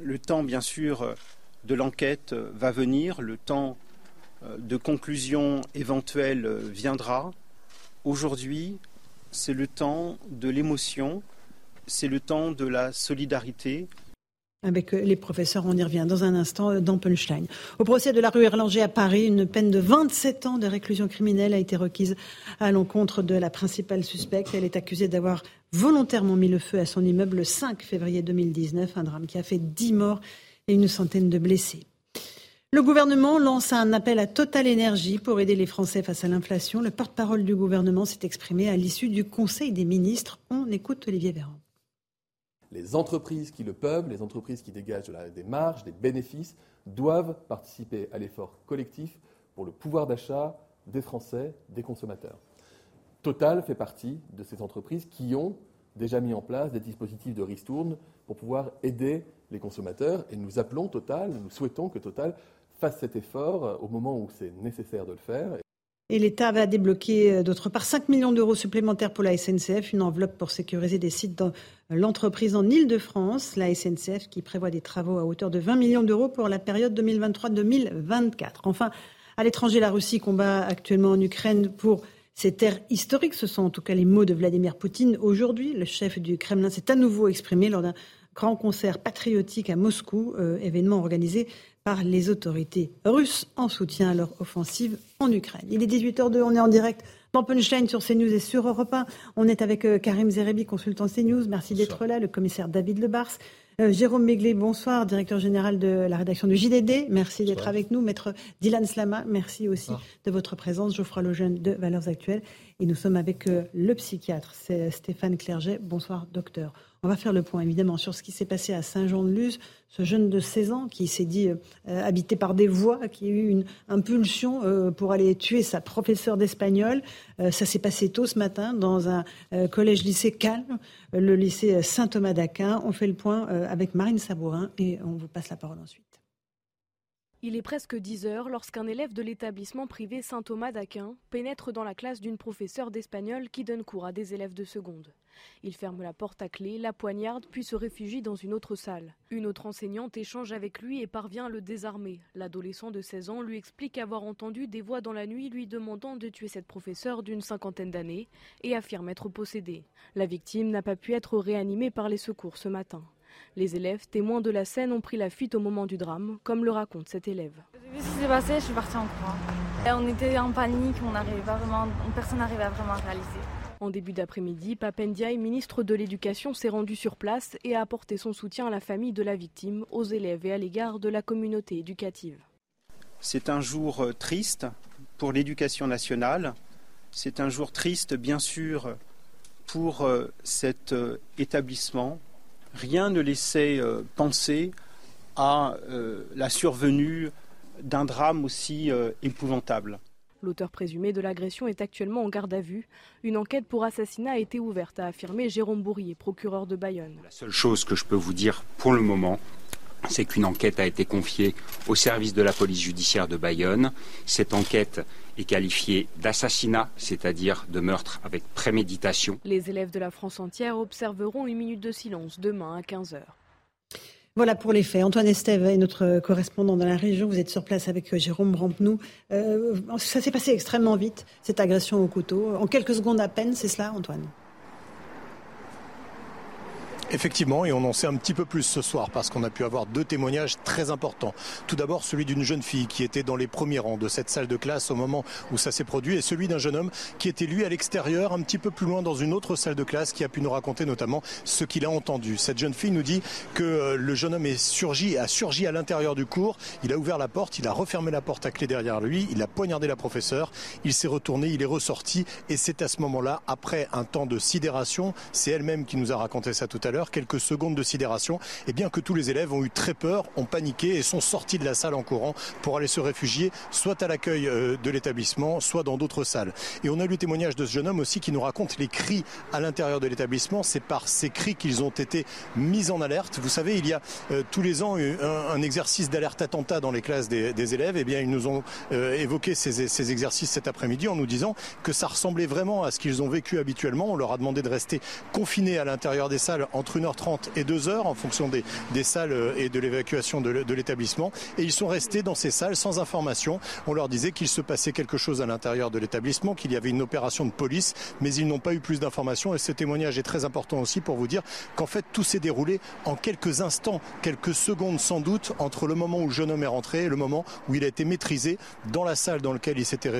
le temps, bien sûr, de l'enquête va venir. Le temps de conclusion éventuelle euh, viendra. Aujourd'hui, c'est le temps de l'émotion, c'est le temps de la solidarité. Avec euh, les professeurs, on y revient dans un instant dans Punchline. Au procès de la rue Erlanger à Paris, une peine de 27 ans de réclusion criminelle a été requise à l'encontre de la principale suspecte. Elle est accusée d'avoir volontairement mis le feu à son immeuble le 5 février 2019, un drame qui a fait 10 morts et une centaine de blessés. Le gouvernement lance un appel à Total Énergie pour aider les Français face à l'inflation. Le porte-parole du gouvernement s'est exprimé à l'issue du Conseil des ministres. On écoute Olivier Véran. Les entreprises qui le peuvent, les entreprises qui dégagent des marges, des bénéfices, doivent participer à l'effort collectif pour le pouvoir d'achat des Français, des consommateurs. Total fait partie de ces entreprises qui ont déjà mis en place des dispositifs de ristourne pour pouvoir aider les consommateurs et nous appelons Total, nous souhaitons que Total fasse cet effort euh, au moment où c'est nécessaire de le faire. Et l'État va débloquer euh, d'autre part 5 millions d'euros supplémentaires pour la SNCF, une enveloppe pour sécuriser des sites dans l'entreprise en Ile-de-France. La SNCF qui prévoit des travaux à hauteur de 20 millions d'euros pour la période 2023-2024. Enfin, à l'étranger, la Russie combat actuellement en Ukraine pour ses terres historiques. Ce sont en tout cas les mots de Vladimir Poutine aujourd'hui. Le chef du Kremlin s'est à nouveau exprimé lors d'un grand concert patriotique à Moscou, euh, événement organisé par les autorités russes en soutien à leur offensive en Ukraine. Il est 18h02, on est en direct dans Punchline sur CNews et sur Europe 1. On est avec euh, Karim Zerebi, consultant CNews. Merci d'être là. Le commissaire David Lebars, Euh, Jérôme Méglé, bonsoir, directeur général de la rédaction du JDD. Merci d'être avec nous. Maître Dylan Slama, merci aussi de votre présence. Geoffroy Lejeune de Valeurs Actuelles. Et nous sommes avec euh, le psychiatre, c'est Stéphane Clerget. Bonsoir, docteur. On va faire le point évidemment sur ce qui s'est passé à Saint-Jean-de-Luz, ce jeune de 16 ans qui s'est dit euh, habité par des voix, qui a eu une impulsion euh, pour aller tuer sa professeure d'espagnol. Euh, ça s'est passé tôt ce matin dans un collège-lycée calme, le lycée Saint-Thomas d'Aquin. On fait le point avec Marine Sabourin et on vous passe la parole ensuite. Il est presque 10 heures lorsqu'un élève de l'établissement privé Saint-Thomas d'Aquin pénètre dans la classe d'une professeure d'espagnol qui donne cours à des élèves de seconde. Il ferme la porte à clé, la poignarde, puis se réfugie dans une autre salle. Une autre enseignante échange avec lui et parvient à le désarmer. L'adolescent de 16 ans lui explique avoir entendu des voix dans la nuit lui demandant de tuer cette professeure d'une cinquantaine d'années et affirme être possédé. La victime n'a pas pu être réanimée par les secours ce matin. Les élèves, témoins de la scène, ont pris la fuite au moment du drame, comme le raconte cet élève. J'ai vu ce qui s'est passé, je suis partie en courant. On était en panique, on pas vraiment, personne n'arrivait à vraiment réaliser. En début d'après-midi, Papendiaï, ministre de l'Éducation, s'est rendu sur place et a apporté son soutien à la famille de la victime, aux élèves et à l'égard de la communauté éducative. C'est un jour euh, triste pour l'éducation nationale. C'est un jour triste, bien sûr, pour euh, cet euh, établissement, rien ne laissait euh, penser à euh, la survenue d'un drame aussi euh, épouvantable. L'auteur présumé de l'agression est actuellement en garde à vue. Une enquête pour assassinat a été ouverte, a affirmé Jérôme Bourrier, procureur de Bayonne. La seule chose que je peux vous dire pour le moment, c'est qu'une enquête a été confiée au service de la police judiciaire de Bayonne. Cette enquête est qualifiée d'assassinat, c'est-à-dire de meurtre avec préméditation. Les élèves de la France entière observeront une minute de silence demain à 15h. Voilà pour les faits. Antoine Estève est notre correspondant dans la région. Vous êtes sur place avec Jérôme Rampenou. Euh, ça s'est passé extrêmement vite, cette agression au couteau. En quelques secondes à peine, c'est cela, Antoine? Effectivement, et on en sait un petit peu plus ce soir parce qu'on a pu avoir deux témoignages très importants. Tout d'abord, celui d'une jeune fille qui était dans les premiers rangs de cette salle de classe au moment où ça s'est produit et celui d'un jeune homme qui était lui à l'extérieur, un petit peu plus loin dans une autre salle de classe qui a pu nous raconter notamment ce qu'il a entendu. Cette jeune fille nous dit que euh, le jeune homme est surgi, a surgi à l'intérieur du cours, il a ouvert la porte, il a refermé la porte à clé derrière lui, il a poignardé la professeure, il s'est retourné, il est ressorti et c'est à ce moment-là, après un temps de sidération, c'est elle-même qui nous a raconté ça tout à l'heure, quelques secondes de sidération, et eh bien que tous les élèves ont eu très peur, ont paniqué et sont sortis de la salle en courant pour aller se réfugier soit à l'accueil euh, de l'établissement, soit dans d'autres salles. Et on a eu le témoignage de ce jeune homme aussi qui nous raconte les cris à l'intérieur de l'établissement. C'est par ces cris qu'ils ont été mis en alerte. Vous savez, il y a euh, tous les ans un, exercice d'alerte attentat dans les classes des, élèves. Et eh bien, ils nous ont euh, évoqué ces, ces exercices cet après-midi en nous disant que ça ressemblait vraiment à ce qu'ils ont vécu habituellement. On leur a demandé de rester confinés à l'intérieur des salles entre 1h30 et 2h en fonction des, des salles euh, et de l'évacuation de, l'établissement. Et ils sont restés dans ces salles sans information. On leur disait qu'il se passait quelque chose à l'intérieur de l'établissement, qu'il y avait une opération de police, mais ils n'ont pas eu plus d'informations. Et ce témoignage est très important aussi pour vous dire qu'en fait tout s'est déroulé en quelques instants, quelques secondes sans doute, entre le moment où le jeune homme est rentré et le moment où il a été maîtrisé dans la salle dans, laquelle il s'était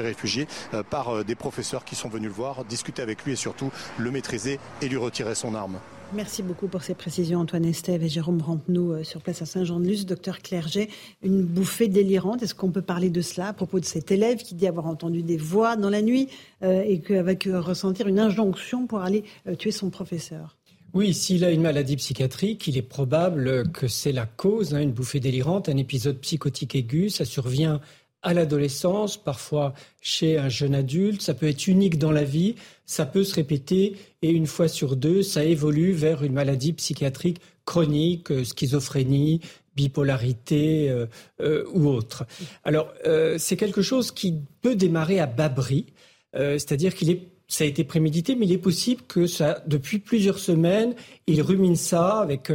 réfugié euh, par euh, des professeurs qui sont venus le voir, discuter avec lui et surtout le maîtriser et lui retirer son arme. Merci beaucoup pour ces précisions, Antoine Estève et Jérôme Rampenou euh, sur place à Saint-Jean-de-Luz. Docteur Clerget, une bouffée délirante. Est-ce qu'on peut parler de cela à propos de cet élève qui dit avoir entendu des voix dans la nuit euh, et qu'avec euh, ressentir une injonction pour aller tuer son professeur? Oui, s'il a une maladie psychiatrique, il est probable que c'est la cause, hein, une bouffée délirante, un épisode psychotique aigu. Ça survient à l'adolescence, parfois chez un jeune adulte, ça peut être unique dans la vie, ça peut se répéter et une fois sur deux, ça évolue vers une maladie psychiatrique chronique, euh, schizophrénie, bipolarité euh, euh, ou autre. Alors, c'est quelque chose qui peut démarrer à bas bris, c'est-à-dire qu'il est ça a été prémédité, mais il est possible que ça, depuis plusieurs semaines, il rumine ça avec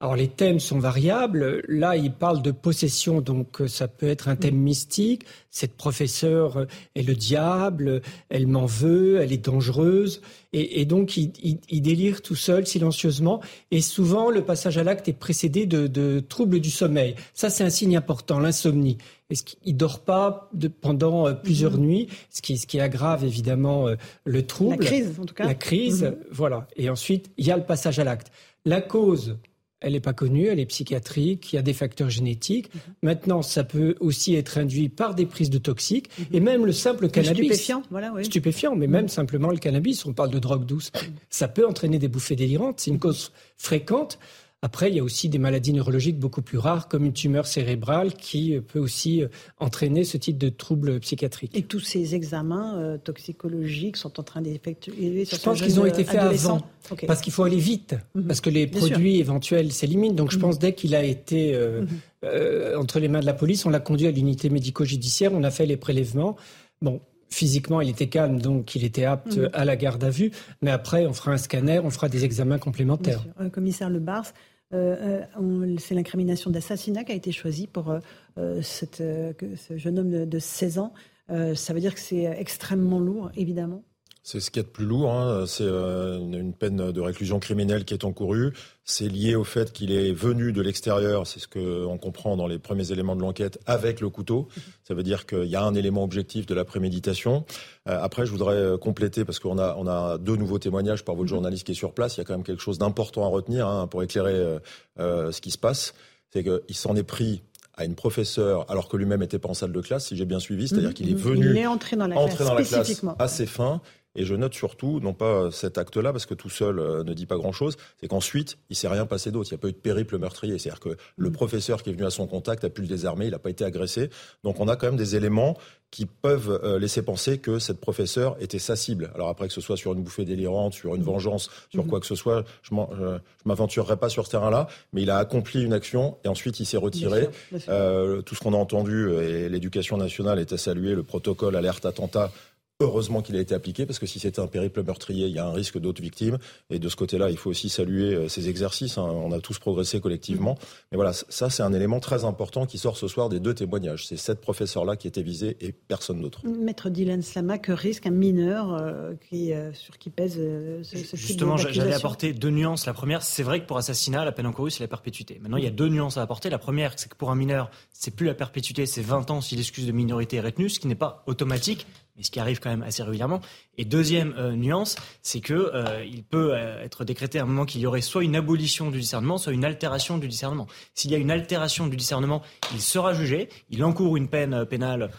alors les thèmes sont variables. Là, il parle de possession, donc euh, ça peut être un thème mm. mystique. Cette professeure est le diable, elle m'en veut, elle est dangereuse. Et, donc il, délire tout seul, silencieusement. Et souvent, le passage à l'acte est précédé de, troubles du sommeil. Ça, c'est un signe important, l'insomnie. Est-ce qu'il dort pas pendant euh, plusieurs mm. nuits, ce qui, ce qui aggrave évidemment euh, le trouble? La crise, en tout cas. La crise, mm-hmm. voilà. Et ensuite, il y a le passage à l'acte. La cause, elle n'est pas connue, elle est psychiatrique, il y a des facteurs génétiques. Mhm. Maintenant, ça peut aussi être induit par des prises de toxiques mhm. et même le simple cannabis. Stupéfiant, voilà, oui. Stupéfiant, mais même simplement le cannabis, on parle de drogue douce, ça peut entraîner des bouffées délirantes, c'est une cause fréquente. Après, il y a aussi des maladies neurologiques beaucoup plus rares, comme une tumeur cérébrale, qui peut aussi euh, entraîner ce type de troubles psychiatriques. Et tous ces examens euh, toxicologiques sont en train d'effectuer Je pense qu'ils ont été faits avant, parce qu'il faut aller vite, mhm. parce que les produits éventuels s'éliminent. Donc, je mhm. pense dès qu'il a été euh, mhm. entre les mains de la police, on l'a conduit à l'unité médico-judiciaire, on a fait les prélèvements. Bon, Physiquement, il était calme, donc il était apte à la garde à vue. Mais après, on fera un scanner, on fera des examens complémentaires. Le commissaire Le Bars, euh, euh, c'est l'incrimination d'assassinat qui a été choisie pour euh, cette, ce jeune homme de, 16 ans. ça veut dire que c'est extrêmement lourd, évidemment. C'est ce qu'il y a de plus lourd. Hein. C'est une peine de réclusion criminelle qui est encourue. C'est lié au fait qu'il est venu de l'extérieur, c'est ce qu'on comprend dans les premiers éléments de l'enquête, avec le couteau. Ça veut dire qu'il y a un élément objectif de la préméditation. après, je voudrais compléter, parce qu'on a, on a deux nouveaux témoignages par votre journaliste qui est sur place. Il y a quand même quelque chose d'important à retenir hein, pour éclairer euh, ce qui se passe. C'est qu'il s'en est pris à une professeure alors que lui-même n'était pas en salle de classe, si j'ai bien suivi, c'est-à-dire mhm. qu'il est venu il est entré dans la classe, dans la classe à ses fins et je note surtout, non pas cet acte-là, parce que tout seul euh, ne dit pas grand-chose, c'est qu'ensuite, il s'est rien passé d'autre. Il n'y a pas eu de périple meurtrier. C'est-à-dire que le mm. professeur qui est venu à son contact a pu le désarmer, il n'a pas été agressé. Donc on a quand même des éléments qui peuvent euh, laisser penser que cette professeure était sa cible. Alors après, que ce soit sur une bouffée délirante, sur une mm. vengeance, sur mm. quoi que ce soit, je ne m'aventurerai pas sur ce terrain-là, mais il a accompli une action et ensuite il s'est retiré. Euh, tout ce qu'on a entendu, et l'éducation nationale était saluée, le protocole alerte attentat Heureusement qu'il a été appliqué, parce que si c'était un périple meurtrier, il y a un risque d'autres victimes. Et de ce côté-là, il faut aussi saluer euh, ces exercices. Hein. On a tous progressé collectivement. Mm. Mais voilà, ça, c'est un élément très important qui sort ce soir des deux témoignages. C'est cette professeure-là qui était visée et personne d'autre. Maître Dylan Slama, que risque un mineur euh, qui, euh, sur qui pèse ce, Justement, j'allais apporter deux nuances. La première, c'est vrai que pour assassinat, la peine encourue, c'est la perpétuité. Maintenant, il y a deux nuances à apporter. La première, c'est que pour un mineur, c'est plus la perpétuité, c'est 20 ans si l'excuse de minorité est retenue, ce qui n'est pas automatique mais ce qui arrive quand même assez régulièrement. Et deuxième euh, nuance, c'est que euh, il peut euh, être décrété à un moment qu'il y aurait soit une abolition du discernement, soit une altération du discernement. S'il y a une altération du discernement, il sera jugé, il encourt une peine pénale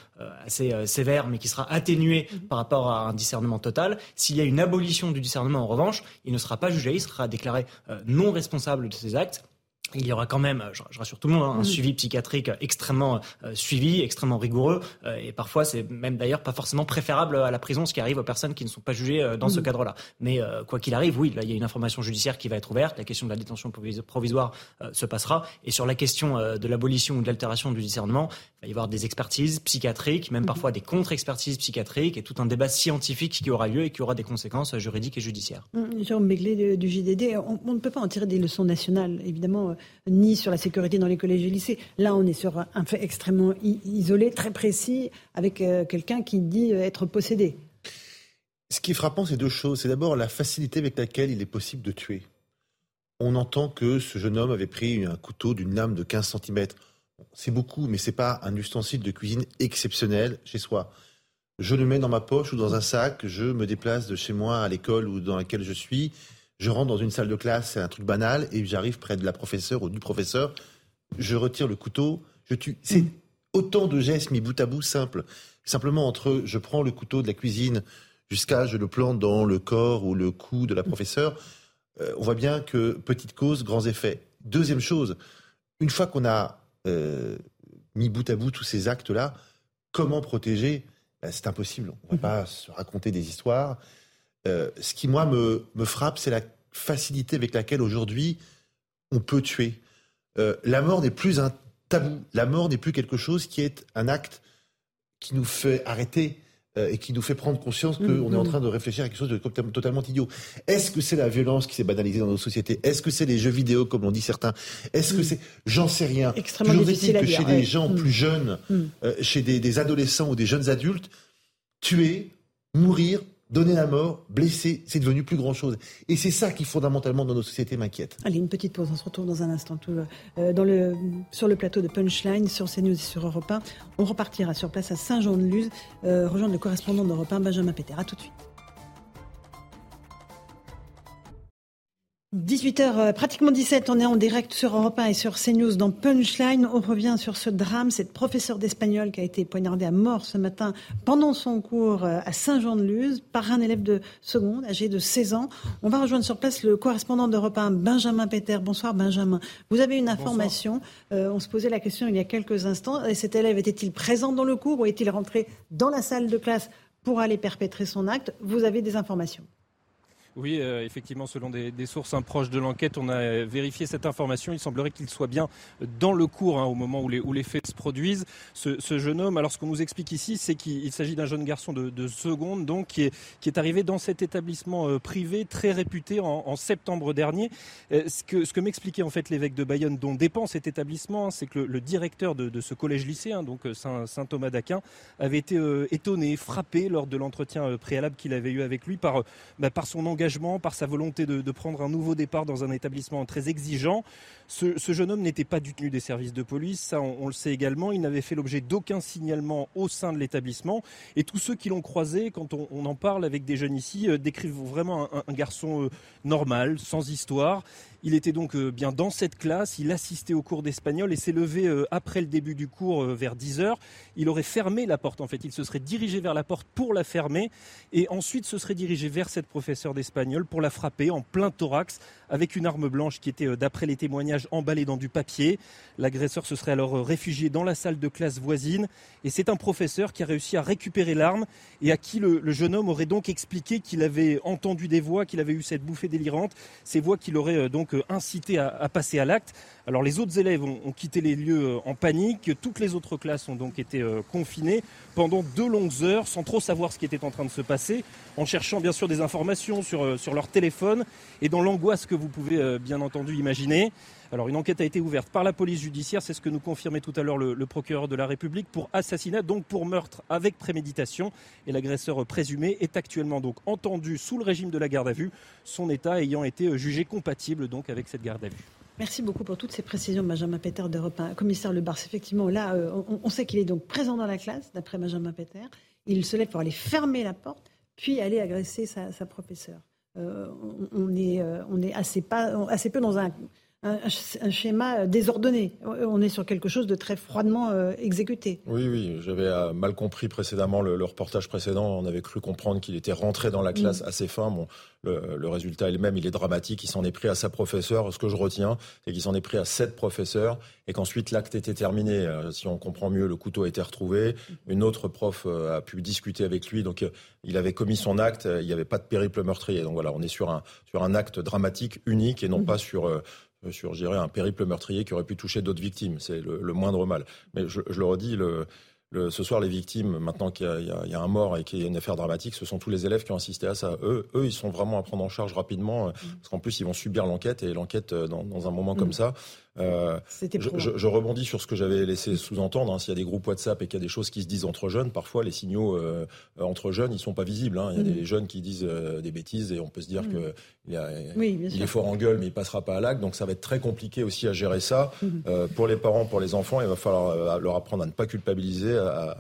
assez sévère, mais qui sera atténuée mhm. par rapport à un discernement total. S'il y a une abolition du discernement, en revanche, il ne sera pas jugé, il sera déclaré non responsable de ses actes il y aura quand même, je, rassure tout le monde, hein, un suivi psychiatrique extrêmement euh, suivi, extrêmement rigoureux, euh, et parfois c'est même d'ailleurs pas forcément préférable à la prison, ce qui arrive aux personnes qui ne sont pas jugées euh, dans ce cadre-là. Mais quoi qu'il arrive, oui, là il y a une information judiciaire qui va être ouverte, la question de la détention provisoire se passera, et sur la question de l'abolition ou de l'altération du discernement, il va y avoir des expertises psychiatriques, même parfois des contre-expertises psychiatriques, et tout un débat scientifique qui aura lieu et qui aura des conséquences juridiques et judiciaires. Jérôme Begley du JDD, on, on ne peut pas en tirer des leçons nationales, évidemment ni sur la sécurité dans les collèges et lycées. Là, on est sur un fait extrêmement isolé, très précis, avec euh, quelqu'un qui dit euh, être possédé. Ce qui est frappant, c'est deux choses. C'est d'abord la facilité avec laquelle il est possible de tuer. On entend que ce jeune homme avait pris un couteau d'une lame de 15 cm. C'est beaucoup, mais ce n'est pas un ustensile de cuisine exceptionnel chez soi. Je le mets dans ma poche ou dans un sac, je me déplace de chez moi à l'école ou dans laquelle je suis, je rentre dans une salle de classe, c'est un truc banal, et j'arrive près de la professeure ou du professeur, je retire le couteau, je tue. C'est autant de gestes mis bout à bout simples. Simplement entre je prends le couteau de la cuisine jusqu'à je le plante dans le corps ou le cou de la professeure, euh, on voit bien que petite cause, grands effets. Deuxième chose, une fois qu'on a euh, mis bout à bout tous ces actes-là, comment protéger? Ben, C'est impossible. On ne va pas se raconter des histoires. Euh, ce qui, moi, me, frappe, c'est la facilité avec laquelle aujourd'hui on peut tuer. Euh, la mort n'est plus un tabou. La mort n'est plus quelque chose qui est un acte qui nous fait arrêter euh, et qui nous fait prendre conscience qu'on est en mm-hmm. train de réfléchir à quelque chose de totalement idiot. Est-ce que c'est la violence qui s'est banalisée dans nos sociétés? Est-ce que c'est les jeux vidéo, comme l'ont dit certains? Est-ce que mm. c'est... J'en sais rien. Extrêmement difficile que chez des gens plus jeunes, chez des adolescents ou des jeunes adultes, tuer, mourir, donner la mort, blesser, c'est devenu plus grand-chose. Et c'est ça qui, fondamentalement, dans nos sociétés, m'inquiète. Allez, une petite pause, on se retrouve dans un instant euh, sur le plateau de Punchline, sur CNews et sur Europe 1. On repartira sur place à Saint-Jean-de-Luz, euh, rejoindre le correspondant d'Europe 1, Benjamin Péter. À tout de suite. 18h, euh, pratiquement 17, on est en direct sur Europe 1 et sur CNews dans Punchline. On revient sur ce drame, cette professeure d'espagnol qui a été poignardée à mort ce matin pendant son cours euh, à Saint-Jean-de-Luz par un élève de seconde âgé de 16 ans. On va rejoindre sur place le correspondant d'Europe 1, Benjamin Peter. Bonsoir Benjamin. Vous avez une information, euh, on se posait la question il y a quelques instants, et cet élève était-il présent dans le cours ou est-il rentré dans la salle de classe pour aller perpétrer son acte? Vous avez des informations oui, euh, effectivement, selon des, sources proches de l'enquête, on a vérifié cette information. Il semblerait qu'il soit bien dans le cours hein, au moment où les, faits se produisent. Ce, jeune homme, alors ce qu'on nous explique ici, c'est qu'il s'agit d'un jeune garçon de, seconde, donc qui est, arrivé dans cet établissement euh, privé très réputé en, septembre dernier. Euh, ce que, m'expliquait en fait l'évêque de Bayonne, dont dépend cet établissement, hein, c'est que le, directeur de, ce collège-lycée, hein, donc Saint, Thomas d'Aquin, avait été étonné, frappé lors de l'entretien préalable qu'il avait eu avec lui par, bah, par son engagement par sa volonté de, prendre un nouveau départ dans un établissement très exigeant. Ce, jeune homme n'était pas du tenu des services de police, ça on, le sait également. Il n'avait fait l'objet d'aucun signalement au sein de l'établissement. Et tous ceux qui l'ont croisé, quand on, en parle avec des jeunes ici, euh, décrivent vraiment un, garçon euh, normal, sans histoire. Il était donc euh, bien dans cette classe, il assistait au cours d'espagnol et s'est levé euh, après le début du cours euh, vers 10 heures. Il aurait fermé la porte en fait, il se serait dirigé vers la porte pour la fermer et ensuite se serait dirigé vers cette professeure d'espagnol pour la frapper en plein thorax avec une arme blanche qui était d'après les témoignages emballée dans du papier. L'agresseur se serait alors réfugié dans la salle de classe voisine et c'est un professeur qui a réussi à récupérer l'arme et à qui le, le jeune homme aurait donc expliqué qu'il avait entendu des voix, qu'il avait eu cette bouffée délirante, ces voix qu'il aurait donc incité à, passer à l'acte. Alors les autres élèves ont, quitté les lieux euh, en panique. Toutes les autres classes ont donc été euh, confinées pendant deux longues heures sans trop savoir ce qui était en train de se passer, en cherchant bien sûr des informations sur, euh, sur leur téléphone et dans l'angoisse que vous pouvez bien entendu imaginer. Alors une enquête a été ouverte par la police judiciaire, c'est ce que nous confirmait tout à l'heure le, procureur de la République pour assassinat, donc pour meurtre avec préméditation. Et l'agresseur présumé est actuellement donc entendu sous le régime de la garde à vue, son état ayant été jugé compatible donc avec cette garde à vue. Merci beaucoup pour toutes ces précisions, Benjamin Peter d'Europe 1. Commissaire Le Bars, effectivement, là, euh, on, sait qu'il est donc présent dans la classe, d'après Benjamin Peter. Il se lève pour aller fermer la porte, puis aller agresser sa, professeure. Euh, on, est, euh, assez peu dans un un, schéma désordonné. On est sur quelque chose de très froidement euh, exécuté. Oui, oui, j'avais euh, mal compris précédemment le, reportage précédent. On avait cru comprendre qu'il était rentré dans la classe mm. assez fin. Bon, le, résultat est le même, il est dramatique. Il s'en est pris à sa professeure. Ce que je retiens, c'est qu'il s'en est pris à sept professeurs et qu'ensuite l'acte était terminé. Euh, si on comprend mieux, le couteau a été retrouvé. Une autre prof a pu discuter avec lui. Donc, il avait commis son acte. Il n'y avait pas de périple meurtrier. Donc voilà, on est sur un, sur un acte dramatique, unique et non mm. pas sur sur, je dirais, un périple meurtrier qui aurait pu toucher d'autres victimes. C'est le, moindre mal. Mais je, je le redis, le, ce soir, les victimes, maintenant qu'il y, a un mort et qu'il y a une affaire dramatique, ce sont tous les élèves qui ont assisté à ça. Eux, eux ils sont vraiment à prendre en charge rapidement, euh, mm. parce qu'en plus, ils vont subir l'enquête, et l'enquête, euh, dans, un moment comme mm. ça, euh, je, rebondis sur ce que j'avais laissé sous-entendre. Hein. S'il y a des groupes WhatsApp et qu'il y a des choses qui se disent entre jeunes, parfois les signaux entre jeunes, ils sont pas visibles. Hein. Il y a mm. des jeunes qui disent des bêtises et on peut se dire qu'il il est fort en gueule, mais il passera pas à l'acte. Donc ça va être très compliqué aussi à gérer ça. pour les parents, pour les enfants, il va falloir leur apprendre à ne pas culpabiliser, à, à,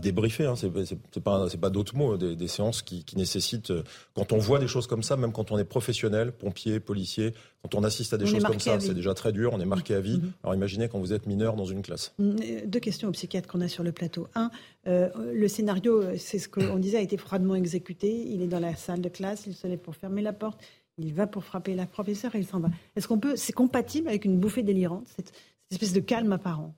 débriefer. Hein. C'est pas, pas d'autres mots, des, séances qui, nécessitent, euh, quand on voit des choses comme ça, même quand on est professionnel, pompier, policier, quand on assiste à des choses comme ça, c'est déjà très dur, on est marqué à vie. Mm-hmm. Alors imaginez quand vous êtes mineur dans une classe. Mm, euh, deux questions aux psychiatres qu'on a sur le plateau. Un, euh, le scénario, c'est ce qu'on disait, a été froidement exécuté. Il est dans la salle de classe, il se lève pour fermer la porte. Il va pour frapper la professeure et il s'en va. Est-ce qu'on peut, c'est compatible avec une bouffée délirante, cette espèce de calme apparent?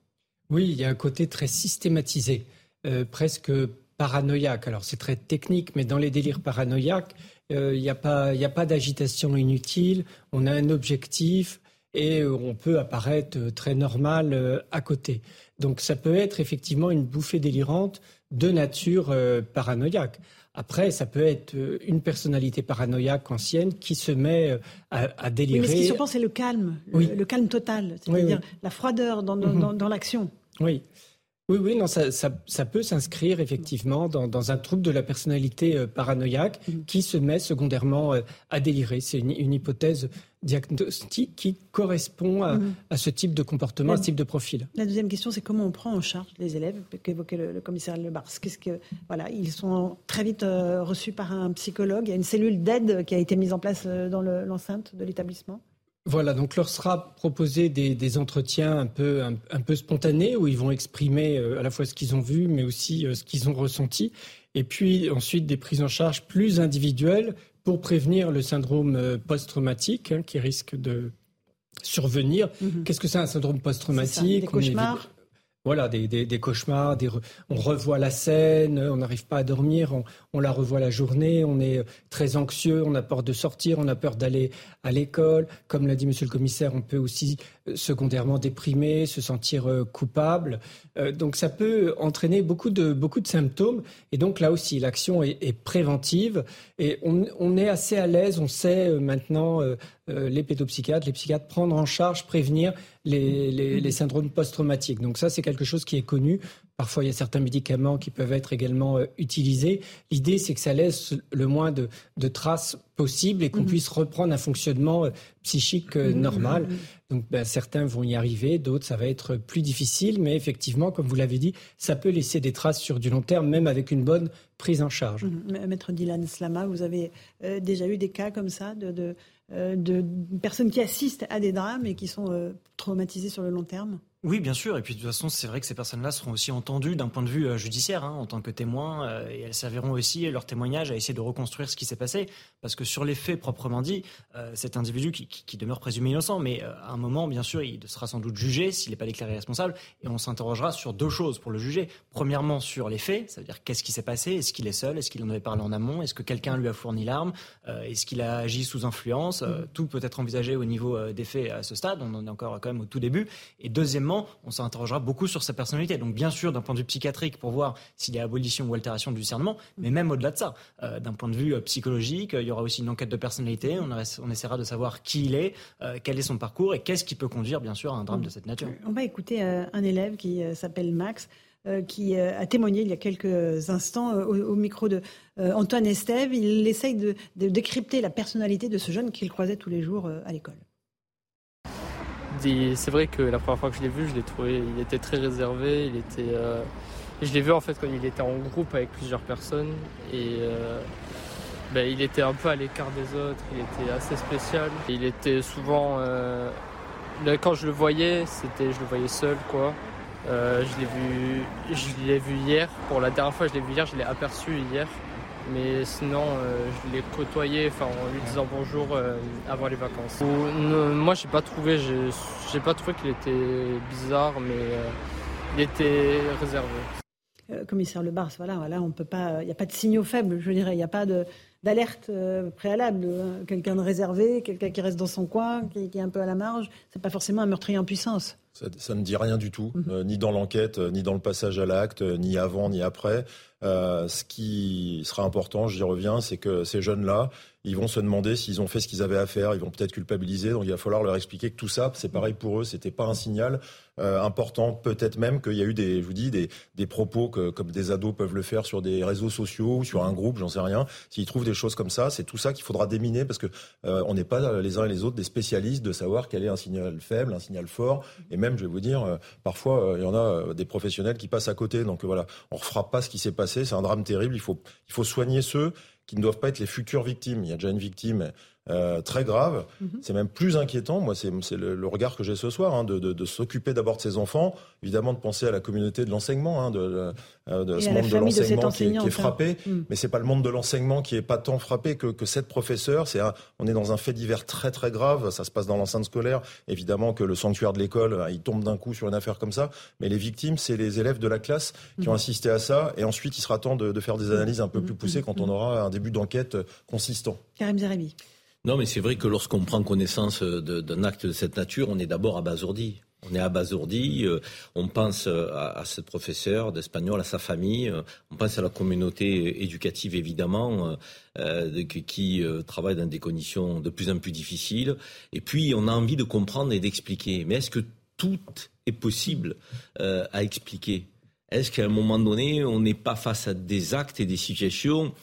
Oui, il y a un côté très systématisé. Euh, presque paranoïaque. Alors c'est très technique, mais dans les délires paranoïaques, euh, il n'y a pas, pas d'agitation inutile, on a un objectif et on peut apparaître très normal euh, à côté. Donc ça peut être effectivement une bouffée délirante de nature paranoïaque. Après, ça peut être une personnalité paranoïaque ancienne qui se met à, délirer. Oui, mais ce qui surprend, c'est le calme, le, calme total, c'est-à-dire la froideur dans, dans, dans l'action. Oui. Oui, oui, non, ça, ça, peut s'inscrire effectivement dans, un trouble de la personnalité euh, paranoïaque mm-hmm. qui se met secondairement euh, à délirer. C'est une, hypothèse diagnostique qui correspond à, mm-hmm. ce type de comportement, à ce type de profil. La deuxième question, c'est comment on prend en charge les élèves qu'évoquait le, le, commissaire Lebars. Qu'est-ce que voilà, ils sont très vite euh, reçus par un psychologue. Il y a une cellule d'aide qui a été mise en place dans l'enceinte de l'établissement. Voilà, donc leur sera proposé des, entretiens un peu, un, peu spontanés où ils vont exprimer euh, à la fois ce qu'ils ont vu, mais aussi euh, ce qu'ils ont ressenti. Et puis ensuite des prises en charge plus individuelles pour prévenir le syndrome euh, post-traumatique hein, qui risque de survenir. Mhm. Qu'est-ce que c'est un syndrome post-traumatique? Voilà, des, des, cauchemars, on revoit la scène, on n'arrive pas à dormir, on, la revoit la journée, on est très anxieux, on a peur de sortir, on a peur d'aller à l'école. Comme l'a dit Monsieur le Commissaire, on peut aussi euh, secondairement déprimer, se sentir euh, coupable. Euh, donc ça peut entraîner beaucoup de, beaucoup de symptômes. Et donc là aussi, l'action est, préventive. Et on, est assez à l'aise, on sait maintenant, les pédopsychiatres, les psychiatres, prendre en charge, prévenir les, les syndromes post-traumatiques. Donc ça, c'est quelque chose qui est connu. Parfois, il y a certains médicaments qui peuvent être également euh, utilisés. L'idée, c'est que ça laisse le moins de, traces possibles et qu'on mhm. puisse reprendre un fonctionnement euh, psychique euh, mhm. normal. Mhm. Donc, ben, certains vont y arriver, d'autres, ça va être plus difficile. Mais effectivement, comme vous l'avez dit, ça peut laisser des traces sur du long terme, même avec une bonne prise en charge. Maître Dylan Slama, vous avez déjà eu des cas comme ça de, de, personnes qui assistent à des drames et qui sont traumatisées sur le long terme oui, bien sûr. Et puis de toute façon, c'est vrai que ces personnes-là seront aussi entendues d'un point de vue euh, judiciaire, hein, en tant que témoins, euh, et elles serviront aussi leur témoignage à essayer de reconstruire ce qui s'est passé. Parce que sur les faits proprement dit, euh, cet individu qui, demeure présumé innocent, mais à un moment, bien sûr, il sera sans doute jugé s'il n'est pas déclaré responsable, et on s'interrogera sur deux choses pour le juger. Premièrement, sur les faits, ça veut dire qu'est-ce qui s'est passé, est-ce qu'il est seul, est-ce qu'il en avait parlé en amont, est-ce que quelqu'un lui a fourni l'arme, est-ce qu'il a agi sous influence? Mm. Tout peut être envisagé au niveau des faits à ce stade. On en est encore quand même au tout début. Et deuxièmement, on s'interrogera beaucoup sur sa personnalité. Donc bien sûr, d'un point de vue psychiatrique, pour voir s'il y a abolition ou altération du discernement, mais même au-delà de ça, euh, d'un point de vue euh, psychologique, il y aura aussi une enquête de personnalité. On, essaiera de savoir qui il est, euh, quel est son parcours et qu'est-ce qui peut conduire, bien sûr, à un drame de cette nature. On va écouter un élève qui s'appelle Max. qui a témoigné il y a quelques instants au, micro de Antoine Estève. Il essaye de, décrypter la personnalité de ce jeune qu'il croisait tous les jours à l'école c'est vrai que la première fois que je l'ai vu, je l'ai trouvé, il était très réservé. Il était, euh, je l'ai vu en fait quand il était en groupe avec plusieurs personnes et euh, ben, il était un peu à l'écart des autres. Il était assez spécial. Il était souvent, euh, quand je le voyais, c'était, je le voyais seul quoi. je l'ai vu, je l'ai vu hier. Pour la dernière fois, je l'ai vu hier. Je l'ai aperçu hier. Mais sinon, euh, je l'ai côtoyé enfin, en lui disant bonjour euh, avant les vacances. moi, j'ai pas trouvé, j'ai pas trouvé qu'il était bizarre, mais euh, il était réservé. commissaire Le Bars, voilà, voilà, on peut pas, il n'y a pas de signaux faibles, je dirais, il n'y a pas d'alerte préalable. Quelqu'un de réservé, quelqu'un qui reste dans son coin, qui, qui, est un peu à la marge, c'est pas forcément un meurtrier en puissance. Ça, ne dit rien du tout, mhm. euh, ni dans l'enquête, euh, ni dans le passage à l'acte, euh, ni avant, ni après. Ce qui sera important, j'y reviens, c'est que ces jeunes-là, ils vont se demander s'ils ont fait ce qu'ils avaient à faire, ils vont peut-être culpabiliser, donc il va falloir leur expliquer que tout ça, c'est pareil pour eux, c'était pas un signal euh, important, peut-être même qu'il y a eu des, je vous dis, des, des propos que, comme des ados peuvent le faire sur des réseaux sociaux ou sur un groupe, j'en sais rien. S'ils trouvent des choses comme ça, c'est tout ça qu'il faudra déminer parce que euh, on n'est pas les uns et les autres des spécialistes de savoir quel est un signal faible, un signal fort, et même, je vais vous dire, euh, parfois il y en a des professionnels qui passent à côté. Donc voilà, on refera pas ce qui s'est passé, c'est un drame terrible. Il faut, il faut soigner ceux qui ne doivent pas être les futures victimes. Il y a déjà une victime euh, très grave. Mhm. C'est même plus inquiétant. Moi, c'est le, regard que j'ai ce soir, hein, de, s'occuper d'abord de ses enfants, évidemment de penser à la communauté de l'enseignement, hein, de, euh, ce monde de l'enseignement qui, est frappé. Mais mhm. Mais c'est pas le monde de l'enseignement qui est pas tant frappé que, que cette professeure. C'est on est dans un fait divers très très grave. Ça se passe dans l'enceinte scolaire. Évidemment que le sanctuaire de l'école, euh, il tombe d'un coup sur une affaire comme ça. Mais les victimes, c'est les élèves de la classe qui ont mhm. assisté à ça. Et ensuite, il sera temps de, faire des analyses un peu plus poussées quand on aura un début d'enquête consistant. Karim Zerami. Non, mais c'est vrai que lorsqu'on prend connaissance d'un acte de cette nature, on est d'abord abasourdi. On est abasourdi, euh, on pense à, ce professeur d'espagnol, à sa famille, euh, on pense à la communauté éducative évidemment, euh, qui travaille dans des conditions de plus en plus difficiles. Et puis on a envie de comprendre et d'expliquer. Mais est-ce que tout est possible à expliquer? Est-ce qu'à un moment donné, on n'est pas face à des actes et des situations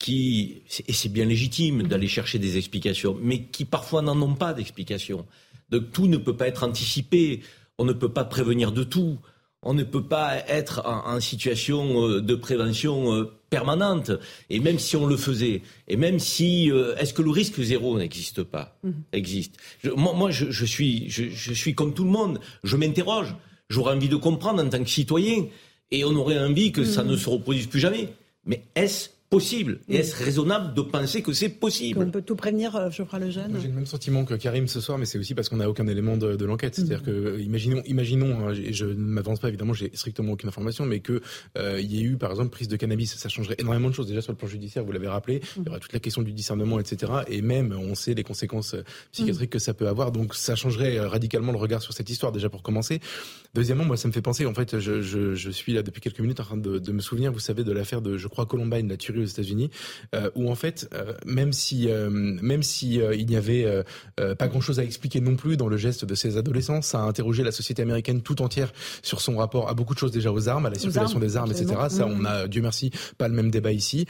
qui, et c'est bien légitime d'aller chercher des explications, mais qui parfois n'en ont pas d'explications. Donc tout ne peut pas être anticipé, on ne peut pas prévenir de tout, on ne peut pas être en, situation euh, de prévention euh, permanente. Et même si on le faisait, et même si, euh, est-ce que le risque zéro n'existe pas? Mhm. Existe. moi, moi je, suis, je, suis comme tout le monde. Je m'interroge. J'aurais envie de comprendre en tant que citoyen, et on aurait envie que ça mhm. ne se reproduise plus jamais. Mais est-ce possible Et est-ce raisonnable de penser que c'est possible On peut tout prévenir, euh, je crois, le jeune J'ai le même sentiment que Karim ce soir, mais c'est aussi parce qu'on n'a aucun élément de, l'enquête. Mm. C'est-à-dire que, imaginons, imaginons hein, je ne m'avance pas, évidemment, j'ai strictement aucune information, mais qu'il euh, y ait eu, par exemple, prise de cannabis. Ça changerait énormément de choses. Déjà sur le plan judiciaire, vous l'avez rappelé, il y aurait toute la question du discernement, etc. Et même, on sait les conséquences euh, psychiatriques mm. que ça peut avoir. Donc, ça changerait radicalement le regard sur cette histoire, déjà pour commencer. Deuxièmement, moi, ça me fait penser, en fait, je, je, je suis là depuis quelques minutes en train de, de me souvenir, vous savez, de l'affaire de, je crois, Columbine, la tuerie aux États-Unis euh, où en fait, euh, même si euh, même si il n'y avait pas grand-chose à expliquer non plus dans le geste de ces adolescents, ça a interrogé la société américaine tout entière sur son rapport à beaucoup de choses déjà aux armes, à la circulation des armes, etc. Ça, on a Dieu merci pas le même débat ici.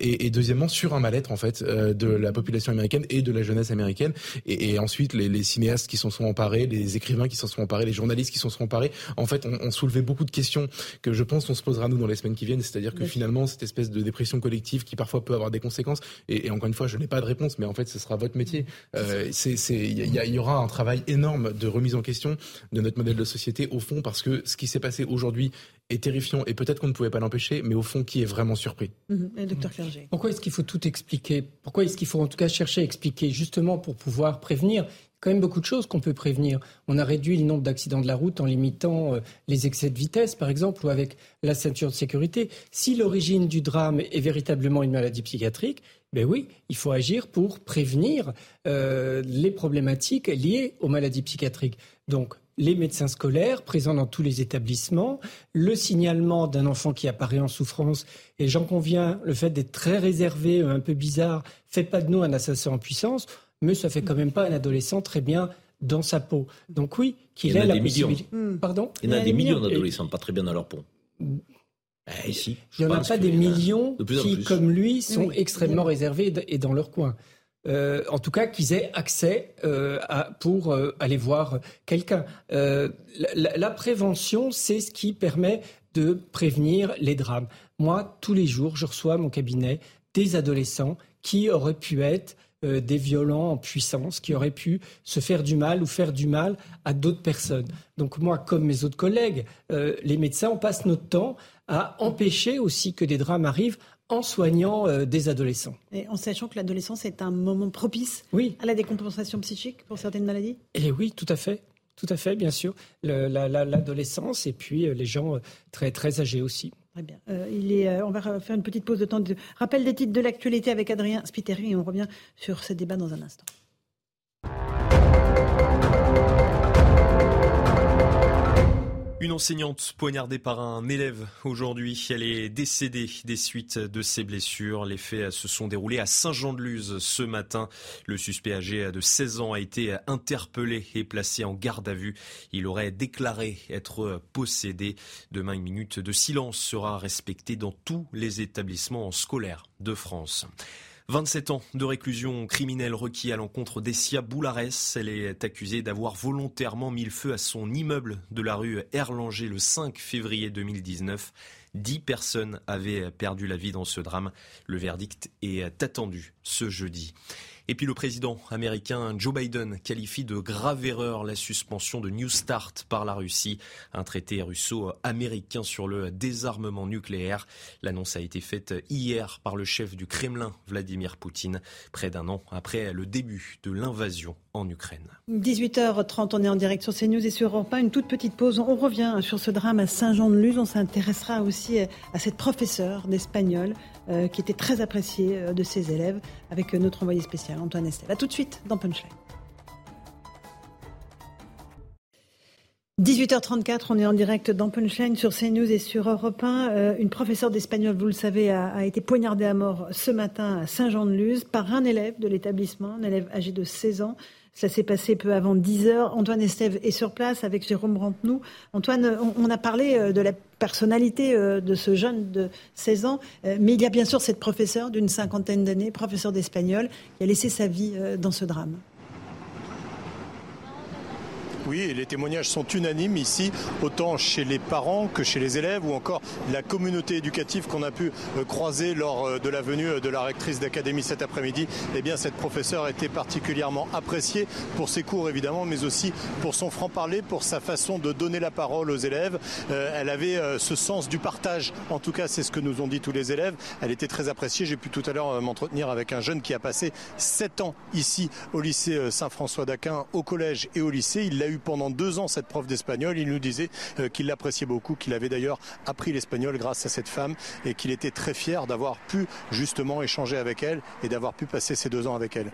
Et, et, deuxièmement, sur un mal-être en fait de la population américaine et de la jeunesse américaine. Et, et ensuite, les, les, cinéastes qui s'en sont emparés, les écrivains qui s'en sont emparés, les journalistes qui s'en sont emparés, en fait, on, on soulevait beaucoup de questions que je pense on se posera nous dans les semaines qui viennent. C'est-à-dire que finalement, cette espèce de dépression collective qui parfois peut avoir des conséquences. Et, encore une fois, je n'ai pas de réponse, mais en fait, ce sera votre métier. Euh, il y, aura un travail énorme de remise en question de notre modèle de société au fond, parce que ce qui s'est passé aujourd'hui est terrifiant et peut-être qu'on ne pouvait pas l'empêcher, mais au fond, qui est vraiment surpris mmh, docteur Clerget. Pourquoi est-ce qu'il faut tout expliquer? Pourquoi est-ce qu'il faut en tout cas chercher à expliquer justement pour pouvoir prévenir quand même beaucoup de choses qu'on peut prévenir. On a réduit le nombre d'accidents de la route en limitant euh, les excès de vitesse, par exemple, ou avec la ceinture de sécurité. Si l'origine du drame est véritablement une maladie psychiatrique, ben oui, il faut agir pour prévenir euh, les problématiques liées aux maladies psychiatriques. Donc, les médecins scolaires présents dans tous les établissements, le signalement d'un enfant qui apparaît en souffrance, et j'en conviens, le fait d'être très réservé, un peu bizarre, fait pas de nous un assassin en puissance mais ça fait quand même pas un adolescent très bien dans sa peau. Donc oui, qu'il ait la possibilité. Hmm. Pardon Il y en a, des millions d'adolescents pas très bien dans leur peau. Eh, il n'y en a pas des millions qui, comme lui, sont extrêmement réservés et dans leur coin. Euh, en tout cas, qu'ils aient accès euh, pour euh, aller voir quelqu'un. la, prévention, c'est ce qui permet de prévenir les drames. Moi, tous les jours, je reçois à mon cabinet des adolescents qui auraient pu être euh, des violents en puissance qui auraient pu se faire du mal ou faire du mal à d'autres personnes. Donc moi, comme mes autres collègues, euh, les médecins, on passe notre temps à empêcher aussi que des drames arrivent en soignant euh, des adolescents. Et en sachant que l'adolescence est un moment propice oui. à la décompensation psychique pour certaines maladies? Et oui, tout à fait. Tout à fait, bien sûr. L'adolescence et puis les gens très, très âgés aussi. Euh, il est, euh, on va faire une petite pause de temps de rappel des titres de l'actualité avec Adrien Spiteri et on revient sur ce débat dans un instant. Une enseignante poignardée par un élève aujourd'hui. Elle est décédée des suites de ses blessures. Les faits se sont déroulés à Saint-Jean-de-Luz ce matin. Le suspect âgé de 16 ans a été interpellé et placé en garde à vue. Il aurait déclaré être possédé. Demain, une minute de silence sera respectée dans tous les établissements scolaires de France. 27 ans de réclusion criminelle requis à l'encontre d'Essia Boulares. Elle est accusée d'avoir volontairement mis le feu à son immeuble de la rue Erlanger le 5 février 2019. Dix personnes avaient perdu la vie dans ce drame. Le verdict est attendu ce jeudi. Et puis le président américain Joe Biden qualifie de grave erreur la suspension de New Start par la Russie, un traité russo-américain sur le désarmement nucléaire. L'annonce a été faite hier par le chef du Kremlin, Vladimir Poutine, près d'un an après le début de l'invasion en Ukraine. 18h30, on est en direct sur CNews et sur Europe Une toute petite pause. On revient sur ce drame à Saint-Jean-de-Luz. On s'intéressera aussi à cette professeure d'espagnol euh, qui était très appréciée euh, de ses élèves avec notre envoyé spécial Antoine Estelle. A tout de suite dans Punchline. 18h34, on est en direct dans Punchline sur CNews et sur Europe 1. Euh, une professeure d'espagnol, vous le savez, a, été poignardée à mort ce matin à Saint-Jean-de-Luz par un élève de l'établissement, un élève âgé de 16 ans. Ça s'est passé peu avant 10 heures. Antoine Estève est sur place avec Jérôme Rampenou. Antoine, on, a parlé euh, de la personnalité euh, de ce jeune de 16 ans, mais il y a bien sûr cette professeure d'une cinquantaine d'années, professeure d'espagnol, qui a laissé sa vie dans ce drame. Oui, et les témoignages sont unanimes ici, autant chez les parents que chez les élèves ou encore la communauté éducative qu'on a pu euh, croiser lors euh, de la venue euh, de la rectrice d'académie cet après-midi. Eh bien, cette professeure était particulièrement appréciée pour ses cours évidemment, mais aussi pour son franc-parler, pour sa façon de donner la parole aux élèves. elle avait ce sens du partage, en tout cas c'est ce que nous ont dit tous les élèves. Elle était très appréciée. J'ai pu tout à l'heure m'entretenir avec un jeune qui a passé 7 ans ici au lycée Saint-François d'Aquin, au collège et au lycée. Il l'a eu pendant deux ans cette prof d'espagnol. Il nous disait euh, qu'il l'appréciait beaucoup, qu'il avait d'ailleurs appris l'espagnol grâce à cette femme et qu'il était très fier d'avoir pu justement échanger avec elle et d'avoir pu passer ces deux ans avec elle.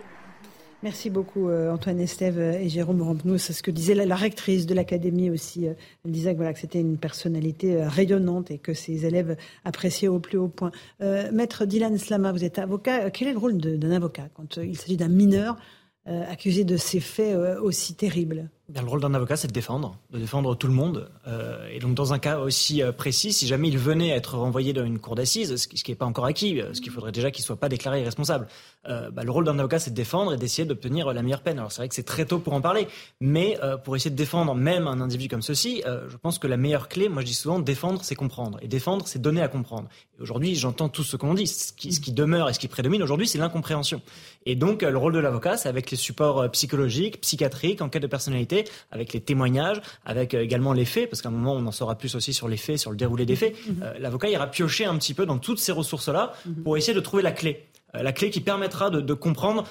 Merci beaucoup euh, Antoine Estève et Jérôme Rampenou. C'est ce que disait la, rectrice de l'académie aussi. Euh, elle disait que, voilà, que c'était une personnalité rayonnante et que ses élèves appréciaient au plus haut point. Maître Dylan Slama, vous êtes avocat. Quel est le rôle d'un avocat quand il s'agit d'un mineur accusé de ces faits aussi terribles? Le rôle d'un avocat, c'est de défendre, de défendre tout le monde. Euh, et donc, dans un cas aussi euh, précis, si jamais il venait à être renvoyé dans une cour d'assises, ce qui n'est pas encore acquis, euh, ce qu'il faudrait déjà qu'il soit pas déclaré irresponsable, bah, le rôle d'un avocat, c'est de défendre et d'essayer d'obtenir la meilleure peine. Alors, c'est vrai que c'est très tôt pour en parler, mais pour essayer de défendre même un individu comme ceci, je pense que la meilleure clé, moi je dis souvent, défendre, c'est comprendre. Et défendre, c'est donner à comprendre. Et aujourd'hui, j'entends tout ce qu'on dit. Ce qui, ce qui demeure et ce qui prédomine aujourd'hui, c'est l'incompréhension. Et donc, le rôle de l'avocat, c'est avec les supports psychologiques, psychiatriques, enquête de personnalité, avec les témoignages, avec euh, également les faits, parce qu'à un moment on en saura plus aussi sur les faits, sur le déroulé des faits. Mhm. Euh, l'avocat ira piocher un petit peu dans toutes ces ressources-là mhm. pour essayer de trouver la clé euh, la clé qui permettra de, comprendre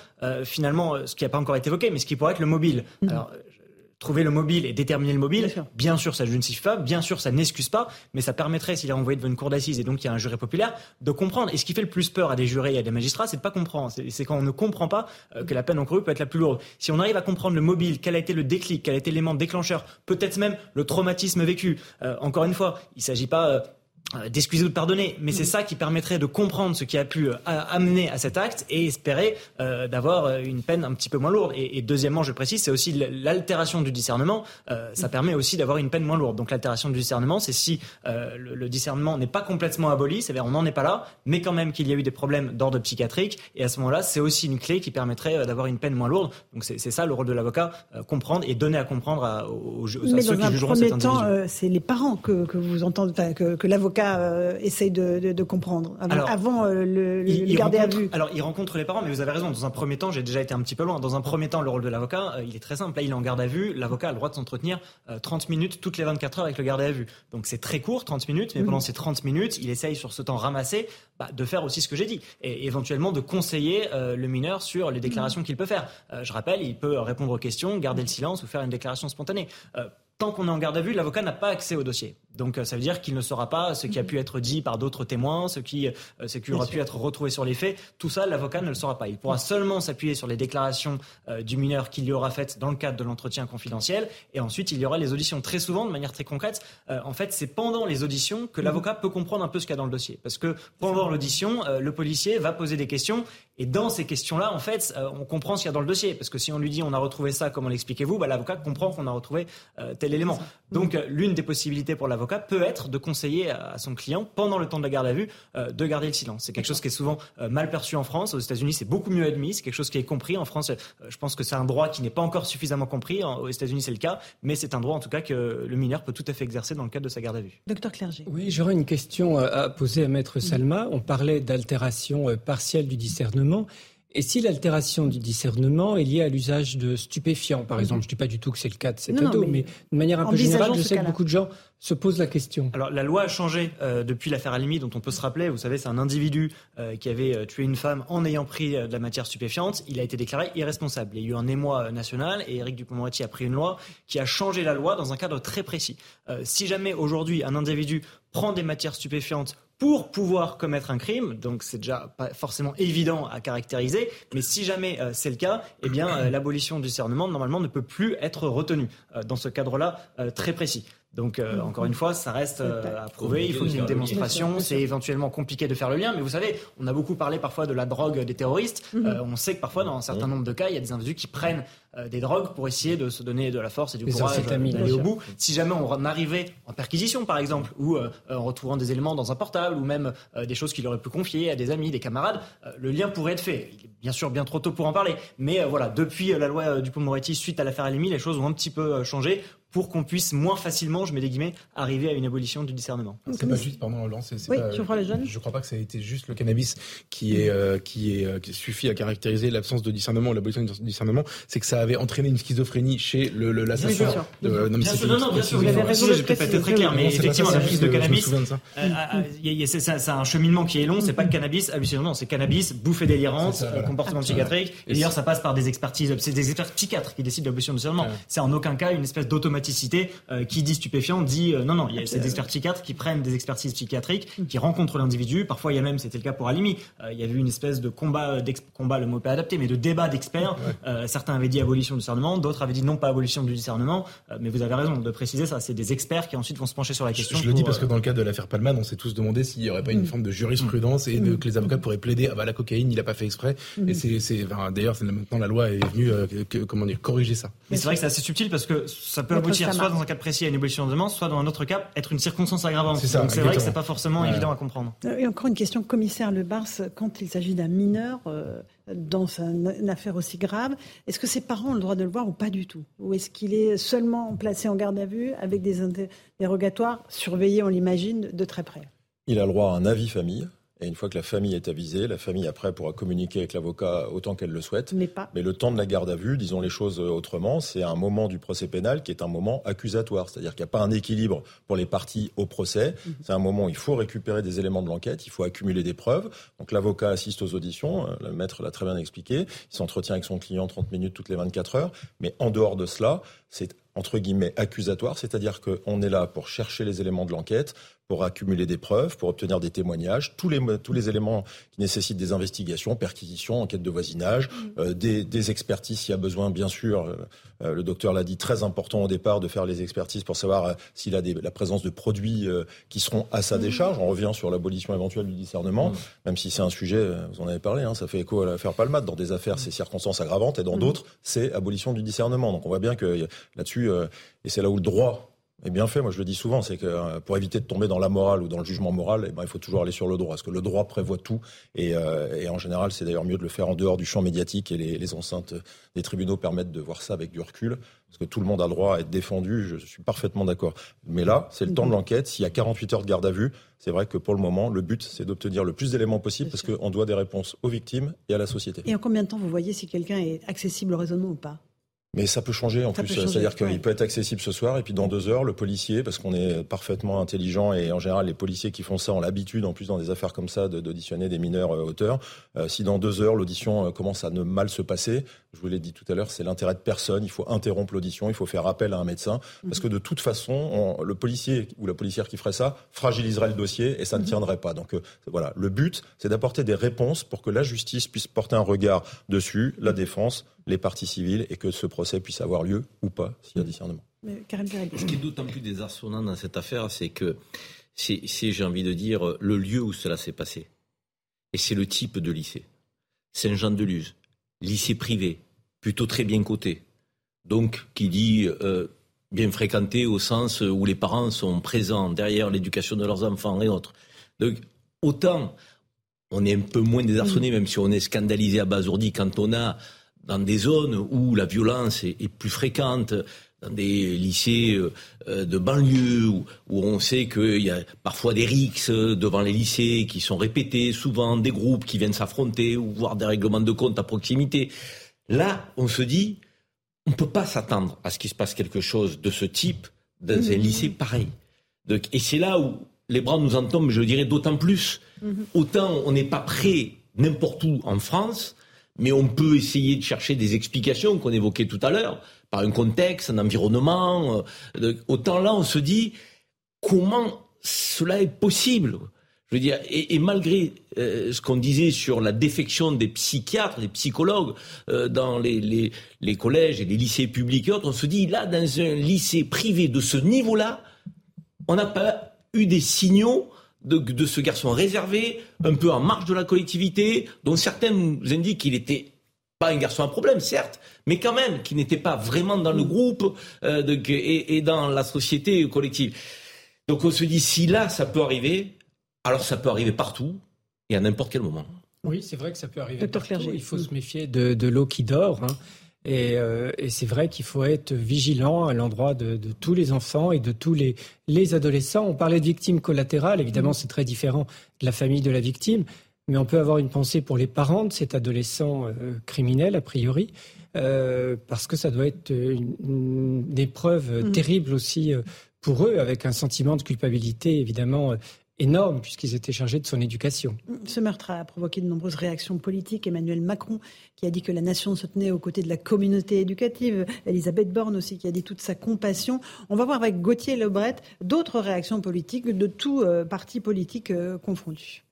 finalement ce qui n'a pas encore été évoqué, mais ce qui pourrait être le mobile. Mhm. Alors, trouver le mobile et déterminer le mobile, bien sûr, ça ne suffit pas, bien sûr, ça n'excuse pas, mais ça permettrait, s'il est envoyé devant une cour d'assises et donc il y a un jury populaire, de comprendre. Et ce qui fait le plus peur à des jurés et à des magistrats, c'est de pas comprendre. C'est quand on ne comprend pas euh, que la peine encourue peut être la plus lourde. Si on arrive à comprendre le mobile, quel a été le déclic, quel a été l'élément déclencheur, peut-être même le traumatisme vécu. Euh, encore une fois, il ne s'agit pas euh, euh, d'excuser ou de pardonner, mais c'est mm. ça qui permettrait de comprendre ce qui a pu euh, amener à cet acte et espérer euh, d'avoir une peine un petit peu moins lourde. Et, deuxièmement, je précise, c'est aussi l'altération du discernement. ça mm. permet aussi d'avoir une peine moins lourde. Donc l'altération du discernement, c'est si le, discernement n'est pas complètement aboli, c'est-à-dire on n'en est pas là, mais quand même qu'il y a eu des problèmes d'ordre psychiatrique. Et à ce moment-là, c'est aussi une clé qui permettrait d'avoir une peine moins lourde. Donc c'est ça le rôle de l'avocat, comprendre et donner à comprendre aux, ceux qui jugeront cet individu. temps, c'est les parents que, vous entendez, que, que l'avocat euh, essaye de, comprendre avant, euh, le, il, garder à vue Alors, il rencontre les parents, mais vous avez raison. Dans un premier temps, j'ai déjà été un petit peu loin. Dans un premier temps, le rôle de l'avocat, euh, il est très simple. Là, il est en garde à vue. L'avocat a le droit de s'entretenir 30 minutes toutes les 24 heures avec le garde à vue. Donc, c'est très court, 30 minutes, mais mhm. pendant ces 30 minutes, il essaye sur ce temps ramassé bah, de faire aussi ce que j'ai dit et éventuellement de conseiller le mineur sur les déclarations mhm. qu'il peut faire. je rappelle, il peut répondre aux questions, garder le silence ou faire une déclaration spontanée tant qu'on est en garde à vue, l'avocat n'a pas accès au dossier. Donc euh, ça veut dire qu'il ne saura pas ce qui a pu être dit par d'autres témoins, ce qui, euh, ce qui aura pu être retrouvé sur les faits. Tout ça, l'avocat ne le saura pas. Il pourra seulement s'appuyer sur les déclarations euh, du mineur qu'il y aura faites dans le cadre de l'entretien confidentiel. Et ensuite, il y aura les auditions. Très souvent, de manière très concrète, en fait, c'est pendant les auditions que mhm. l'avocat peut comprendre un peu ce qu'il y a dans le dossier. Parce que pendant l'audition, le policier va poser des questions. Et dans ces questions-là, en fait, on comprend ce qu'il y a dans le dossier. Parce que si on lui dit on a retrouvé ça, comment l'expliquez-vous? Bah, L'avocat comprend qu'on a retrouvé tel élément. Donc, l'une des possibilités pour l'avocat peut être de conseiller à son client pendant le temps de la garde à vue euh, de garder le silence. C'est quelque chose qui est souvent euh, mal perçu en France. Aux États-Unis, c'est beaucoup mieux admis. C'est quelque chose qui est compris. En France, euh, je pense que c'est un droit qui n'est pas encore suffisamment compris. Aux États-Unis, c'est le cas, mais c'est un droit en tout cas que le mineur peut tout à fait exercer dans le cadre de sa garde à vue. Docteur Clerget. Oui, j'aurais une question à poser à Maître Salma. On parlait d'altération partielle du discernement. Et si l'altération du discernement est liée à l'usage de stupéfiants, par exemple, je ne dis pas du tout que c'est le cas de cet ado, mais, de manière un peu générale, je sais que beaucoup de gens se posent la question. Alors la loi a changé euh, depuis l'affaire Alimi, dont on peut se rappeler. Vous savez, c'est un individu euh, qui avait euh, tué une femme en ayant pris de la matière stupéfiante. Il a été déclaré irresponsable. Il y a eu un émoi national et Éric Dupond-Moretti a pris une loi qui a changé la loi dans un cadre très précis. si jamais aujourd'hui un individu prend des matières stupéfiantes pour pouvoir commettre un crime. Donc c'est déjà pas forcément évident à caractériser, mais si jamais euh, c'est le cas, eh bien euh, l'abolition du discernement normalement ne peut plus être retenue euh, dans ce cadre-là très précis. Donc, euh, encore une fois, ça reste euh, à prouver. Il faut une démonstration. C'est éventuellement compliqué de faire le lien. Mais vous savez, on a beaucoup parlé parfois de la drogue des terroristes. Mhm. Euh, on sait que parfois, dans un certain nombre de cas, il y a des individus qui prennent des drogues pour essayer de se donner de la force et du courage d'aller au bout. Si jamais on arrivait en perquisition, par exemple, ou en retrouvant des éléments dans un portable, ou même des choses qu'il aurait pu confier à des amis, des camarades, le lien pourrait être fait. Il est bien sûr bien trop tôt pour en parler. Mais voilà, depuis la loi du Dupont-Moretti, suite à l'affaire Alimi, les choses ont un petit peu changé pour qu'on puisse moins facilement, je mets des guillemets, arriver à une abolition du discernement. C'est pas juste, pardon, Lance, oui, pas, je, crois les jeunes. je crois pas que ça a été juste le cannabis qui est euh, qui est euh, qui suffit à caractériser l'absence de discernement ou l'abolition du discernement, c'est que ça avait entrréné une schizophrénie chez le l'assassin. Oui, non, mais bien sûr, non, non, bien sûr, vous avez raison. J'ai peut-être pas été très clair, mais effectivement, la prise de cannabis, c'est un cheminement qui est long. C'est pas le cannabis hallucinant, c'est cannabis, bouffée délirante, comportement psychiatrique. Et d'ailleurs, ça passe par des expertises. C'est des experts psychiatres qui décident de l'abolition du discernement. C'est en aucun cas une espèce d'automaticité euh, qui dit stupéfiant dit euh, non, non, il y a des experts psychiatres qui prennent des expertises psychiatriques, mm. qui rencontrent l'individu. Parfois, il y a même, c'était le cas pour Alimi, euh, il y avait eu une espèce de combat, combat, le mot pas adapté, mais de débat d'experts. certains avaient dit abolition du discernement, d'autres avaient dit non, pas abolition du discernement. mais vous avez raison de préciser ça, c'est des experts qui ensuite vont se pencher sur la question. Je, le dis parce que dans le cas de l'affaire Palman, on s'est tous demandé s'il n'y aurait pas une mm. forme de jurisprudence et mm. que les avocats pourraient plaider ah bah la cocaïne, il n'a pas fait exprès. Et c'est, d'ailleurs, maintenant la loi est venue, comment dire, corriger ça. Mais c'est vrai que c'est assez subtil parce que ça peut aboutir soit dans un cas précis à une abolition de demande, soit dans un autre cas, être une circonstance aggravante. C'est Donc c'est vrai que c'est pas forcément évident à comprendre. Euh, et encore une question, commissaire Le Bars, quand il s'agit d'un mineur euh, dans une affaire aussi grave, est-ce que ses parents ont le droit de le voir ou pas du tout? Ou est-ce qu'il est seulement placé en garde à vue avec des interrogatoires surveillés, on l'imagine, de très près? Il a le droit à un avis famille. Et une fois que la famille est avisée, la famille après pourra communiquer avec l'avocat autant qu'elle le souhaite. Mais pas. Mais le temps de la garde à vue, disons les choses autrement, c'est un moment du procès pénal qui est un moment accusatoire. C'est-à-dire qu'il n'y a pas un équilibre pour les parties au procès. Mhm. C'est un moment où il faut récupérer des éléments de l'enquête, il faut accumuler des preuves. Donc l'avocat assiste aux auditions, euh, le maître l'a très bien expliqué. Il s'entretient avec son client 30 minutes toutes les 24 heures. Mais en dehors de cela, c'est entre guillemets accusatoire, c'est-à-dire qu'on est là pour chercher les éléments de l'enquête, pour accumuler des preuves, pour obtenir des témoignages, tous les, tous les éléments qui nécessitent des investigations, perquisitions, enquêtes de voisinage, mm. euh, des, des, expertises s'il y a besoin, bien sûr. Euh, euh, le docteur l'a dit, très important au départ de faire les expertises pour savoir s'il a des, la présence de produits qui seront à sa mm. décharge. On revient sur l'abolition éventuelle du discernement, mm. même si c'est un sujet, vous en avez parlé, hein, ça fait écho à l'affaire Palmade. Dans des affaires, c'est circonstances aggravantes, et dans d'autres, c'est abolition du discernement. Donc on voit bien que là-dessus, et c'est là où le droit est bien fait. Moi, je le dis souvent, c'est que euh, pour éviter de tomber dans la morale ou dans le jugement moral, eh ben, il faut toujours aller sur le droit, parce que le droit prévoit tout. Et, euh, et en général, c'est d'ailleurs mieux de le faire en dehors du champ médiatique, et les, les, enceintes des tribunaux permettent de voir ça avec du recul, parce que tout le monde a le droit à être défendu. Je suis parfaitement d'accord. Mais là, c'est le temps de l'enquête. S'il y a 48 heures de garde à vue, c'est vrai que pour le moment, le but, c'est d'obtenir le plus d'éléments possible, parce qu'on doit des réponses aux victimes et à la société. Et en combien de temps vous voyez si quelqu'un est accessible au raisonnement ou pas? Mais ça peut changer en plus. C'est-à-dire qu'il peut être accessible ce soir et puis dans deux heures, le policier, parce qu'on est parfaitement intelligent et en général les policiers qui font ça ont l'habitude, en plus dans des affaires comme ça, d'auditionner des mineurs euh, auteurs. Euh, si dans deux heures l'audition euh, commence à ne mal se passer, je vous l'ai dit tout à l'heure, c'est l'intérêt de personne. Il faut interrompre l'audition, il faut faire appel à un médecin, parce que de toute façon, le policier ou la policière qui ferait ça fragiliserait le dossier et ça ne mhm. tiendrait pas. Donc voilà, le but, c'est d'apporter des réponses pour que la justice puisse porter un regard dessus, la défense les parties civiles et que ce procès puisse avoir lieu ou pas s'il y a discernement. Ce qui est d'autant plus désarçonnant dans cette affaire, c'est que c'est, j'ai envie de dire, le lieu où cela s'est passé. Et c'est le type de lycée. Saint-Jean-de-Luz, lycée privé, plutôt très bien coté. Donc, qui dit euh, bien fréquenté au sens où les parents sont présents derrière l'éducation de leurs enfants et autres. Donc, autant on est un peu moins désarçonné, même si on est scandalisé à Basourdi quand on a dans des zones où la violence est, plus fréquente, dans des lycées euh, de banlieue, où, on sait qu'il y a parfois des rixes devant les lycées qui sont répétés, souvent des groupes qui viennent s'affronter ou voir des règlements de compte à proximité. Là, on se dit, on ne peut pas s'attendre à ce qu'il se passe quelque chose de ce type dans un mmh. lycée pareil. et c'est là où les bras nous en tombent, je dirais, d'autant plus. Mmh. Autant on n'est pas prêt n'importe où en France, mais on peut essayer de chercher des explications qu'on évoquait tout à l'heure, par un contexte, un environnement. Euh, autant là, on se dit comment cela est possible? Je veux dire, et, malgré euh, ce qu'on disait sur la défection des psychiatres, des psychologues euh, dans les, collèges et les lycées publics et autres, on se dit là, dans un lycée privé de ce niveau-là, on n'a pas eu des signaux de, de, ce garçon réservé, un peu en marge de la collectivité, dont certains nous indiquent qu'il était pas un garçon à problème, certes, mais quand même, qui n'était pas vraiment dans le groupe euh, de, et, et, dans la société collective. Donc on se dit, si là, ça peut arriver, alors ça peut arriver partout et à n'importe quel moment. Oui, c'est vrai que ça peut arriver partout. Il faut se méfier de, de l'eau qui dort. Hein. Et, euh, et c'est vrai qu'il faut être vigilant à l'endroit de, de, tous les enfants et de tous les, les adolescents. On parlait de victimes collatérales. Évidemment, mmh. c'est très différent de la famille de la victime. Mais on peut avoir une pensée pour les parents de cet adolescent euh, criminel, a priori. Euh, parce que ça doit être une, une épreuve mmh. terrible aussi euh, pour eux, avec un sentiment de culpabilité évidemment euh, énorme puisqu'ils étaient chargés de son éducation. Ce meurtre a provoqué de nombreuses réactions politiques. Emmanuel Macron qui a dit que la nation se tenait aux côtés de la communauté éducative. Elisabeth Borne aussi qui a dit toute sa compassion. On va voir avec Gauthier Lebret d'autres réactions politiques de tous euh, partis politiques euh, confondus.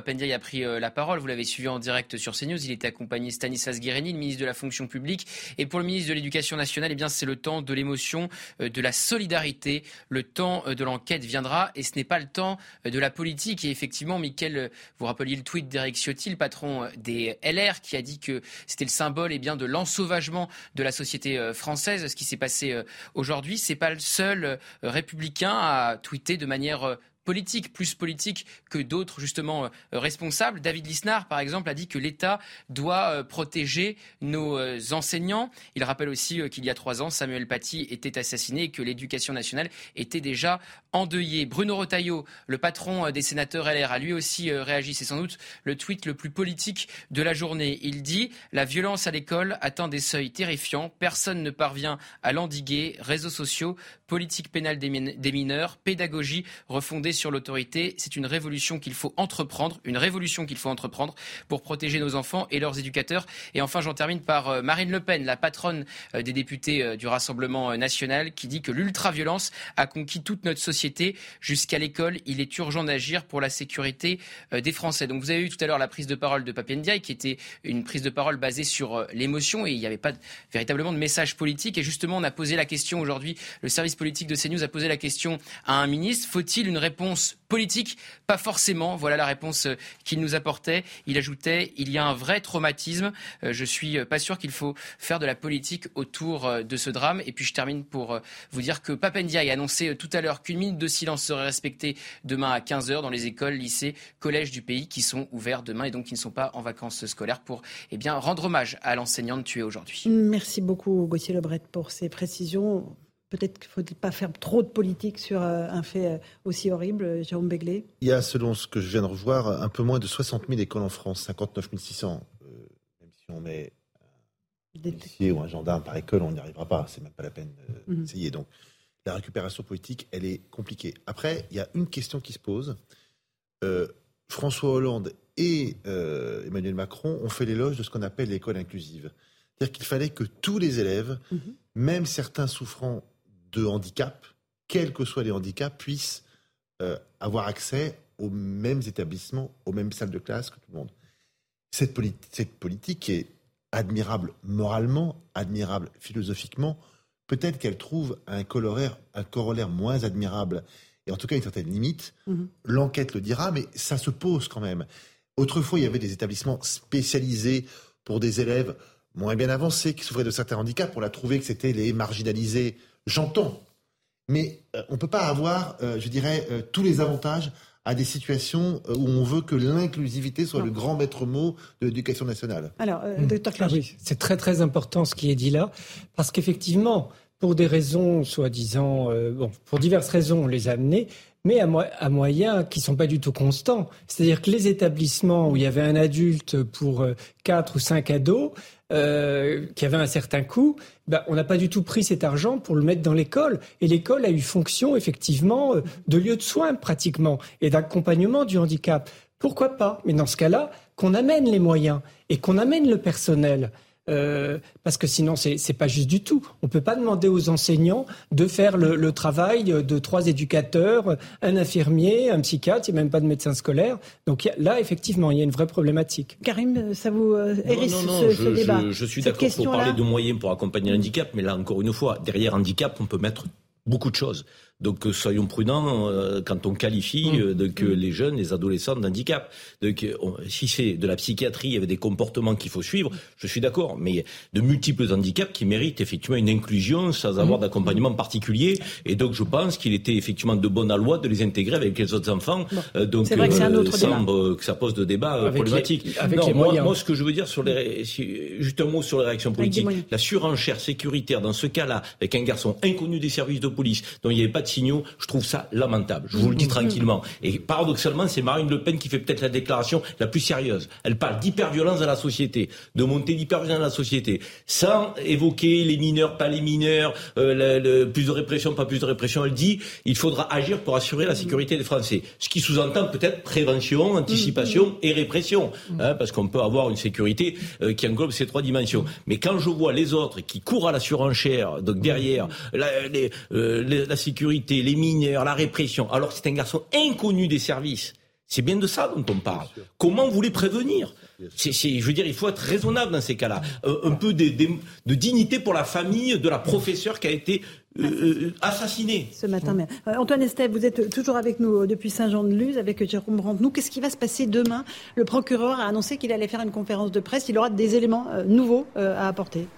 Papendiaï a pris euh, la parole. Vous l'avez suivi en direct sur CNews. Il était accompagné Stanislas Guérini, le ministre de la fonction publique. Et pour le ministre de l'Éducation nationale, eh c'est le temps de l'émotion, euh, de la solidarité. Le temps euh, de l'enquête viendra et ce n'est pas le temps de la politique. Et effectivement, Mickaël, vous rappeliez le tweet d'Éric Ciotti, le patron des LR, qui a dit que c'était le symbole eh bien, de l'ensauvagement de la société française. Ce qui s'est passé aujourd'hui, c'est pas le seul républicain à tweeter de manière politique, plus politique que d'autres justement euh, responsables. David Lisnard, par exemple, a dit que l'État doit euh, protéger nos euh, enseignants. Il rappelle aussi qu'il y a trois ans, Samuel Paty était assassiné et que l'éducation nationale était déjà endeuillée. Bruno Retailleau, le patron des sénateurs LR, a lui aussi réagi. C'est sans doute le tweet le plus politique de la journée. Il dit La violence à l'école atteint des seuils terrifiants. Personne ne parvient à l'endiguer. Réseaux sociaux, politique pénale des mineurs, pédagogie refondée sur l'autorité. C'est une révolution qu'il faut entreprendre, une révolution qu'il faut entreprendre pour protéger nos enfants et leurs éducateurs. Et enfin, j'en termine par euh, Marine Le Pen, la patronne euh, des députés euh, du Rassemblement national, qui dit que l'ultraviolence a conquis toute notre société jusqu'à l'école. Il est urgent d'agir pour la sécurité des Français. Donc vous avez eu tout à l'heure la prise de parole de Papendiaï, qui était une prise de parole basée sur l'émotion et il n'y avait pas véritablement de message politique. Et justement, on a posé la question aujourd'hui, le service politique de CNews a posé la question à un ministre. Faut-il une réponse politique? Pas forcément. Voilà la réponse euh, qu'il nous apportait. Il ajoutait il y a un vrai traumatisme. Euh, je suis euh, pas sûr qu'il faut faire de la politique autour de ce drame. Et puis je termine pour vous dire que Papendia a annoncé tout à l'heure qu'une minute de silence serait respectée demain à 15h dans les écoles, lycées, collèges du pays qui sont ouverts demain et donc qui ne sont pas en vacances scolaires pour eh bien, rendre hommage à l'enseignante tuée aujourd'hui. Merci beaucoup Gauthier Lebret pour ces précisions. Peut-être qu'il ne faut pas faire trop de politique sur euh, un fait euh, aussi horrible, euh, Jérôme Begley. Il y a, selon ce que je viens de revoir, un peu moins de 60 000 écoles en France, 59 600. même si on met un policier ou un gendarme par école, on n'y arrivera pas. C'est même pas la peine mhm. d'essayer. Donc, la récupération politique, elle est compliquée. Après, il y a une question qui se pose. François Hollande et Emmanuel Macron ont fait l'éloge de ce qu'on appelle l'école inclusive. C'est-à-dire qu'il fallait que tous les élèves, mhm. même certains souffrant de handicap, quels que soient les handicaps, puissent euh, avoir accès aux mêmes établissements, aux mêmes salles de classe que tout le monde. Cette, cette politique est admirable moralement, admirable philosophiquement. Peut-être qu'elle trouve un corollaire, un corollaire moins admirable, et en tout cas une certaine limite. Mhm. L'enquête le dira, mais ça se pose quand même. Autrefois, il y avait des établissements spécialisés pour des élèves moins bien avancés, qui souffraient de certains handicaps. On a trouvé que c'était les marginalisés J'entends. Mais euh, on ne peut pas avoir, euh, je dirais, euh, tous les avantages à des situations où on veut que l'inclusivité soit le grand maître mot de l'éducation nationale. Alors, mmh. docteur ah oui, c'est très très important ce qui est dit là, parce qu'effectivement, pour des raisons soi-disant, bon, pour diverses raisons, on les a amenés, mais à, à moyens qui sont pas du tout constants. C'est-à-dire que les établissements où il y avait un adulte pour quatre ou cinq ados, euh, qui avait un certain coût, ben, on n'a pas du tout pris cet argent pour le mettre dans l'école. Et l'école a eu fonction, effectivement, euh, de lieu de soins pratiquement et d'accompagnement du handicap. Pourquoi pas? Mais dans ce cas-là, qu'on amène les moyens et qu'on amène le personnel. Euh, parce que sinon c'est pas juste du tout. On peut pas demander aux enseignants de faire le, travail de trois éducateurs, un infirmier, un psychiatre, il n'y a même pas de médecin scolaire. Donc là, effectivement, il y a une vraie problématique. Karim, ça vous euh, hérisse ce, je, débat Je, je suis d'accord pour parler de moyens pour accompagner l'handicap, mais là, encore une fois, derrière handicap, on peut mettre beaucoup de choses. Donc euh, soyons prudents euh, quand on qualifie mmh. euh, que mmh. les jeunes, les adolescents d'handicap. Donc si c'est de la psychiatrie avec des comportements qu'il faut suivre, je suis d'accord. Mais de multiples handicaps qui méritent effectivement une inclusion sans avoir mmh. d'accompagnement particulier. Et donc je pense qu'il était effectivement de bonne loi de les intégrer avec les autres enfants. donc vrai que un autre semble que ça pose de débat problématique. non, moi, ce que je veux dire sur les, juste un mot sur les réactions politiques. La surenchère sécuritaire dans ce cas-là, avec un garçon inconnu des services de police dont il n'y avait pas de je trouve ça lamentable. Je vous le dis mm-hmm. tranquillement. Et paradoxalement, c'est Marine Le Pen qui fait peut-être la déclaration la plus sérieuse. Elle parle d'hyperviolence dans la société, de montée d'hyperviolence dans la société, sans évoquer les mineurs, pas les mineurs, euh, le, plus de répression, pas plus de répression. Elle dit il faudra agir pour assurer la sécurité des Français. Ce qui sous-entend peut-être prévention, anticipation mm-hmm. et répression, hein, parce qu'on peut avoir une sécurité euh, qui englobe ces trois dimensions. Mais quand je vois les autres qui courent à la surenchère, donc derrière la, euh, la sécurité les mineurs, la répression, alors c'est un garçon inconnu des services. C'est bien de ça dont on parle. Comment vous les prévenir c'est, Je veux dire, il faut être raisonnable dans ces cas-là. Euh, un peu de, de, dignité pour la famille de la professeure qui a été euh, euh, assassinée. Ce matin même. Antoine Estève, vous êtes toujours avec nous depuis Saint-Jean-de-Luz, avec Jérôme Rampenou. Qu'est-ce qui va se passer demain? Le procureur a annoncé qu'il allait faire une conférence de presse. Il aura des éléments nouveaux à apporter.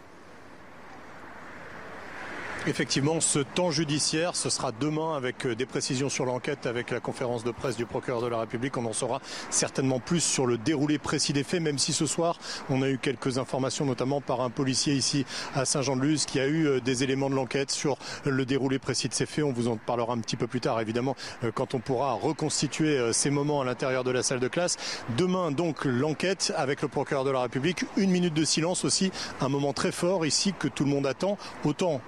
Effectivement, ce temps judiciaire, ce sera demain avec euh, des précisions sur l'enquête, avec la conférence de presse du procureur de la République. On en saura certainement plus sur le déroulé précis des faits, même si ce soir, on a eu quelques informations, notamment par un policier ici à Saint-Jean-de-Luz, qui a eu euh, des éléments de l'enquête sur le déroulé précis de ces faits. On vous en parlera un petit peu plus tard, évidemment, euh, quand on pourra reconstituer ces moments à l'intérieur de la salle de classe. Demain, donc, l'enquête avec le procureur de la République. Une minute de silence aussi, un moment très fort ici que tout le monde attend. Autant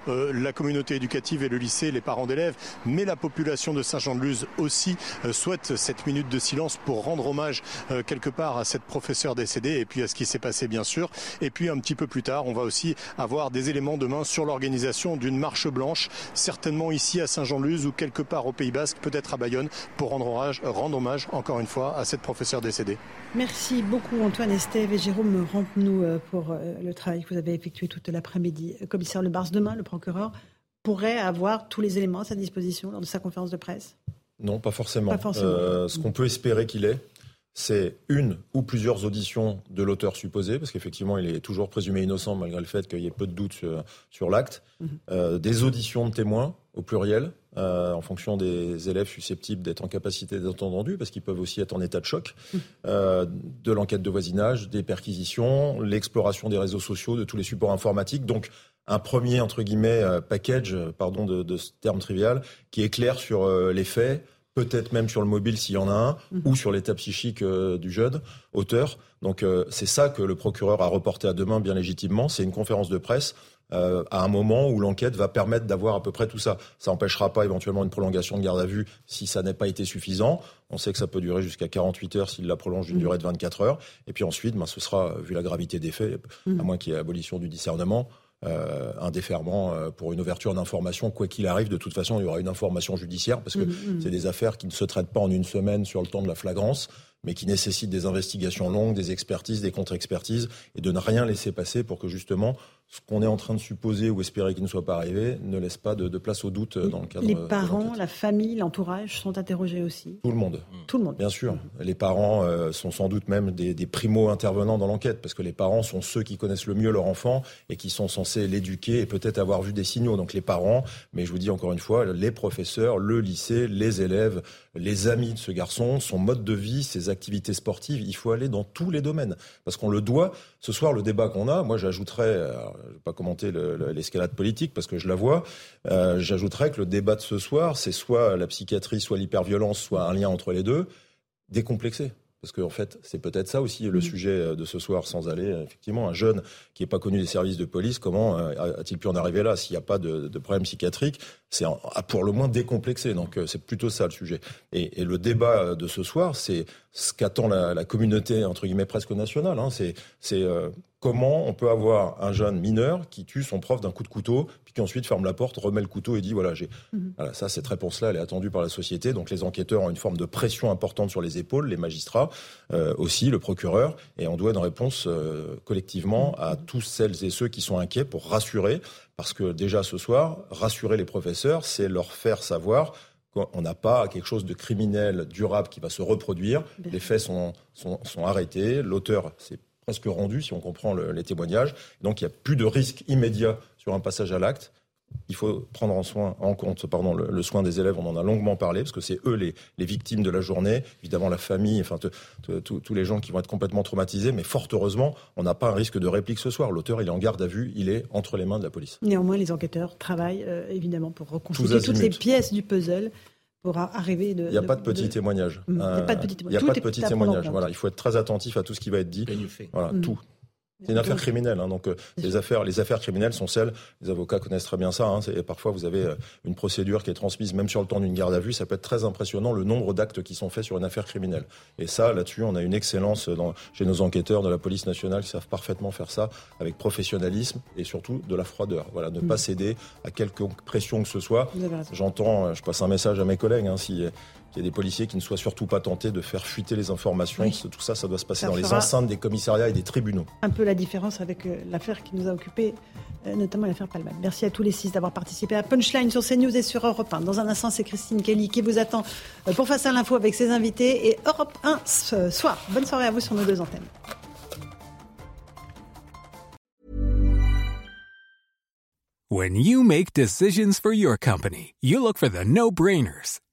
la communauté éducative et le lycée, les parents d'élèves, mais la population de Saint-Jean-de-Luz aussi euh, souhaite cette minute de silence pour rendre hommage euh, quelque part à cette professeure décédée et puis à ce qui s'est passé bien sûr. Et puis un petit peu plus tard, on va aussi avoir des éléments demain sur l'organisation d'une marche blanche, certainement ici à Saint-Jean-de-Luz ou quelque part au Pays Basque, peut-être à Bayonne, pour rendre hommage, rendre hommage encore une fois à cette professeure décédée. Merci beaucoup Antoine Estève et Jérôme Rampe-nous euh, pour le travail que vous avez effectué toute l'après-midi. Commissaire Le Bars, demain, le procureur pourrait avoir tous les éléments à sa disposition lors de sa conférence de presse? Non, pas forcément. Euh, ce qu'on peut espérer qu'il ait, c'est une ou plusieurs auditions de l'auteur supposé, parce qu'effectivement, il est toujours présumé innocent malgré le fait qu'il y ait peu de doutes sur, l'acte. Mhm. Euh, des auditions de témoins au pluriel, euh, en fonction des élèves susceptibles d'être en capacité d'être entendus, parce qu'ils peuvent aussi être en état de choc, mhm. de l'enquête de voisinage, des perquisitions, l'exploration des réseaux sociaux, de tous les supports informatiques. Donc, un premier entre guillemets euh, package, euh, pardon de, ce terme trivial, qui est clair sur euh, les faits, peut-être même sur le mobile s'il y en a un, mhm. ou sur l'état psychique du jeune auteur. Donc c'est ça que le procureur a reporté à demain bien légitimement. C'est une conférence de presse à un moment où l'enquête va permettre d'avoir à peu près tout ça. Ça n'empêchera pas éventuellement une prolongation de garde à vue si ça n'a pas été suffisant. On sait que ça peut durer jusqu'à 48 heures s'il la prolonge d'une mhm. durée de 24 heures. Et puis ensuite, ben, ce sera, vu la gravité des faits, mhm. à moins qu'il y ait abolition du discernement, euh, un déferment euh, pour une ouverture d'information, quoi qu'il arrive. De toute façon, il y aura une information judiciaire parce que mmh, mmh. c'est des affaires qui ne se traitent pas en une semaine sur le temps de la flagrance mais qui nécessitent des investigations longues, des expertises, des contre-expertises, et de ne rien laisser passer pour que justement ce qu'on est en train de supposer ou espérer qu'il ne soit pas arrivé ne laisse pas de, place au doute dans le cadre. Les parents, la famille, l'entourage sont interrogés aussi. Tout le monde. Tout le monde. Bien sûr. Les parents euh, sont sans doute même des, des primo-intervenants dans l'enquête, parce que les parents sont ceux qui connaissent le mieux leur enfant et qui sont censés l'éduquer et peut-être avoir vu des signaux. Donc les parents, mais je vous dis encore une fois, les professeurs, le lycée, les élèves, les amis de ce garçon, son mode de vie, ses activités sportives, il faut aller dans tous les domaines. Parce qu'on le doit. Ce soir, le débat qu'on a, moi j'ajouterais, je ne vais pas commenter l'escalade politique parce que je la vois, euh, j'ajouterais que le débat de ce soir, c'est soit la psychiatrie, soit l'hyperviolence, soit un lien entre les deux, décomplexé. Parce qu'en en fait, c'est peut-être ça aussi le mm. sujet euh, de ce soir, sans aller, euh, effectivement, un jeune qui n'est pas connu des services de police, comment euh, a-t-il pu en arriver là S'il n'y a pas de, de, problème psychiatrique, c'est pour le moins décomplexé. Donc c'est plutôt ça le sujet. Et, et, le débat de ce soir, c'est ce qu'attend la, communauté entre guillemets presque nationale. Hein. C'est euh, comment on peut avoir un jeune mineur qui tue son prof d'un coup de couteau, puis qui ensuite ferme la porte, remet le couteau et dit voilà j'ai mhm. voilà, ça cette réponse-là elle est attendue par la société. Donc les enquêteurs ont une forme de pression importante sur les épaules, les magistrats euh, aussi, le procureur, et on doit une réponse euh, collectivement à mhm. tous celles et ceux qui sont inquiets pour rassurer, parce que déjà ce soir rassurer les professeurs, c'est leur faire savoir on n'a pas quelque chose de criminel durable qui va se reproduire. Les faits sont, sont, arrêtés. L'auteur s'est presque rendu, si on comprend les témoignages. Donc il n'y a plus de risque immédiat sur un passage à l'acte il faut prendre en, soin, en compte pardon, le, soin des élèves, on en a longuement parlé, parce que c'est eux les, victimes de la journée, évidemment la famille, enfin tous les gens qui vont être complètement traumatisés, mais fort heureusement, on n'a pas un risque de réplique ce soir. L'auteur, il est en garde à vue, il est entre les mains de la police. Néanmoins, les enquêteurs travaillent euh, évidemment pour reconstituer toutes les pièces du puzzle. Pour arriver de, il n'y a, pas de petits témoignages. Il n'y a pas de petits témoignages. Il n'y a pas de petits témoignages. Voilà, il faut être très attentif à tout ce qui va être dit. Voilà, mm. tout. C'est une affaire criminelle, hein, donc euh, les affaires, les affaires criminelles sont celles. Les avocats connaissent très bien ça. Hein, parfois, vous avez euh, une procédure qui est transmise, même sur le temps d'une garde à vue, ça peut être très impressionnant le nombre d'actes qui sont faits sur une affaire criminelle. Et ça, là-dessus, on a une excellence dans, chez nos enquêteurs de la police nationale qui savent parfaitement faire ça avec professionnalisme et surtout de la froideur. Voilà, ne pas mm. céder à quelque pression que ce soit. J'entends, euh, je passe un message à mes collègues. Hein, si il y a des policiers qui ne soient surtout pas tentés de faire fuiter les informations. Tout ça, ça doit se passer dans les enceintes des commissariats et des tribunaux. Un peu la différence avec euh, l'affaire qui nous a occupé, euh, notamment l'affaire Palman. Merci à tous les six d'avoir participé à Punchline sur CNews et sur Europe 1. Dans un instant, c'est Christine Kelly qui vous attend euh, pour Face à l'info avec ses invités et Europe 1 ce soir. Bonne soirée à vous sur nos deux antennes. When you make decisions for your company, you look for the no-brainers.